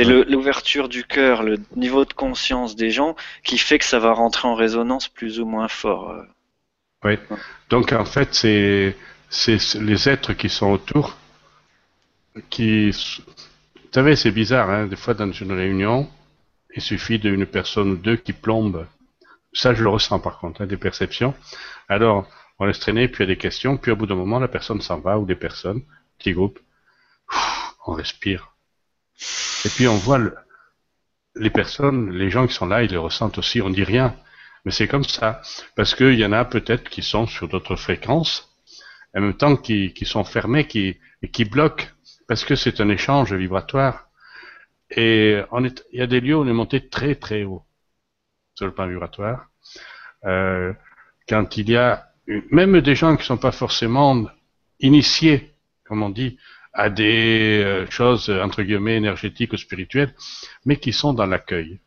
l'ouverture du cœur, le niveau de conscience des gens qui fait que ça va rentrer en résonance plus ou moins fort. euh. Oui. Donc en fait, c'est c'est les êtres qui sont autour qui. Vous savez, c'est bizarre, hein, des fois dans une réunion, il suffit d'une personne ou deux qui plombe. Ça, je le ressens par contre, hein, des perceptions. Alors, on laisse traîner, puis il y a des questions, puis au bout d'un moment, la personne s'en va, ou des personnes, petit groupe, on respire. Et puis on voit le- les personnes, les gens qui sont là, ils le ressentent aussi, on dit rien. Mais c'est comme ça. Parce qu'il y en a peut-être qui sont sur d'autres fréquences, en même temps qui, qui sont fermés, qui, et qui bloquent, parce que c'est un échange vibratoire. Et on est, il y a des lieux où on est monté très très haut sur le plan vibratoire. Euh, quand il y a même des gens qui ne sont pas forcément initiés, comme on dit, à des euh, choses entre guillemets énergétiques ou spirituelles, mais qui sont dans l'accueil.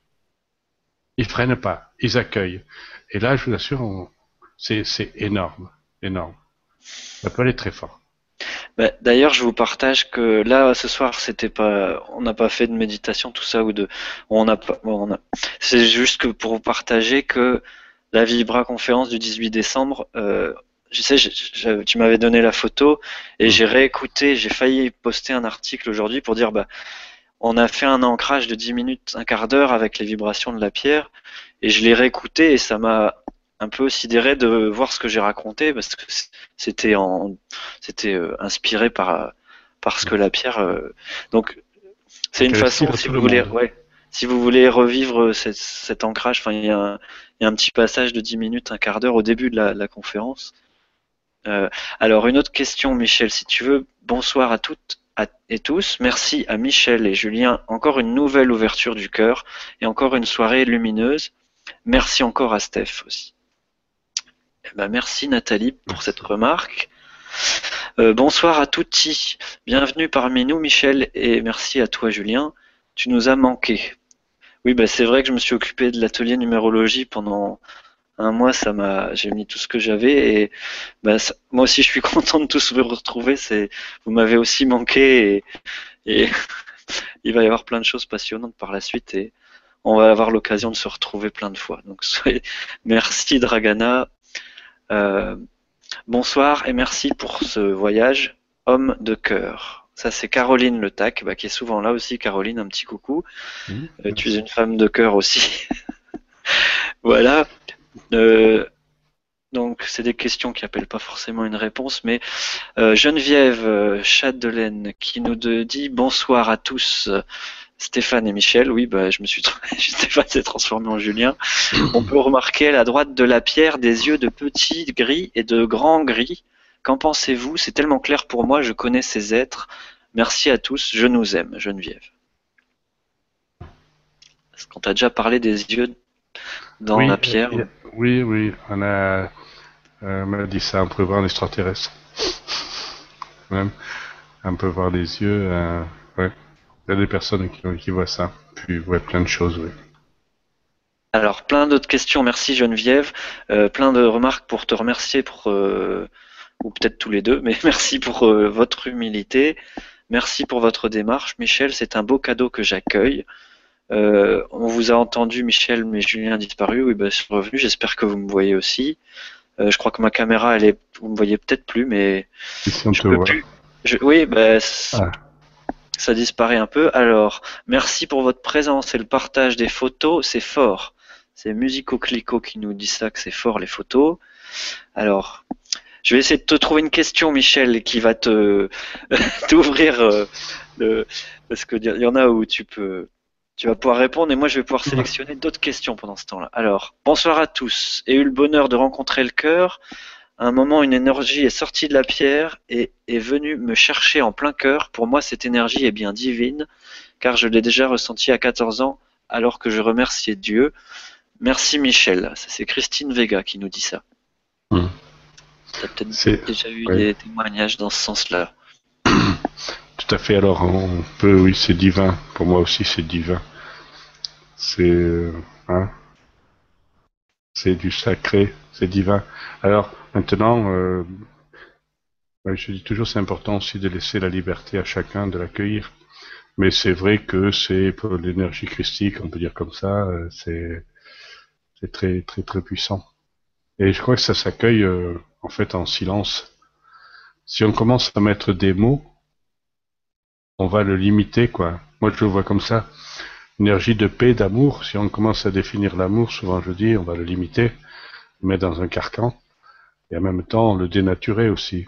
Ils freinent pas, ils accueillent. Et là, je vous assure, c'est énorme, énorme. Ça peut aller très fort. Bah, d'ailleurs, je vous partage que là, ce soir, c'était pas, on n'a pas fait de méditation, tout ça, ou de, on a pas, on a, c'est juste que pour vous partager que la Vibra conférence du 18 décembre, euh, je sais, tu m'avais donné la photo et j'ai réécouté, j'ai failli poster un article aujourd'hui pour dire, bah, on a fait un ancrage de 10 minutes, un quart d'heure avec les vibrations de la pierre et je l'ai réécouté et ça m'a un peu sidéré de voir ce que j'ai raconté parce que c'était en c'était euh, inspiré par parce que la pierre euh, donc c'est une façon si vous voulez ouais si vous voulez revivre cet ancrage enfin il y, a un, il y, a un petit passage de 10 minutes un quart d'heure au début de la, conférence. Euh, alors une autre question Michel si tu veux. Bonsoir à toutes et tous. Merci à Michel et Julien. Encore une nouvelle ouverture du cœur et encore une soirée lumineuse. Merci encore à Steph aussi eh ben, merci Nathalie pour cette remarque. Euh, bonsoir à tutti. Bienvenue parmi nous Michel et merci à toi Julien. Tu nous as manqué. Oui, bah, c'est vrai que je me suis occupé de l'atelier numérologie pendant un mois. Ça m'a, j'ai mis tout ce que j'avais et bah, moi aussi je suis content de tous vous retrouver. Vous m'avez aussi manqué et, il va y avoir plein de choses passionnantes par la suite et on va avoir l'occasion de se retrouver plein de fois. Donc merci Dragana, euh, bonsoir et merci pour ce voyage, homme de cœur. Ça, c'est Caroline Le Tac, bah, qui est souvent là aussi. Caroline, un petit coucou. Mmh. Euh, tu es une femme de cœur aussi. voilà. Euh, donc, c'est des questions qui appellent pas forcément une réponse, mais Geneviève Chadelaine qui nous dit bonsoir à tous. Stéphane et Michel, oui, bah, je me suis Stéphane s'est transformé en Julien. On peut remarquer à la droite de la pierre des yeux de petits gris et de grands gris. Qu'en pensez-vous? C'est tellement clair pour moi, je connais ces êtres. Merci à tous, je nous aime, Geneviève. Est-ce qu'on t'a déjà parlé des yeux dans la pierre? Oui, oui, on a, euh, m'a dit ça, on peut voir un extraterrestre. Même, on peut voir les yeux, euh, ouais. Il y a des personnes qui, voient ça, puis voient plein de choses, oui. Alors, plein d'autres questions, merci Geneviève. Euh, plein de remarques pour te remercier, pour, euh, ou peut-être tous les deux, mais merci pour euh, votre humilité. Merci pour votre démarche. Michel, c'est un beau cadeau que j'accueille. on vous a entendu, Michel, mais Julien a disparu. Oui, ben, je suis revenu. J'espère que vous me voyez aussi. je crois que ma caméra, elle est, vous me voyez peut-être plus, mais je peux plus. oui, ben, ça disparaît un peu. Alors, merci pour votre présence et le partage des photos, c'est fort. C'est Musico Clico qui nous dit ça, que c'est fort les photos. Alors, je vais essayer de te trouver une question, Michel, qui va te t'ouvrir euh, parce qu'il y en a où tu peux tu vas pouvoir répondre et moi je vais pouvoir sélectionner d'autres questions pendant ce temps-là. Alors, bonsoir à tous. Et eu le bonheur de rencontrer le cœur à un moment, une énergie est sortie de la pierre et est venue me chercher en plein cœur. Pour moi, cette énergie est bien divine, car je l'ai déjà ressentie à 14 ans alors que je remerciais Dieu. Merci Michel. C'est Christine Vega qui nous dit ça. Hmm. Tu as peut-être déjà eu des témoignages dans ce sens-là. Tout à fait. Alors, on peut, oui, c'est divin. Pour moi aussi, c'est divin. C'est, euh, hein, c'est du sacré, c'est divin. Alors, Maintenant, euh, je dis toujours c'est important aussi de laisser la liberté à chacun de l'accueillir. Mais c'est vrai que c'est pour l'énergie christique, on peut dire comme ça, euh, c'est très très très puissant. Et je crois que ça s'accueille euh, en fait en silence. Si on commence à mettre des mots, on va le limiter quoi. Moi je le vois comme ça. Énergie de paix, d'amour. Si on commence à définir l'amour, souvent je dis, on va le limiter, le mettre dans un carcan et en même temps le dénaturer aussi.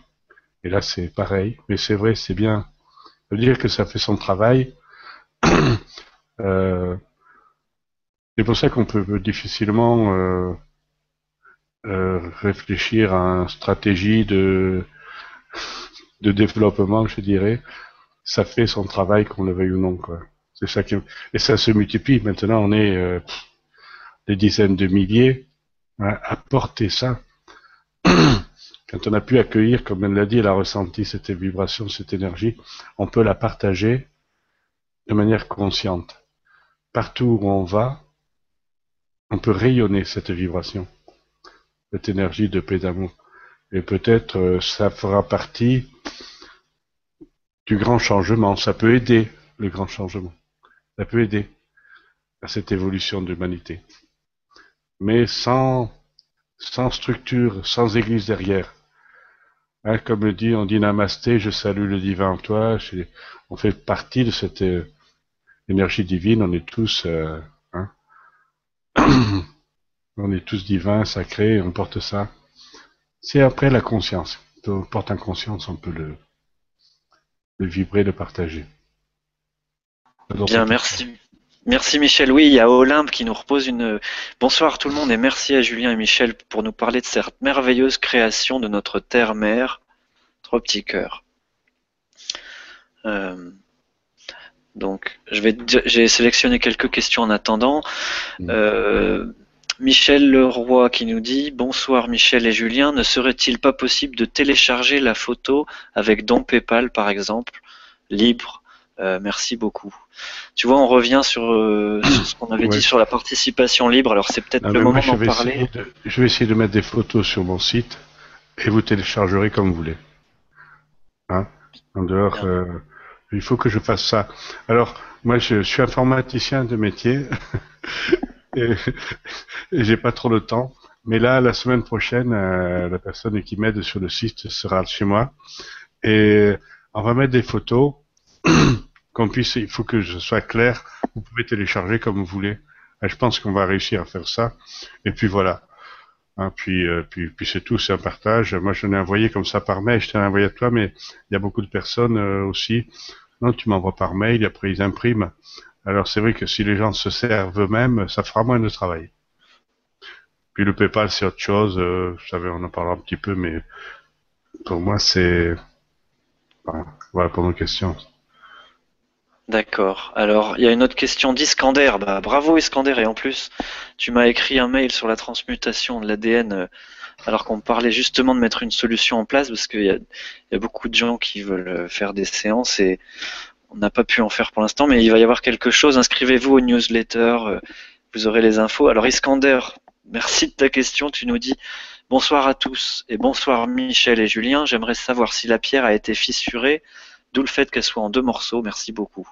Et là, c'est pareil. Mais c'est vrai, c'est bien. de dire que ça fait son travail. euh, c'est pour ça qu'on peut difficilement euh, euh, réfléchir à une stratégie de de développement, je dirais, ça fait son travail, qu'on le veuille ou non. C'est ça qui... Et ça se multiplie. Maintenant, on est des dizaines de milliers à porter ça. Quand on a pu accueillir, comme elle l'a dit, elle a ressenti cette vibration, cette énergie, on peut la partager de manière consciente. Partout où on va, on peut rayonner cette vibration, cette énergie de paix d'amour. Et peut-être euh, ça fera partie du grand changement. Ça peut aider le grand changement. Ça peut aider à cette évolution de l'humanité. Mais sans, sans structure, sans église derrière. Hein, comme le dit, on dit namasté, je salue le divin en toi. On fait partie de cette euh, énergie divine. On est tous, euh, hein, on divins, sacrés, on porte ça. C'est après la conscience. On porte en conscience, on peut le, le vibrer, le partager. Bien, merci. Merci Michel. Oui, il y a Olympe qui nous repose une. Bonsoir tout le monde et merci à Julien et Michel pour nous parler de cette merveilleuse création de notre terre-mère. Trois petits cœurs. Euh, donc, je vais, j'ai sélectionné quelques questions en attendant. Mm. Euh, Michel Leroy qui nous dit Bonsoir Michel et Julien, ne serait-il pas possible de télécharger la photo avec don PayPal par exemple, libre euh, Merci beaucoup. Tu vois, on revient sur, euh, ce qu'on avait dit sur la participation libre, alors c'est peut-être le moment d'en parler. je vais essayer de mettre des photos sur mon site et vous téléchargerez comme vous voulez. Hein en dehors, euh, il faut que je fasse ça. Alors, moi je suis informaticien de métier. et, j'ai pas trop de temps. Mais là, la semaine prochaine, la personne qui m'aide sur le site sera chez moi et on va mettre des photos qu'on puisse. Il faut que je sois clair. Vous pouvez télécharger comme vous voulez. Je pense qu'on va réussir à faire ça. Et puis voilà. Hein, puis, euh, puis, c'est tout, c'est un partage. Moi, je l'ai envoyé comme ça par mail. Je t'ai envoyé à toi, mais il y a beaucoup de personnes euh, aussi. Non, tu m'envoies par mail. Après, ils impriment. Alors c'est vrai que si les gens se servent eux-mêmes, ça fera moins de travail. Puis le PayPal c'est autre chose, euh, savez, on en parlera un petit peu, mais pour moi c'est... voilà pour nos questions. D'accord. Alors, il y a une autre question d'Iskander. Bah, bravo Iskander. Et en plus, tu m'as écrit un mail sur la transmutation de l'ADN euh, alors qu'on parlait justement de mettre une solution en place parce qu'il y, a beaucoup de gens qui veulent euh, faire des séances et on n'a pas pu en faire pour l'instant, mais il va y avoir quelque chose. Inscrivez-vous aux newsletter, euh, vous aurez les infos. Alors Iskander, merci de ta question. Tu nous dis bonsoir à tous et bonsoir Michel et Julien. J'aimerais savoir si la pierre a été fissurée, d'où le fait qu'elle soit en deux morceaux. Merci beaucoup.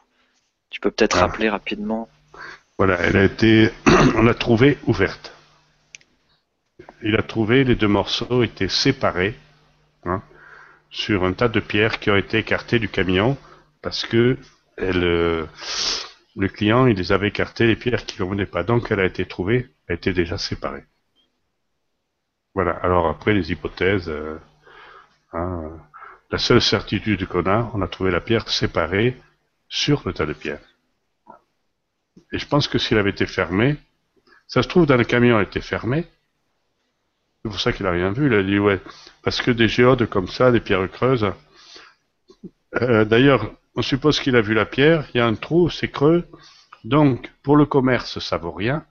Tu peux peut-être ah. rappeler rapidement. Voilà, elle a été, on l'a trouvée ouverte. Il a trouvé les deux morceaux étaient séparés hein, sur un tas de pierres qui ont été écartées du camion parce que elle, euh, le client, il les avait écartés, les pierres qui ne convenaient pas. Donc, elle a été trouvée, elle était déjà séparée. Voilà. Alors après, les hypothèses, euh, hein, la seule certitude qu'on a, on a trouvé la pierre séparée sur le tas de pierres. Et je pense que s'il avait été fermé, ça se trouve dans le camion, était fermé. C'est pour ça qu'il n'a rien vu. Il a dit ouais, parce que des géodes comme ça, des pierres creuses. Euh, d'ailleurs, on suppose qu'il a vu la pierre, il y a un trou, c'est creux. Donc, pour le commerce, ça vaut rien.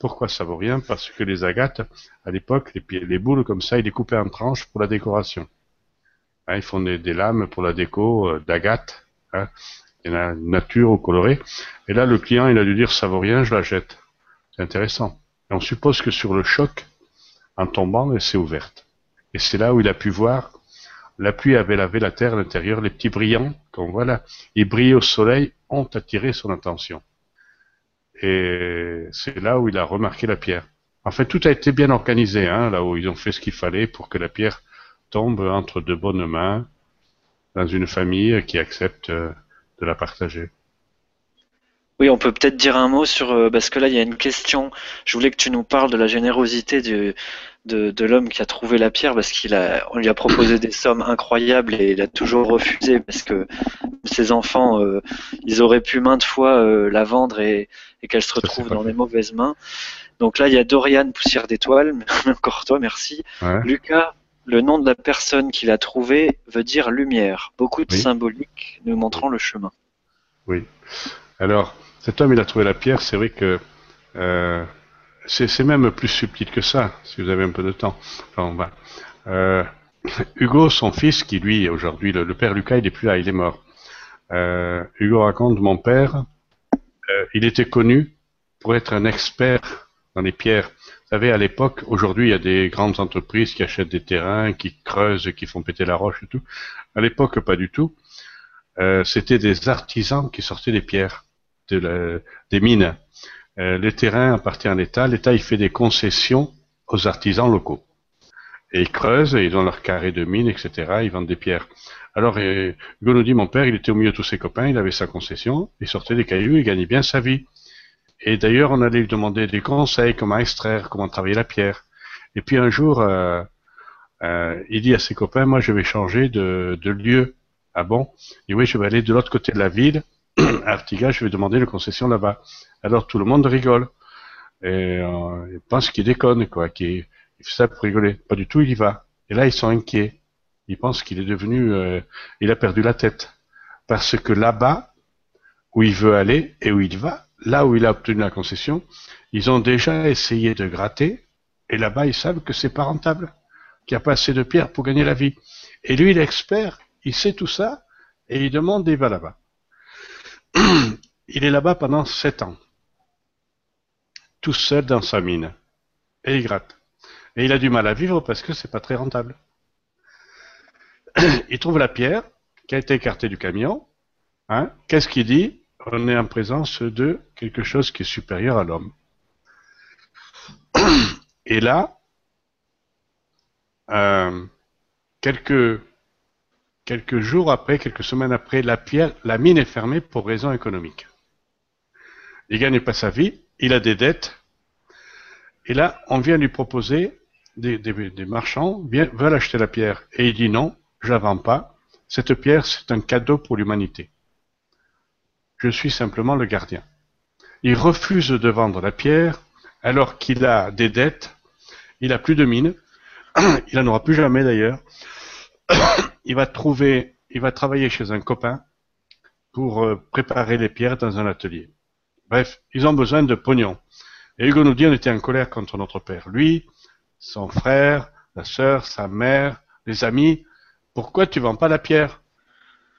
Pourquoi ça vaut rien? Parce que les agates, à l'époque, les, les, boules comme ça, ils les coupaient en tranches pour la décoration. Hein, ils font des, lames pour la déco euh, d'agates. Hein, il y en a nature ou colorée. Et là, le client, il a dû dire, ça vaut rien, je la jette. C'est intéressant. Et on suppose que sur le choc, en tombant, elle s'est ouverte. Et c'est là où il a pu voir la pluie avait lavé la terre à l'intérieur, les petits brillants qu'on voit là, ils brillent au soleil, ont attiré son attention. Et c'est là où il a remarqué la pierre. En fait, tout a été bien organisé, hein, là où ils ont fait ce qu'il fallait pour que la pierre tombe entre de bonnes mains dans une famille qui accepte euh, de la partager. Oui, on peut peut-être dire un mot sur euh, parce que là il y a une question. Je voulais que tu nous parles de la générosité de, de l'homme qui a trouvé la pierre parce qu'il a on lui a proposé des sommes incroyables et il a toujours refusé parce que ses enfants euh, ils auraient pu maintes fois euh, la vendre et, et qu'elle se retrouve dans les mauvaises mains. Donc là il y a Dorian Poussière d'étoiles, encore toi merci. Lucas le nom de la personne qui l'a trouvé veut dire lumière. Beaucoup de symboliques nous montrant le chemin. Oui. Alors, cet homme, il a trouvé la pierre. C'est vrai que euh, c'est même plus subtil que ça, si vous avez un peu de temps. Enfin, euh, Hugo, son fils, qui lui, aujourd'hui, le, père Lucas, il n'est plus là, il est mort. Euh, Hugo raconte, mon père, il était connu pour être un expert dans les pierres. Vous savez, à l'époque, aujourd'hui, il y a des grandes entreprises qui achètent des terrains, qui creusent, qui font péter la roche et tout. À l'époque, pas du tout. Euh, C'était des artisans qui sortaient des pierres, de des mines. Euh, les terrains appartiennent à l'État. L'État, il fait des concessions aux artisans locaux. Et ils creusent, ils ont leur carré de mine, etc. Ils vendent des pierres. Alors, euh, Hugo mon père, il était au milieu de tous ses copains, il avait sa concession, il sortait des cailloux, il gagnait bien sa vie. Et d'ailleurs, on allait lui demander des conseils, comment extraire, comment travailler la pierre. Et puis un jour, euh, euh, il dit à ses copains, moi je vais changer de, de lieu. Ah bon Et oui, je vais aller de l'autre côté de la ville, à Artigas, je vais demander une concession là-bas. Alors tout le monde rigole. Et euh, il pense qu'il déconne, quoi, qu'il fait ça pour rigoler. Pas du tout, il y va. Et là, ils sont inquiets. Ils pensent qu'il est devenu... Il a perdu la tête. Parce que là-bas, où il veut aller et où il va, là où il a obtenu la concession, ils ont déjà essayé de gratter, et là-bas, ils savent que c'est pas rentable, qu'il n'y a pas assez de pierres pour gagner la vie. Et lui, l'expert, il sait tout ça, et il demande et il va là-bas. il est là-bas pendant sept ans, tout seul dans sa mine, et il gratte. Et il a du mal à vivre parce que c'est pas très rentable. il trouve la pierre qui a été écartée du camion. Hein. Qu'est-ce qu'il dit? On est en présence de quelque chose qui est supérieur à l'homme. Et là, euh, quelques, jours après, quelques semaines après, la, pierre, la mine est fermée pour raison économique. Il gagne pas sa vie, il a des dettes. Et là, on vient lui proposer, des, des, marchands veulent acheter la pierre. Et il dit non, je la vends pas. Cette pierre, c'est un cadeau pour l'humanité. Je suis simplement le gardien. Il refuse de vendre la pierre alors qu'il a des dettes, il a plus de mine, il n'en aura plus jamais d'ailleurs. il va trouver, il va travailler chez un copain pour euh, préparer les pierres dans un atelier. Bref, ils ont besoin de pognon. Et Hugo nous dit on était en colère contre notre père. Lui, son frère, la sœur, sa mère, les amis. Pourquoi tu vends pas la pierre?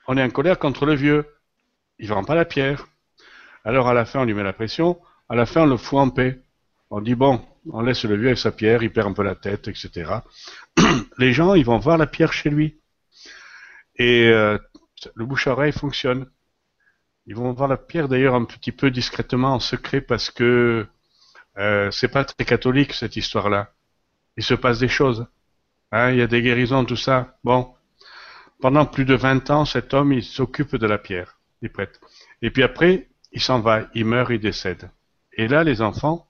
On est en colère contre le vieux il vend pas la pierre. Alors à la fin, on lui met la pression. À la fin, on le fout en paix. On dit bon, on laisse le vieux avec sa pierre, il perd un peu la tête, etc. Les gens, ils vont voir la pierre chez lui. Et euh, le bouche-oreille fonctionne. Ils vont voir la pierre d'ailleurs un petit peu discrètement, en secret, parce que euh, c'est pas très catholique cette histoire-là. Il se passe des choses. Hein, il y a des guérisons, tout ça. Bon, pendant plus de 20 ans, cet homme, il s'occupe de la pierre Et puis après, il s'en va, il meurt, il décède. Et là, les enfants,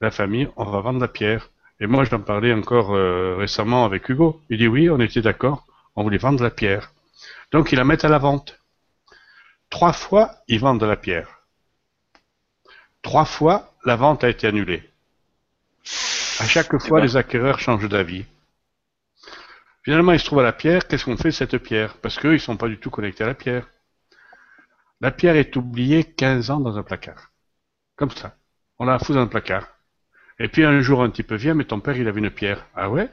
la famille, on va vendre la pierre. Et moi, je t'en parlais encore euh, récemment avec Hugo. Il dit oui, on était d'accord, on voulait vendre la pierre. Donc, ils la mettent à la vente. Trois fois, ils vendent la pierre. Trois fois, la vente a été annulée. À chaque fois, les acquéreurs changent d'avis. Finalement, ils se trouvent à la pierre. Qu'est-ce qu'on fait de cette pierre? Parce qu'eux, ils sont pas du tout connectés à la pierre. La pierre est oubliée 15 ans dans un placard. Comme ça. On la fout dans un placard. Et puis un jour, un type vient, mais ton père, il avait une pierre. Ah ouais?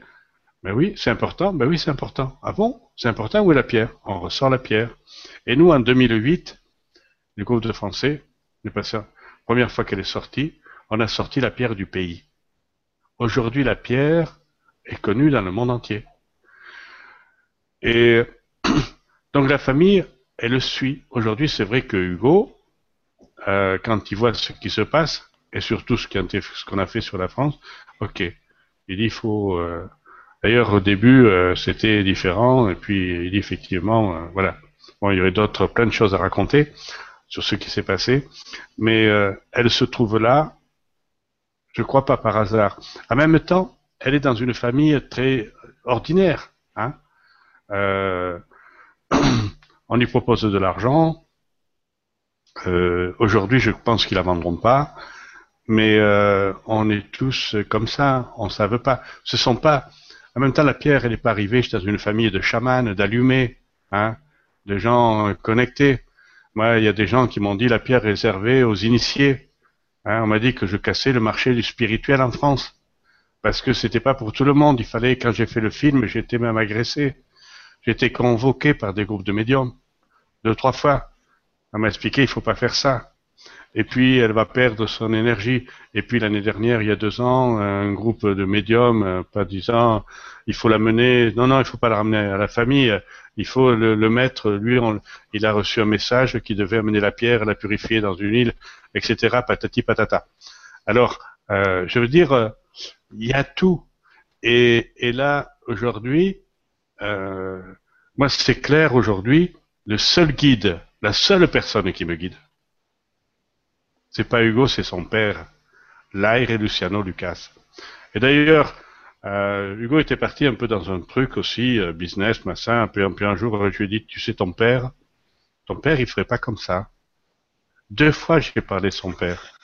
Ben oui, c'est important. Ben oui, c'est important. Ah bon? C'est important, où est la pierre? On ressort la pierre. Et nous, en 2008, le groupe de français, la première fois qu'elle est sortie, on a sorti la pierre du pays. Aujourd'hui, la pierre est connue dans le monde entier. Et donc la famille elle le suit. Aujourd'hui, c'est vrai que Hugo, euh, quand il voit ce qui se passe, et surtout ce qu'on a fait sur la France, ok, il dit il faut. Euh, d'ailleurs, au début, euh, c'était différent, et puis il dit effectivement, voilà, bon, il y aurait d'autres, plein de choses à raconter sur ce qui s'est passé, mais elle se trouve là, je crois pas par hasard. En même temps, elle est dans une famille très ordinaire, hein. on lui propose de l'argent. Euh, aujourd'hui, je pense qu'ils la vendront pas, mais euh, on est tous comme ça, on ne savent pas. Ce sont pas En même temps, la pierre, elle n'est pas arrivée. Dans une famille de chamans, d'allumés, hein, de gens connectés. Moi, il y a des gens qui m'ont dit la pierre réservée aux initiés. Hein, on m'a dit que je cassais le marché du spirituel en France. Parce que c'était pas pour tout le monde. Il fallait, quand j'ai fait le film, j'étais même agressé. J'étais convoqué par des groupes de médiums. Deux, trois fois. On m'a expliqué, il faut pas faire ça et puis elle va perdre son énergie. Et puis l'année dernière, il y a deux ans, un groupe de médiums, euh, pas disant, il faut la mener, non, non, il faut pas la ramener à la famille, il faut le, mettre, lui, il a reçu un message qui devait amener la pierre, la purifier dans une île, etc., patati patata. Alors, euh, je veux dire, euh, il y a tout. Et, et là, aujourd'hui, euh, moi, c'est clair aujourd'hui, le seul guide, la seule personne qui me guide, c'est pas Hugo, c'est son père, Lair et Luciano Lucas. Et d'ailleurs, euh, Hugo était parti un peu dans un truc aussi, euh, business, machin, puis, un jour, je lui ai dit, tu sais, ton père, ton père, il ferait pas comme ça. Deux fois, j'ai parlé de son père.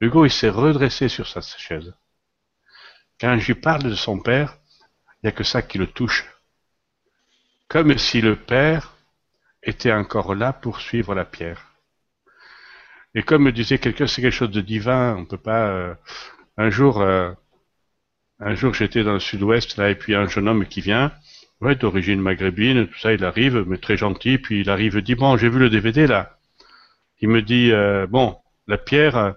Hugo, il s'est redressé sur sa chaise. Quand je lui parle de son père, il n'y a que ça qui le touche. Comme si le père était encore là pour suivre la pierre. Et comme me disait quelqu'un, c'est quelque chose de divin. On peut pas. Euh, un jour, euh, un jour, j'étais dans le sud-ouest là, et puis un jeune homme qui vient, ouais, d'origine maghrébine, tout ça, il arrive, mais très gentil, puis il arrive, dit bon, j'ai vu le DVD là. Il me dit euh, bon, la pierre.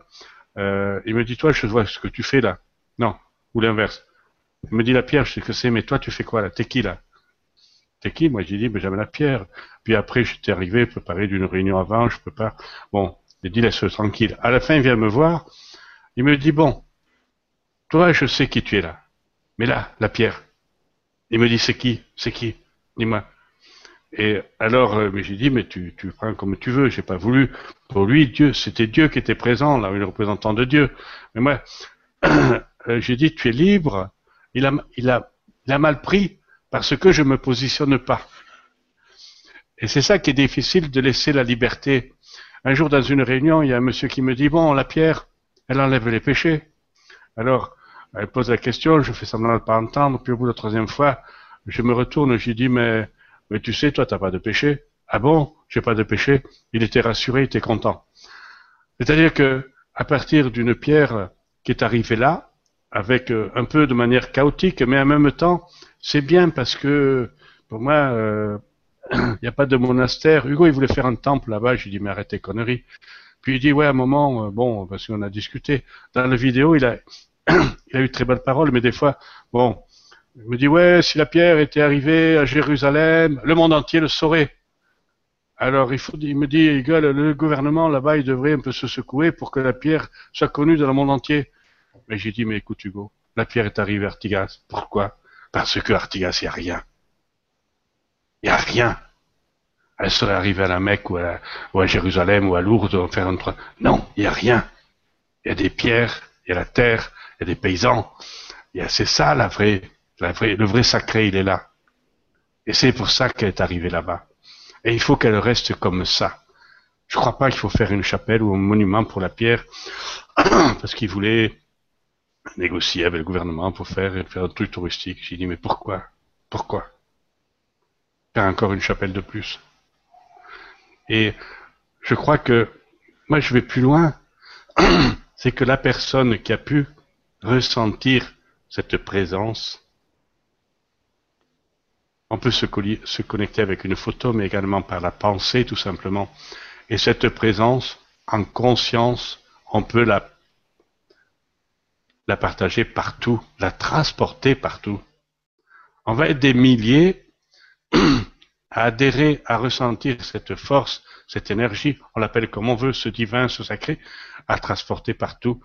il me dit toi, je vois ce que tu fais là. Non, ou l'inverse. Il me dit la pierre, je sais que c'est, mais toi, tu fais quoi là? T'es qui là? T'es qui? Moi, j'ai dit, mais j'avais la pierre. Puis après, j'étais arrivé, préparé d'une réunion avant, je peux pas. Bon, il dit laisse-le tranquille. À la fin, il vient me voir. Il me dit bon, toi, je sais qui tu es là. Mais là, la pierre. Il me dit c'est qui? C'est qui? Dis-moi. Et alors, euh, j'ai dit mais tu, tu prends comme tu veux. J'ai pas voulu. Pour lui, Dieu, c'était Dieu qui était présent là, le représentant de Dieu. Mais moi, euh, j'ai dit tu es libre. Il a, il a, il a mal pris parce que je me positionne pas. Et c'est ça qui est difficile de laisser la liberté un jour, dans une réunion, il y a un monsieur qui me dit, bon, la pierre, elle enlève les péchés. Alors, elle pose la question, je fais semblant de ne pas entendre, puis au bout de la troisième fois, je me retourne, je lui dis, mais, mais tu sais, toi, t'as pas de péché. Ah bon, j'ai pas de péché. Il était rassuré, il était content. C'est-à-dire que, à partir d'une pierre qui est arrivée là, avec euh, un peu de manière chaotique, mais en même temps, c'est bien parce que, pour moi, euh, il n'y a pas de monastère. Hugo, il voulait faire un temple là-bas. Je lui dis, mais arrête tes conneries. Puis il dit, ouais, à un moment, euh, bon, parce qu'on a discuté. Dans la vidéo, il a, il eu très belles paroles, mais des fois, bon, il me dit, ouais, si la pierre était arrivée à Jérusalem, le monde entier le saurait. Alors, il, faut, il me dit, Hugo, le gouvernement là-bas, il devrait un peu se secouer pour que la pierre soit connue dans le monde entier. Mais j'ai dit, mais écoute, Hugo, la pierre est arrivée à Artigas. Pourquoi? Parce que Artigas, il n'y a rien. Il n'y a rien. Elle serait arrivée à la Mecque ou à, Jérusalem ou à Lourdes faire un Non, il n'y a rien. Il y a des pierres, il y a la terre, il y a des paysans. C'est ça la vraie, la vraie, le vrai sacré, il est là. Et c'est pour ça qu'elle est arrivée là-bas. Et il faut qu'elle reste comme ça. Je ne crois pas qu'il faut faire une chapelle ou un monument pour la pierre, parce qu'il voulait négocier avec le gouvernement pour faire, faire un truc touristique. J'ai dit, mais pourquoi? Pourquoi? Faire encore une chapelle de plus. Et je crois que, moi je vais plus loin, c'est que la personne qui a pu ressentir cette présence, on peut se, se connecter avec une photo, mais également par la pensée tout simplement. Et cette présence, en conscience, on peut la, la partager partout, la transporter partout. On va être des milliers à adhérer, à ressentir cette force, cette énergie, on l'appelle comme on veut, ce divin, ce sacré, à transporter partout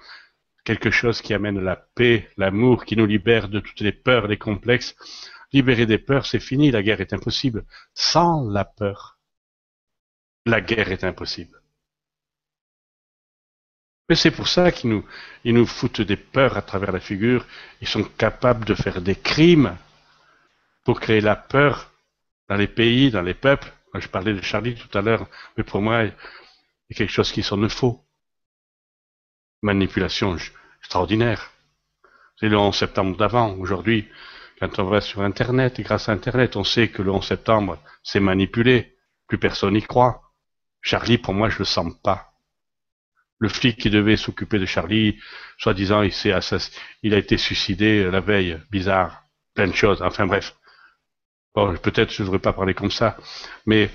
quelque chose qui amène la paix, l'amour, qui nous libère de toutes les peurs, les complexes. Libérer des peurs, c'est fini, la guerre est impossible. Sans la peur, la guerre est impossible. Mais c'est pour ça qu'ils nous, ils nous foutent des peurs à travers la figure. Ils sont capables de faire des crimes pour créer la peur dans les pays, dans les peuples. je parlais de Charlie tout à l'heure, mais pour moi, il y a quelque chose qui sonne faux. Manipulation extraordinaire. C'est le 11 septembre d'avant. Aujourd'hui, quand on va sur Internet, et grâce à Internet, on sait que le 11 septembre, c'est manipulé. Plus personne n'y croit. Charlie, pour moi, je le sens pas. Le flic qui devait s'occuper de Charlie, soi-disant, il il a été suicidé euh, la veille. Bizarre. Plein de choses. Enfin bref. Bon, peut-être je ne devrais pas parler comme ça. Mais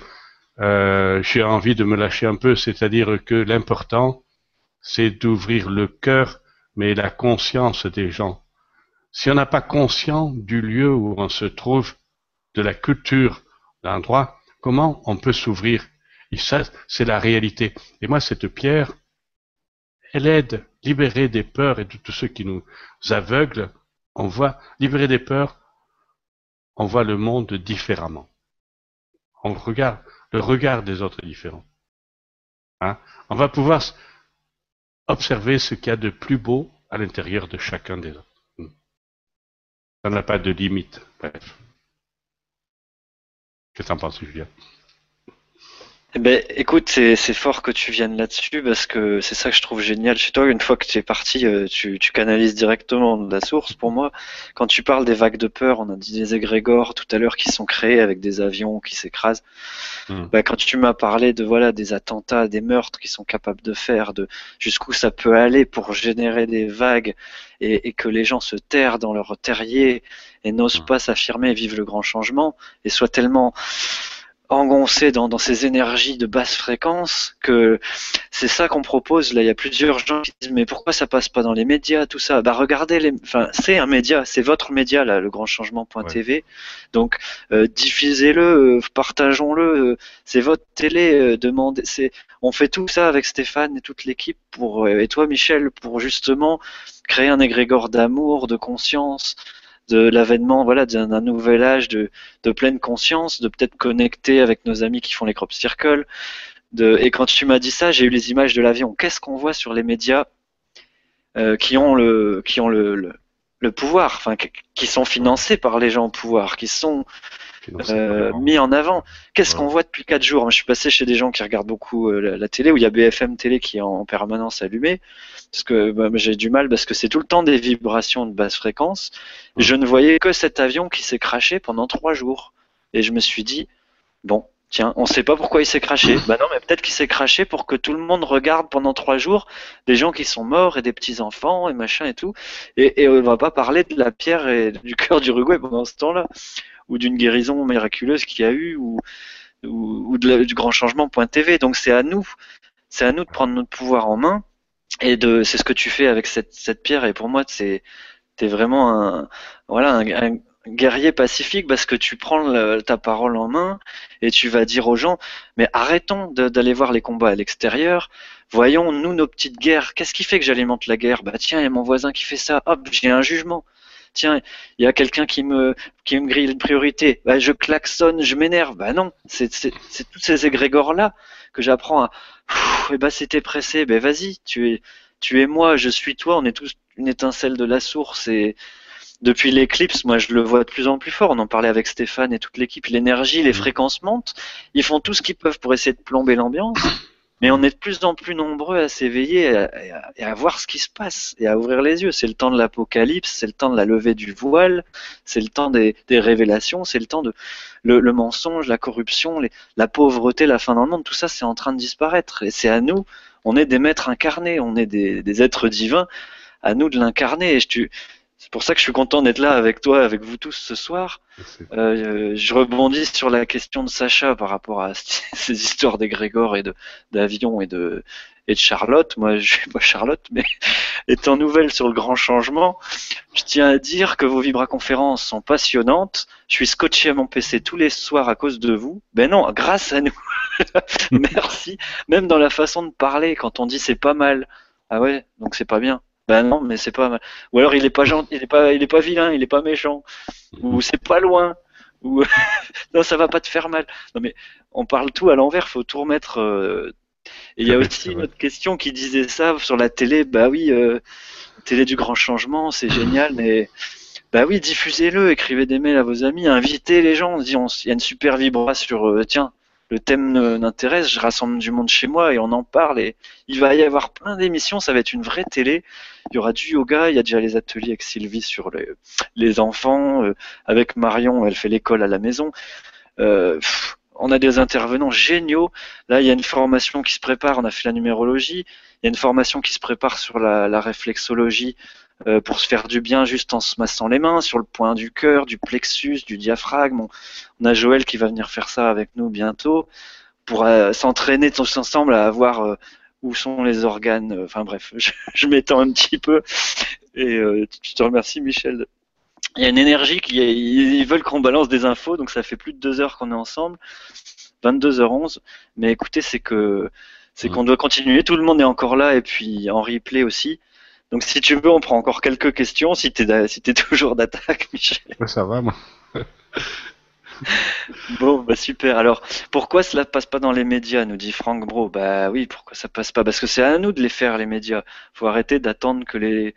euh, j'ai envie de me lâcher un peu, c'est-à-dire que l'important, c'est d'ouvrir le cœur, mais la conscience des gens. Si on n'a pas conscience du lieu où on se trouve, de la culture l'endroit, comment on peut s'ouvrir? Et ça, c'est la réalité. Et moi, cette pierre, elle aide, libérer des peurs et de tous ceux qui nous aveuglent. On voit, libérer des peurs, on voit le monde différemment. On regarde, le regard des autres est différent. Hein? On va pouvoir observer ce qu'il y a de plus beau à l'intérieur de chacun des autres. Hmm. Ça n'a pas de limite. Bref. Qu'est-ce que en penses, Julien ben, écoute, c'est, fort que tu viennes là-dessus parce que c'est ça que je trouve génial chez toi. Une fois que tu es parti, euh, tu, tu canalises directement de la source. Pour moi, quand tu parles des vagues de peur, on a dit des égrégores tout à l'heure qui sont créés avec des avions qui s'écrasent. Hmm. Ben, quand tu m'as parlé de voilà des attentats, des meurtres qu'ils sont capables de faire, de jusqu'où ça peut aller pour générer des vagues et, et que les gens se terrent dans leur terrier et n'osent hmm. pas s'affirmer vivre le grand changement et soient tellement engoncé dans, dans ces énergies de basse fréquence que c'est ça qu'on propose. Là, il y a plusieurs gens qui disent mais pourquoi ça passe pas dans les médias, tout ça? Bah regardez les, enfin c'est un média, c'est votre média là, le grand changement.tv. Donc euh, diffusez-le, euh, partageons-le. Euh, c'est votre télé. demandez. C'est, on fait tout ça avec Stéphane et toute l'équipe pour et toi Michel pour justement créer un égrégore d'amour, de conscience, de l'avènement voilà d'un nouvel âge de, de, pleine conscience, de peut-être connecter avec nos amis qui font les crop circles. Et quand tu m'as dit ça, j'ai eu les images de l'avion. Qu'est-ce qu'on voit sur les médias euh, qui ont le qui ont le, le pouvoir, enfin qui sont financés par les gens au pouvoir, qui sont euh, mis en avant. Qu'est-ce qu'on voit depuis quatre jours? Je suis passé chez des gens qui regardent beaucoup euh, la, télé, où il y a BFM télé qui est en, permanence allumé, parce que bah, j'ai du mal, parce que c'est tout le temps des vibrations de basse fréquence. Je ne voyais que cet avion qui s'est craché pendant trois jours. Et je me suis dit, bon, tiens, on ne sait pas pourquoi il s'est craché. bah non, mais peut-être qu'il s'est craché pour que tout le monde regarde pendant trois jours des gens qui sont morts et des petits enfants et machin et tout. Et, et on va pas parler de la pierre et du cœur d'Uruguay pendant ce temps-là ou d'une guérison miraculeuse qu'il y a eu ou, ou, du grand changement .tv. Donc c'est à nous, c'est à nous de prendre notre pouvoir en main et de, c'est ce que tu fais avec cette, cette pierre. Et pour moi, c'est, t'es vraiment un, voilà, un, guerrier pacifique parce que tu prends ta parole en main et tu vas dire aux gens, mais arrêtons d'aller voir les combats à l'extérieur. Voyons, nous, nos petites guerres. Qu'est-ce qui fait que j'alimente la guerre? Bah tiens, il y a mon voisin qui fait ça. Hop, j'ai un jugement tiens, il y a quelqu'un qui me, qui me grille une priorité, bah, je klaxonne, je m'énerve. Bah non, c'est tous ces égrégores-là que j'apprends à, et eh bah c'était pressé, ben vas-y, tu es, tu es moi, je suis toi, on est tous une étincelle de la source et depuis l'éclipse, moi je le vois de plus en plus fort. On en parlait avec Stéphane et toute l'équipe. L'énergie, les mmh. fréquences montent. Ils font tout ce qu'ils peuvent pour essayer de plomber l'ambiance. Mais on est de plus en plus nombreux à s'éveiller et, à, voir ce qui se passe et à ouvrir les yeux. C'est le temps de l'apocalypse, c'est le temps de la levée du voile, c'est le temps des, révélations, c'est le temps de le, mensonge, la corruption, la pauvreté, la fin dans le monde. Tout ça, c'est en train de disparaître et c'est à nous. On est des maîtres incarnés, on est des, êtres divins. À nous de l'incarner. C'est pour ça que je suis content d'être là avec toi, avec vous tous ce soir. Euh, je rebondis sur la question de Sacha par rapport à ces histoires d'égrégore et d'avion et de et de Charlotte. Moi, je suis pas Charlotte, mais étant nouvelle sur le grand changement, je tiens à dire que vos vibra-conférences sont passionnantes. Je suis scotché à mon PC tous les soirs à cause de vous. Ben non, grâce à nous. Merci. Même dans la façon de parler, quand on dit c'est pas mal. Ah ouais, donc c'est pas bien. Ben non, mais c'est pas. Ou alors il est pas gentil, il est pas, il est pas vilain, il est pas méchant. Ou c'est pas loin. Ou non, ça va pas te faire mal. Non mais on parle tout à l'envers, faut tout remettre. Euh, Et il y a aussi une autre question qui disait ça sur la télé. Bah oui, euh, télé du grand changement, c'est génial, mais bah oui, diffusez-le, écrivez des mails à vos amis, invitez les gens. On dit, il y a une super vibra sur. Euh, tiens, le thème m'intéresse, je rassemble du monde chez moi et on en parle et il va y avoir plein d'émissions, ça va être une vraie télé. Il y aura du yoga, il y a déjà les ateliers avec Sylvie sur les, enfants, euh, avec Marion, elle fait l'école à la maison. Euh, on a des intervenants géniaux. Là, il y a une formation qui se prépare, on a fait la numérologie, il y a une formation qui se prépare sur la réflexologie euh, pour se faire du bien juste en se massant les mains sur le point du cœur, du plexus, du diaphragme. On, a Joël qui va venir faire ça avec nous bientôt pour s'entraîner tous ensemble à voir euh, où sont les organes. Enfin bref, je, m'étends un petit peu et je te remercie Michel. Il y a une énergie qui ils veulent qu'on balance des infos, donc ça fait plus de deux heures qu'on est ensemble, 22h11. Mais écoutez, c'est que c'est qu'on doit continuer. Tout le monde est encore là et puis en replay aussi. Donc si tu veux, on prend encore quelques questions si tu es, si toujours d'attaque, Michel. Ça va, moi. bon, bah super. Alors, pourquoi cela passe pas dans les médias, nous dit Franck Bro? Bah oui, pourquoi ça passe pas? Parce que c'est à nous de les faire, les médias. faut arrêter d'attendre que les,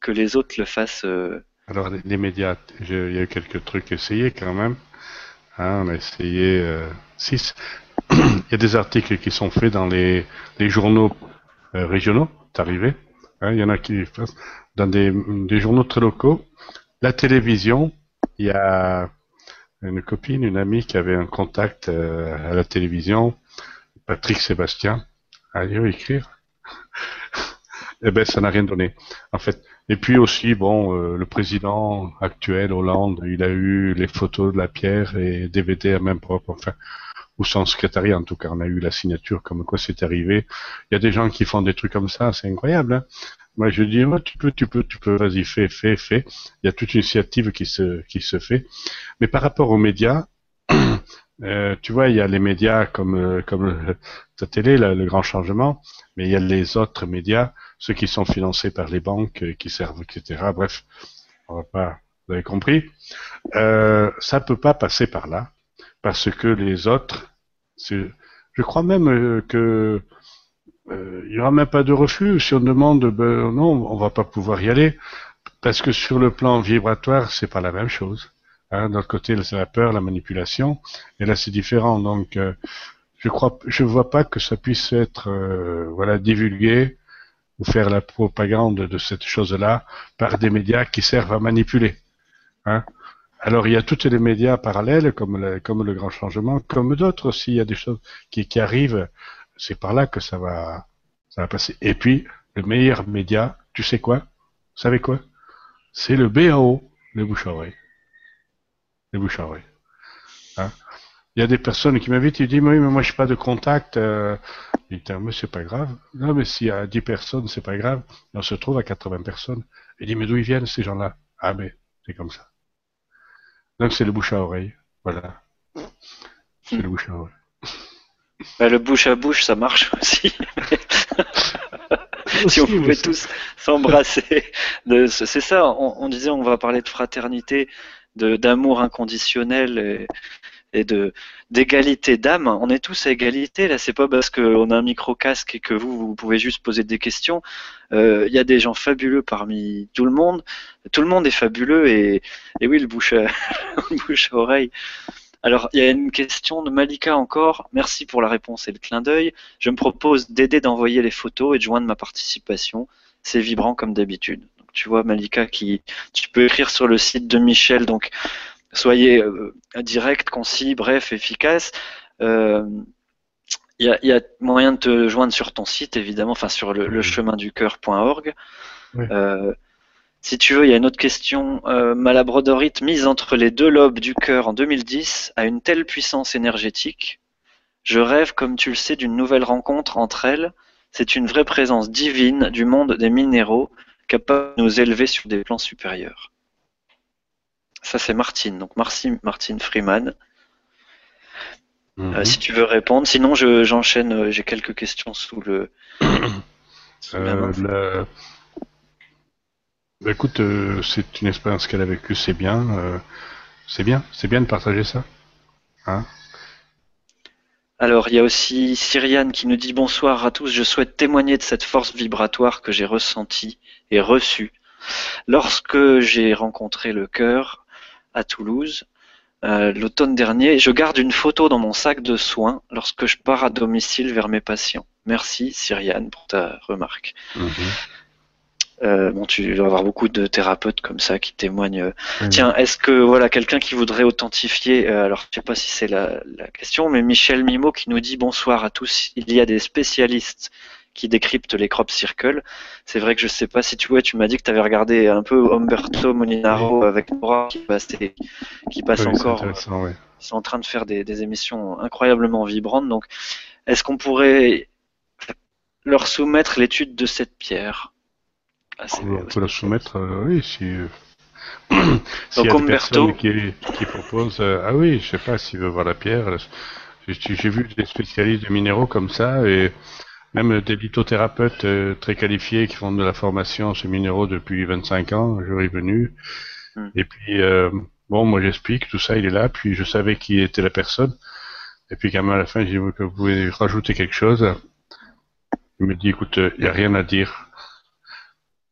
que les autres le fassent. Euh. Alors, les, médias, il y a eu quelques trucs essayés quand même. Hein, on a essayé euh, six. il y a des articles qui sont faits dans les, les journaux euh, régionaux, c'est arrivé. Hein, il y en a qui dans des, journaux très locaux. La télévision, il y a une copine, une amie qui avait un contact euh, à la télévision, Patrick Sébastien, allez écrire. eh ben, ça n'a rien donné, en fait. Et puis aussi, bon, euh, le président actuel, Hollande, il a eu les photos de la pierre et DVD à même propre, ou son secrétariat en tout cas, on a eu la signature comme quoi c'est arrivé. Il y a des gens qui font des trucs comme ça, c'est incroyable. Hein Moi je dis, tu peux, tu peux, tu peux, vas-y, fais, fais, fais. Il y a toute une initiative qui se, qui se fait. Mais par rapport aux médias, euh, tu vois, il y a les médias comme, euh, comme la télé, le grand changement, mais il y a les autres médias, ceux qui sont financés par les banques, euh, qui servent, etc. Bref, on va pas, vous avez compris. Euh, ça peut pas passer par là parce que les autres, je crois même euh, que euh, il y aura même pas de refus si on demande ben, non, on va pas pouvoir y aller parce que sur le plan vibratoire, c'est pas la même chose. Hein, D'un côté, c'est la peur, la manipulation, et là c'est différent. Donc, euh, je crois, je vois pas que ça puisse être voilà divulgué ou faire la propagande de cette chose-là par des médias qui servent à manipuler. Hein alors il y a toutes les médias parallèles, comme le, le Grand Changement, comme d'autres aussi. Il y a des choses qui, arrivent. C'est par là que ça va, passer. Et puis le meilleur média, tu sais quoi? Vous savez quoi? C'est le BAO, les bouche à oreille. Les bouche à oreille. Hein? Il y a des personnes qui m'invitent, ils disent oui, mais moi je n'ai pas de contact. Euh, dis, mais c'est pas grave. Non, mais s'il y a 10 personnes, c'est pas grave. on se trouve à 80 personnes. Il dit, mais d'où ils viennent ces gens-là? Ah, mais c'est comme ça. Donc c'est le bouche à oreille. Voilà. C'est le bouche à oreille. Bah, le bouche à bouche, ça marche aussi. si on pouvait tous s'embrasser. C'est ça, on, disait on va parler de fraternité, d'amour inconditionnel et, et de d'égalité d'âme. On est tous à égalité. Là, c'est pas parce qu'on a un micro casque et que vous vous pouvez juste poser des questions. Il euh, y a des gens fabuleux parmi tout le monde. Tout le monde est fabuleux et, et oui, le bouche à, bouche à oreille. Alors, il y a une question de Malika encore. Merci pour la réponse et le clin d'œil. Je me propose d'aider d'envoyer les photos et de joindre ma participation. C'est vibrant comme d'habitude. tu vois, Malika, qui, tu peux écrire sur le site de Michel. Donc, soyez euh, direct, concis, bref, efficace. Il euh, y, a, moyen de te joindre sur ton site, évidemment, enfin sur le, le chemin du cœur.org. Euh, si tu veux, il y a une autre question. ma labradorite mise entre les deux lobes du cœur en 2010 a une telle puissance énergétique. Je rêve, comme tu le sais, d'une nouvelle rencontre entre elles. C'est une vraie présence divine du monde des minéraux capable de nous élever sur des plans supérieurs. Ça, c'est Martine. Donc, Martine Freeman. Euh, mhm. si tu veux répondre. Sinon, j'enchaîne. Euh, j'ai quelques questions sous le. Euh, bah, écoute, c'est une expérience qu'elle a vécue, c'est bien. c'est bien, c'est bien de partager ça. Hein alors, il y a aussi Cyriane qui nous dit bonsoir à tous. Je souhaite témoigner de cette force vibratoire que j'ai ressentie et reçue lorsque j'ai rencontré le cœur à Toulouse. Euh, l'automne dernier, je garde une photo dans mon sac de soins lorsque je pars à domicile vers mes patients. Merci Cyriane pour ta remarque. Mhm. Euh, bon, tu dois avoir beaucoup de thérapeutes comme ça qui témoignent. Tiens, est-ce que voilà quelqu'un qui voudrait authentifier euh, Alors, je sais pas si c'est la, la, question, mais Michel Mimo qui nous dit bonsoir à tous. Il y a des spécialistes qui décryptent les crop circles. C'est vrai que je sais pas si tu vois, tu m'as dit que tu avais regardé un peu Umberto Molinaro avec Nora qui passe, qui passe encore. Ouais. Ils sont en train de faire des, des émissions incroyablement vibrantes. Donc, est-ce qu'on pourrait leur soumettre l'étude de cette pierre? Ah, on peut la soumettre, euh, oui, si. Euh, si Donc, Umberto. Qui, qui propose, euh, ah oui, je sais pas s'il veut voir la pierre. J'ai vu des spécialistes de minéraux comme ça et même des lithothérapeutes très qualifiés qui font de la formation sur minéraux depuis 25 ans, je suis venu. Hmm. Et puis, bon, moi j'explique, tout ça, il est là, puis je savais qui était la personne. Et puis quand même à la fin, j'ai dit que vous pouvez rajouter quelque chose. Il me dit, écoute, il n'y a rien à dire.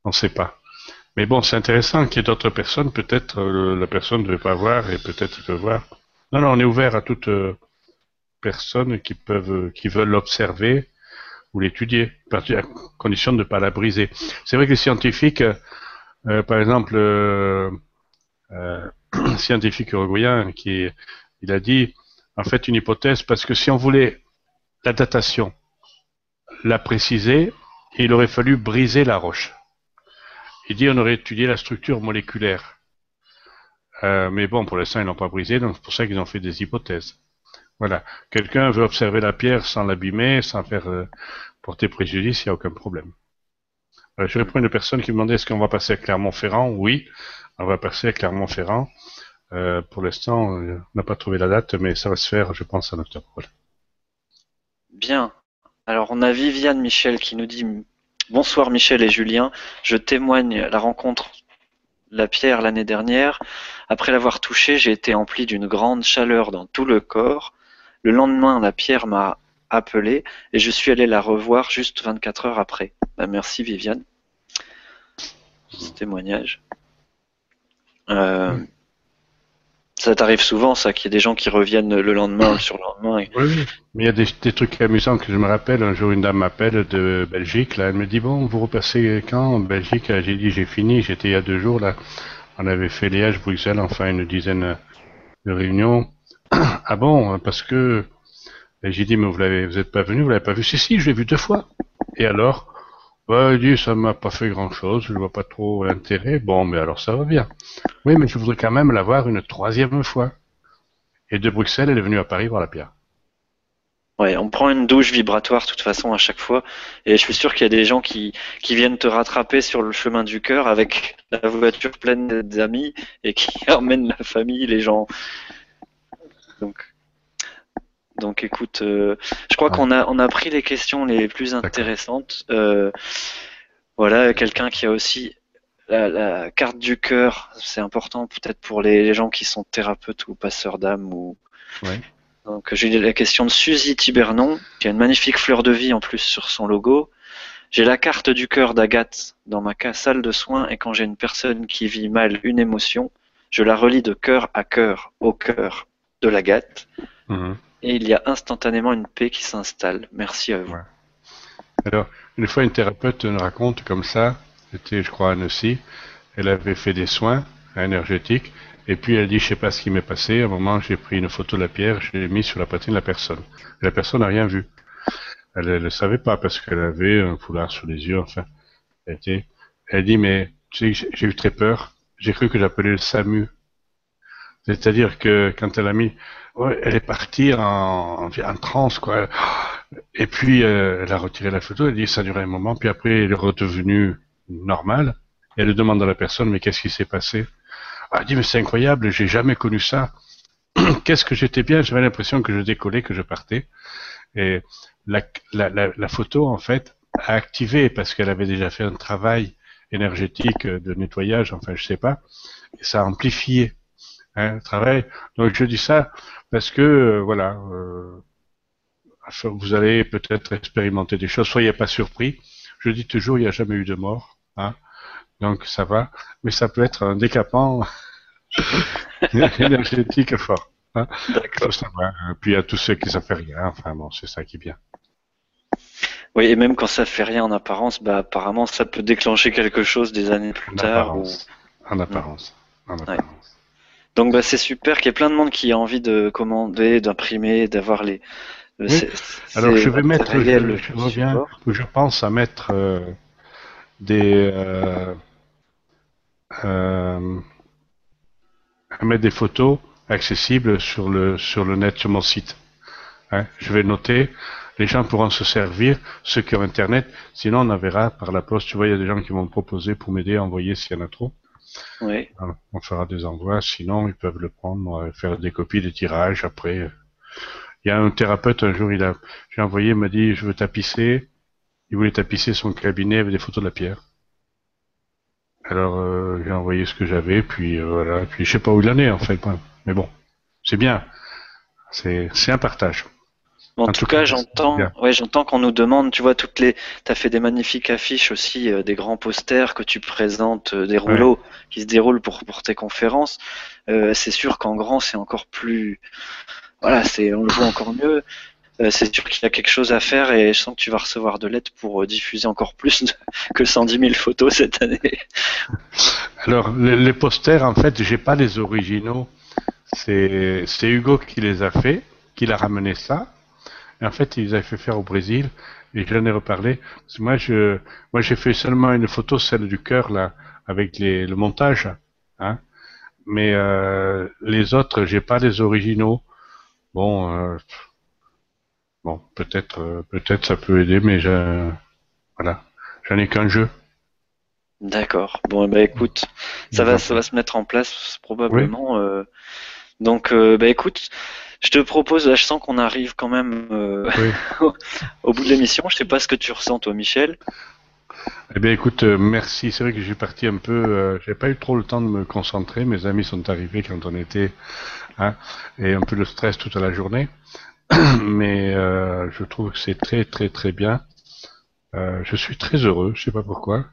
On ne sait pas. Mais bon, c'est intéressant qu'il y ait d'autres personnes. Peut-être euh, la personne ne veut pas voir et peut-être il peut voir. Non, non, on est ouvert à toute euh, personne qui peuvent, euh, qui veulent l'observer ou l'étudier, à condition de ne pas la briser. C'est vrai que les scientifiques, par exemple, euh, scientifique uruguayen, qui il a dit en fait une hypothèse parce que si on voulait la datation, la préciser, il aurait fallu briser la roche. Il dit on aurait étudié la structure moléculaire. Euh, mais bon, pour l'instant, ils n'ont pas brisé, donc c'est pour ça qu'ils ont fait des hypothèses. Voilà. Quelqu'un veut observer la pierre sans l'abîmer, sans faire euh, porter préjudice, il n'y a aucun problème. Euh, je réponds à une personne qui me demandait est-ce qu'on va passer à Clermont-Ferrand? Oui, on va passer à Clermont-Ferrand. Euh, pour l'instant, on n'a pas trouvé la date, mais ça va se faire, je pense, en octobre. Bien. Alors, on a Viviane Michel qui nous dit Bonsoir Michel et Julien, je témoigne la rencontre la pierre l'année dernière. Après l'avoir touchée, j'ai été empli d'une grande chaleur dans tout le corps. Le lendemain, la pierre m'a appelé et je suis allé la revoir juste 24 heures après. Bah, merci Viviane. Ce témoignage. Euh, ça t'arrive souvent, ça, qu'il y ait des gens qui reviennent le lendemain, le lendemain. Oui, oui. Mais il y a des, trucs amusants que je me rappelle. Un jour, une dame m'appelle de Belgique. Là, elle me dit bon, vous repassez quand en Belgique? J'ai dit j'ai fini. J'étais il y a deux jours là. On avait fait Liège, Bruxelles, enfin une dizaine de réunions. Ah bon Parce que j'ai dit mais vous l'avez, vous êtes pas venu, vous l'avez pas vu Si si, je l'ai vu deux fois. Et alors? Bah, il dit, ça m'a pas fait grand chose, je vois pas trop l'intérêt. Bon, mais alors ça va bien. Oui, mais je voudrais quand même la voir une troisième fois. Et de Bruxelles, elle est venue à Paris voir la pierre. Ouais, on prend une douche vibratoire de toute façon à chaque fois. Et je suis sûr qu'il y a des gens qui, qui viennent te rattraper sur le chemin du cœur avec la voiture pleine d'amis et qui emmènent la famille, les gens. Donc, donc écoute, euh, je crois qu'on a on a pris les questions les plus intéressantes. Euh, voilà, quelqu'un qui a aussi la, carte du cœur, c'est important peut-être pour les, gens qui sont thérapeutes ou passeurs d'âme ou. Donc j'ai la question de Suzy Tibernon, qui a une magnifique fleur de vie en plus sur son logo. J'ai la carte du cœur d'Agathe dans ma salle de soins et quand j'ai une personne qui vit mal une émotion, je la relie de cœur à cœur au cœur de l'Agathe. Mhm et il y a instantanément une paix qui s'installe. Merci à vous. Alors, une fois, une thérapeute nous raconte comme ça, c'était, je crois, Annecy, elle avait fait des soins énergétiques, et puis elle dit, je sais pas ce qui m'est passé, à un moment, j'ai pris une photo de la pierre, je l'ai mise sur la poitrine de la personne. Et la personne n'a rien vu. Elle ne savait pas, parce qu'elle avait un foulard sur les yeux, enfin. Elle, était, elle dit, mais tu sais, j'ai eu très peur, j'ai cru que j'appelais le SAMU. C'est-à-dire que quand elle a mis elle est partie en, en, transe, quoi. Et puis, euh, elle a retiré la photo, elle dit ça duré un moment, puis après, elle est redevenue normale. Et elle demande à la personne, mais qu'est-ce qui s'est passé? Elle dit, mais c'est incroyable, j'ai jamais connu ça. qu'est-ce que j'étais bien, j'avais l'impression que je décollais, que je partais. Et la photo, en fait, a activé, parce qu'elle avait déjà fait un travail énergétique de nettoyage, enfin, je sais pas, et ça a amplifié hein, travail. Donc, je dis ça parce que euh, voilà, euh, vous allez peut-être expérimenter des choses. Soyez pas surpris. Je dis toujours, il n'y a jamais eu de mort, hein, donc ça va. Mais ça peut être un décapant. énergétique fort. Hein D'accord. Puis à tous ceux qui ne savent rien, enfin bon, c'est ça qui est bien. Oui, et même quand ça fait rien en apparence, bah apparemment ça peut déclencher quelque chose des années plus tard. En apparence. En apparence. Donc bah c'est super qu'il y ait plein de monde qui a envie de commander, d'imprimer, d'avoir les. Euh, Alors je vais mettre, je, je, reviens, je pense à mettre euh, des euh, euh, à mettre des photos accessibles sur le sur le net sur mon site. Hein, je vais noter les gens pourront se servir, ceux qui ont Internet. Sinon, on verra par la poste. Tu vois, il y a des gens qui m'ont proposé pour m'aider à envoyer s'il y en a trop. On fera des envois. Sinon, ils peuvent le prendre, faire des copies, des tirages. Après, il y a un thérapeute un jour, il a, j'ai envoyé, il m'a dit, je veux tapisser. Il voulait tapisser son cabinet avec des photos de la pierre. Alors, euh, j'ai envoyé ce que j'avais, puis euh, voilà. Puis je sais pas où il en est en fait. Mais bon, c'est bien. C'est, c'est un partage. En, tout, cas, j'entends, ouais, j'entends qu'on nous demande, tu vois, toutes les, t'as fait des magnifiques affiches aussi, euh, des grands posters que tu présentes, euh, des rouleaux qui se déroulent pour pour tes conférences. Euh, c'est sûr qu'en grand, c'est encore plus, voilà, c'est, on le voit encore mieux. c'est sûr qu'il y a quelque chose à faire et je sens que tu vas recevoir de l'aide pour diffuser encore plus que 110 000 photos cette année. Alors, les, les posters, en fait, j'ai pas les originaux. C'est, c'est Hugo qui les a fait, qui l'a ramené ça en fait, ils avaient fait faire au Brésil, et j'en ai reparlé. moi, je, moi, j'ai fait seulement une photo, celle du cœur, là, avec les, le montage, hein. Mais euh, les autres, j'ai pas les originaux. Bon, euh, bon, peut-être, euh, peut-être ça peut aider, mais je, voilà, j'en ai qu'un jeu. D'accord. Bon, bah écoute, ça va, ça va se mettre en place probablement. donc, bah écoute, je te propose, là, je sens qu'on arrive quand même euh, au bout de l'émission. Je sais pas ce que tu ressens, toi, Michel. Eh bien, écoute, euh, merci. C'est vrai que j'ai parti un peu. Euh, j'ai pas eu trop le temps de me concentrer. Mes amis sont arrivés quand on était, hein, et un peu de stress toute la journée. Mais je trouve que c'est très, très, très bien. je suis très heureux. Je sais pas pourquoi.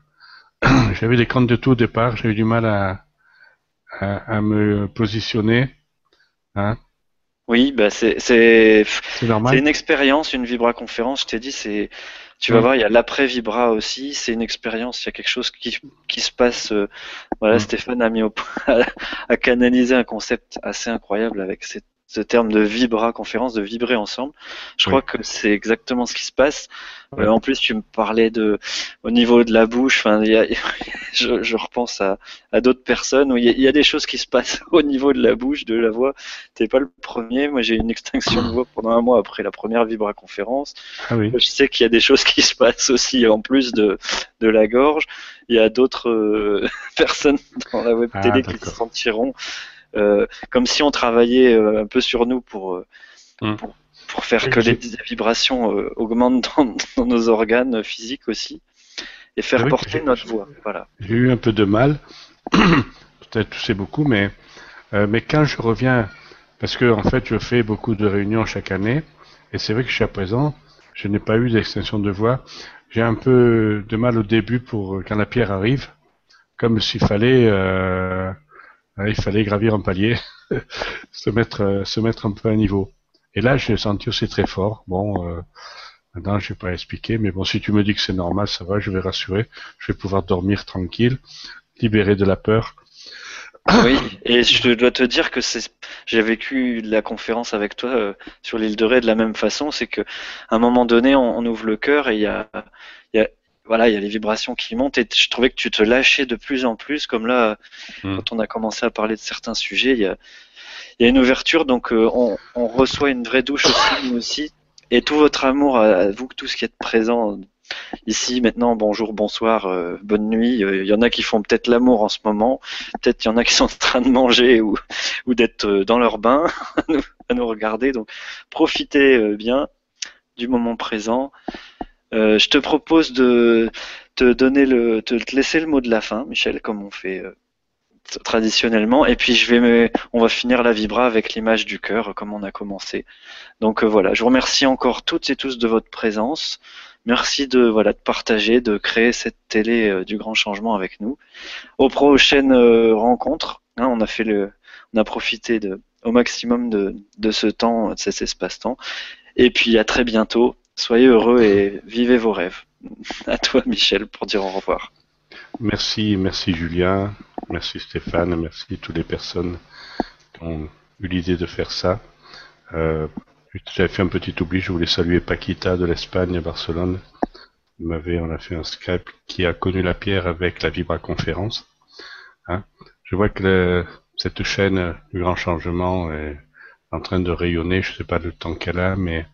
J'avais des comptes de tout au départ. J'ai eu du mal à, à, à me positionner. Hein, oui, bah c'est c'est une expérience, une Vibra conférence. Je t'ai dit, c'est tu vas voir, il y a l'après Vibra aussi. C'est une expérience. Il y a quelque chose qui qui se passe. Euh, voilà, mm. Stéphane a mis au point, a canalisé un concept assez incroyable avec cette ce terme de vibra conférence, de vibrer ensemble. Je crois que c'est exactement ce qui se passe. Euh, en plus, tu me parlais de au niveau de la bouche. Enfin, je, je, repense à, à d'autres personnes où il y, a, des choses qui se passent au niveau de la bouche, de la voix. T'es pas le premier. Moi, j'ai eu une extinction de voix pendant un mois après la première vibra conférence. Ah oui. Je sais qu'il y a des choses qui se passent aussi en plus de de la gorge. Il y a d'autres euh, personnes dans la web ah, télé qui se sentiront comme si on travaillait euh, un peu sur nous pour, euh, hum. pour, pour, faire que les vibrations augmentent dans, dans, nos organes physiques aussi et faire porter notre voix. Voilà. J'ai eu un peu de mal, peut-être c'est beaucoup, mais, mais quand je reviens, parce que en fait je fais beaucoup de réunions chaque année, et c'est vrai que jusqu'à présent, je n'ai pas eu d'extension de voix. J'ai un peu de mal au début pour quand la pierre arrive, comme s'il fallait euh, il fallait gravir un palier, se mettre, euh, se mettre un peu à niveau. Et là, j'ai senti aussi très fort. Bon, euh, maintenant, je vais pas expliquer, mais bon, si tu me dis que c'est normal, ça va, je vais rassurer. Je vais pouvoir dormir tranquille, libéré de la peur. Oui, et je dois te dire que c'est, j'ai vécu la conférence avec toi euh, sur l'île de Ré de la même façon. C'est que, à un moment donné, on, ouvre le cœur et il y a voilà, il y a les vibrations qui montent et je trouvais que tu te lâchais de plus en plus, comme là, hmm. quand on a commencé à parler de certains sujets, il y a, il y a une ouverture, donc euh, on, on, reçoit une vraie douche aussi, nous aussi, et tout votre amour à, vous, tous qui êtes présents ici, maintenant, bonjour, bonsoir, euh, bonne nuit. Euh, il y en a qui font peut-être l'amour en ce moment, peut-être il y en a qui sont en train de manger ou, ou d'être dans leur bain à nous regarder, donc profitez bien du moment présent. Euh, je te propose de te donner le, te, laisser le mot de la fin, Michel, comme on fait euh, traditionnellement. Et puis je vais, on va finir la vibra avec l'image du cœur, comme on a commencé. Donc euh, voilà, je vous remercie encore toutes et tous de votre présence. Merci de voilà de partager, de créer cette télé du grand changement avec nous. Aux prochaines rencontres Hein, on a fait le, on a profité de, au maximum de, de ce temps, de cet espace-temps. Et puis à très bientôt. Soyez heureux et vivez vos rêves. À toi, Michel, pour dire au revoir. Merci, merci Julien, merci Stéphane, merci toutes les personnes qui ont eu l'idée de faire ça. Euh, J'avais fait un petit oubli, je voulais saluer Paquita de l'Espagne à Barcelone. On, on a fait un Skype qui a connu la pierre avec la Vibra Conférence. Hein. Je vois que cette chaîne du grand changement est en train de rayonner, je ne sais pas le temps qu'elle a, mais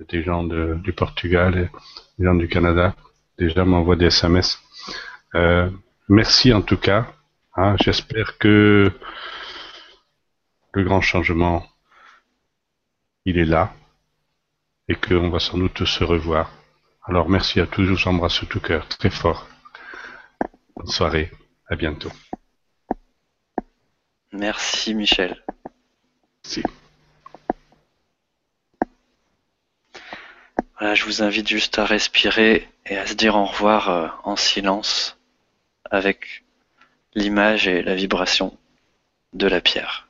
des gens du Portugal, des gens du Canada, déjà m'envoient des SMS. Euh, merci en tout cas. Hein. J'espère que le grand changement, il est là et qu'on va sans doute se revoir. Alors merci à tous, je vous embrasse tout cœur, très fort. Bonne soirée, à bientôt. Merci Michel. Merci. Voilà, je vous invite juste à respirer et à se dire au revoir euh, en silence avec l'image et la vibration de la pierre.